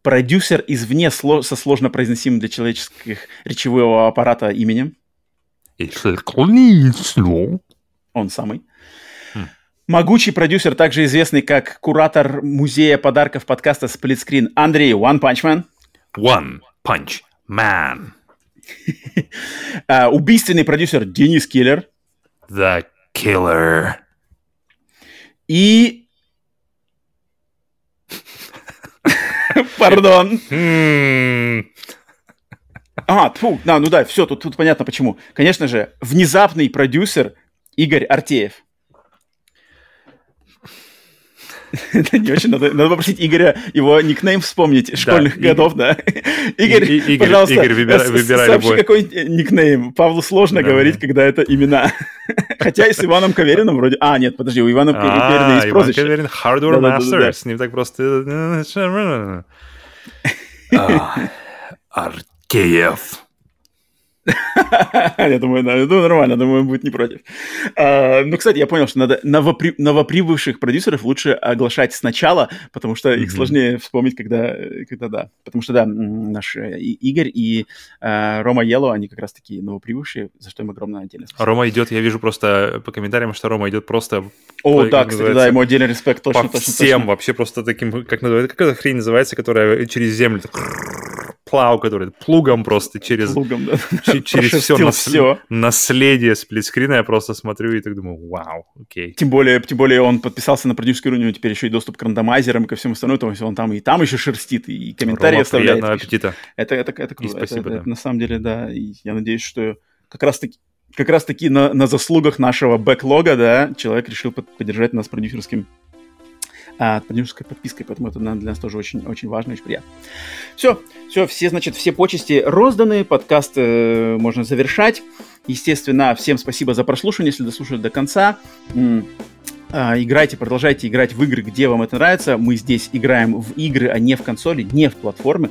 Продюсер извне со сложно произносимым для человеческих речевого аппарата именем. Он самый. Хм. Могучий продюсер, также известный как куратор музея подарков подкаста Splitscreen Андрей One Punch Man. One Punch Man. uh, убийственный продюсер Денис Киллер. The Killer. И... Пардон. А, фу, да, ну да, все, тут, тут понятно почему. Конечно же, внезапный продюсер Игорь Артеев. Это не очень надо. Надо попросить Игоря его никнейм вспомнить школьных годов, да. Игорь, пожалуйста, Игорь, выбирай, сообщи какой никнейм. Павлу сложно говорить, когда это имена. Хотя и с Иваном Каверином вроде... А, нет, подожди, у Ивана Каверина есть прозвище. Иван Каверин Hardware Master. С ним так просто... Артеев. Kiev. я думаю, думаю, нормально, думаю, он будет не против. А, ну, кстати, я понял, что надо новопри... новоприбывших продюсеров лучше оглашать сначала, потому что их сложнее вспомнить, когда, когда да. Потому что, да, наш э, Игорь и э, Рома Ело, они как раз такие новоприбывшие, за что им огромное отдельное спасибо. Рома идет, я вижу просто по комментариям, что Рома идет просто... О, да, кстати, да, ему отдельный респект, точно, точно, всем, вообще просто таким, как называется, как эта хрень называется, которая через землю плау, который плугом просто через, плугом, да. через все, нас, все наследие сплитскрина я просто смотрю и так думаю, вау, окей. Тем более, тем более он подписался на продюсерский уровень, теперь еще и доступ к рандомайзерам и ко всему остальному, то есть он там и там еще шерстит, и комментарии Рома, оставляет. Приятного аппетита. Это, это, это круто. спасибо, это, да. это, на самом деле, да, и я надеюсь, что как раз таки как раз таки на, на заслугах нашего бэклога, да, человек решил поддержать нас продюсерским а, продюсерской подпиской, поэтому это для нас тоже очень, очень важно, очень приятно. Все, все, все, значит, все почести розданы, подкаст э, можно завершать. Естественно, всем спасибо за прослушивание, если дослушали до конца. А, играйте, продолжайте играть в игры, где вам это нравится. Мы здесь играем в игры, а не в консоли, не в платформы.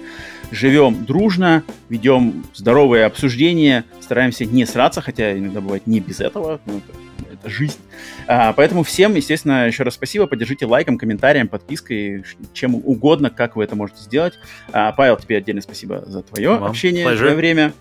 Живем дружно, ведем здоровые обсуждения, стараемся не сраться, хотя иногда бывает не без этого. Ну, это, жизнь. А, поэтому всем, естественно, еще раз спасибо. Поддержите лайком, комментарием, подпиской, чем угодно, как вы это можете сделать. А, Павел, тебе отдельно спасибо за твое Вам общение, pleasure. твое время.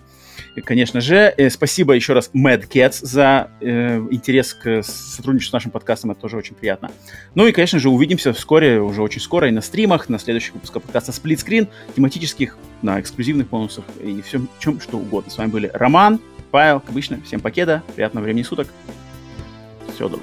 И, конечно же, э, спасибо еще раз Mad Cats за э, интерес к сотрудничеству с нашим подкастом, это тоже очень приятно. Ну и, конечно же, увидимся вскоре, уже очень скоро и на стримах, на следующих выпусках подкаста Split Screen, тематических, на эксклюзивных бонусах и всем чем что угодно. С вами были Роман, Павел, как обычно, всем покеда, приятного времени суток, 小豆。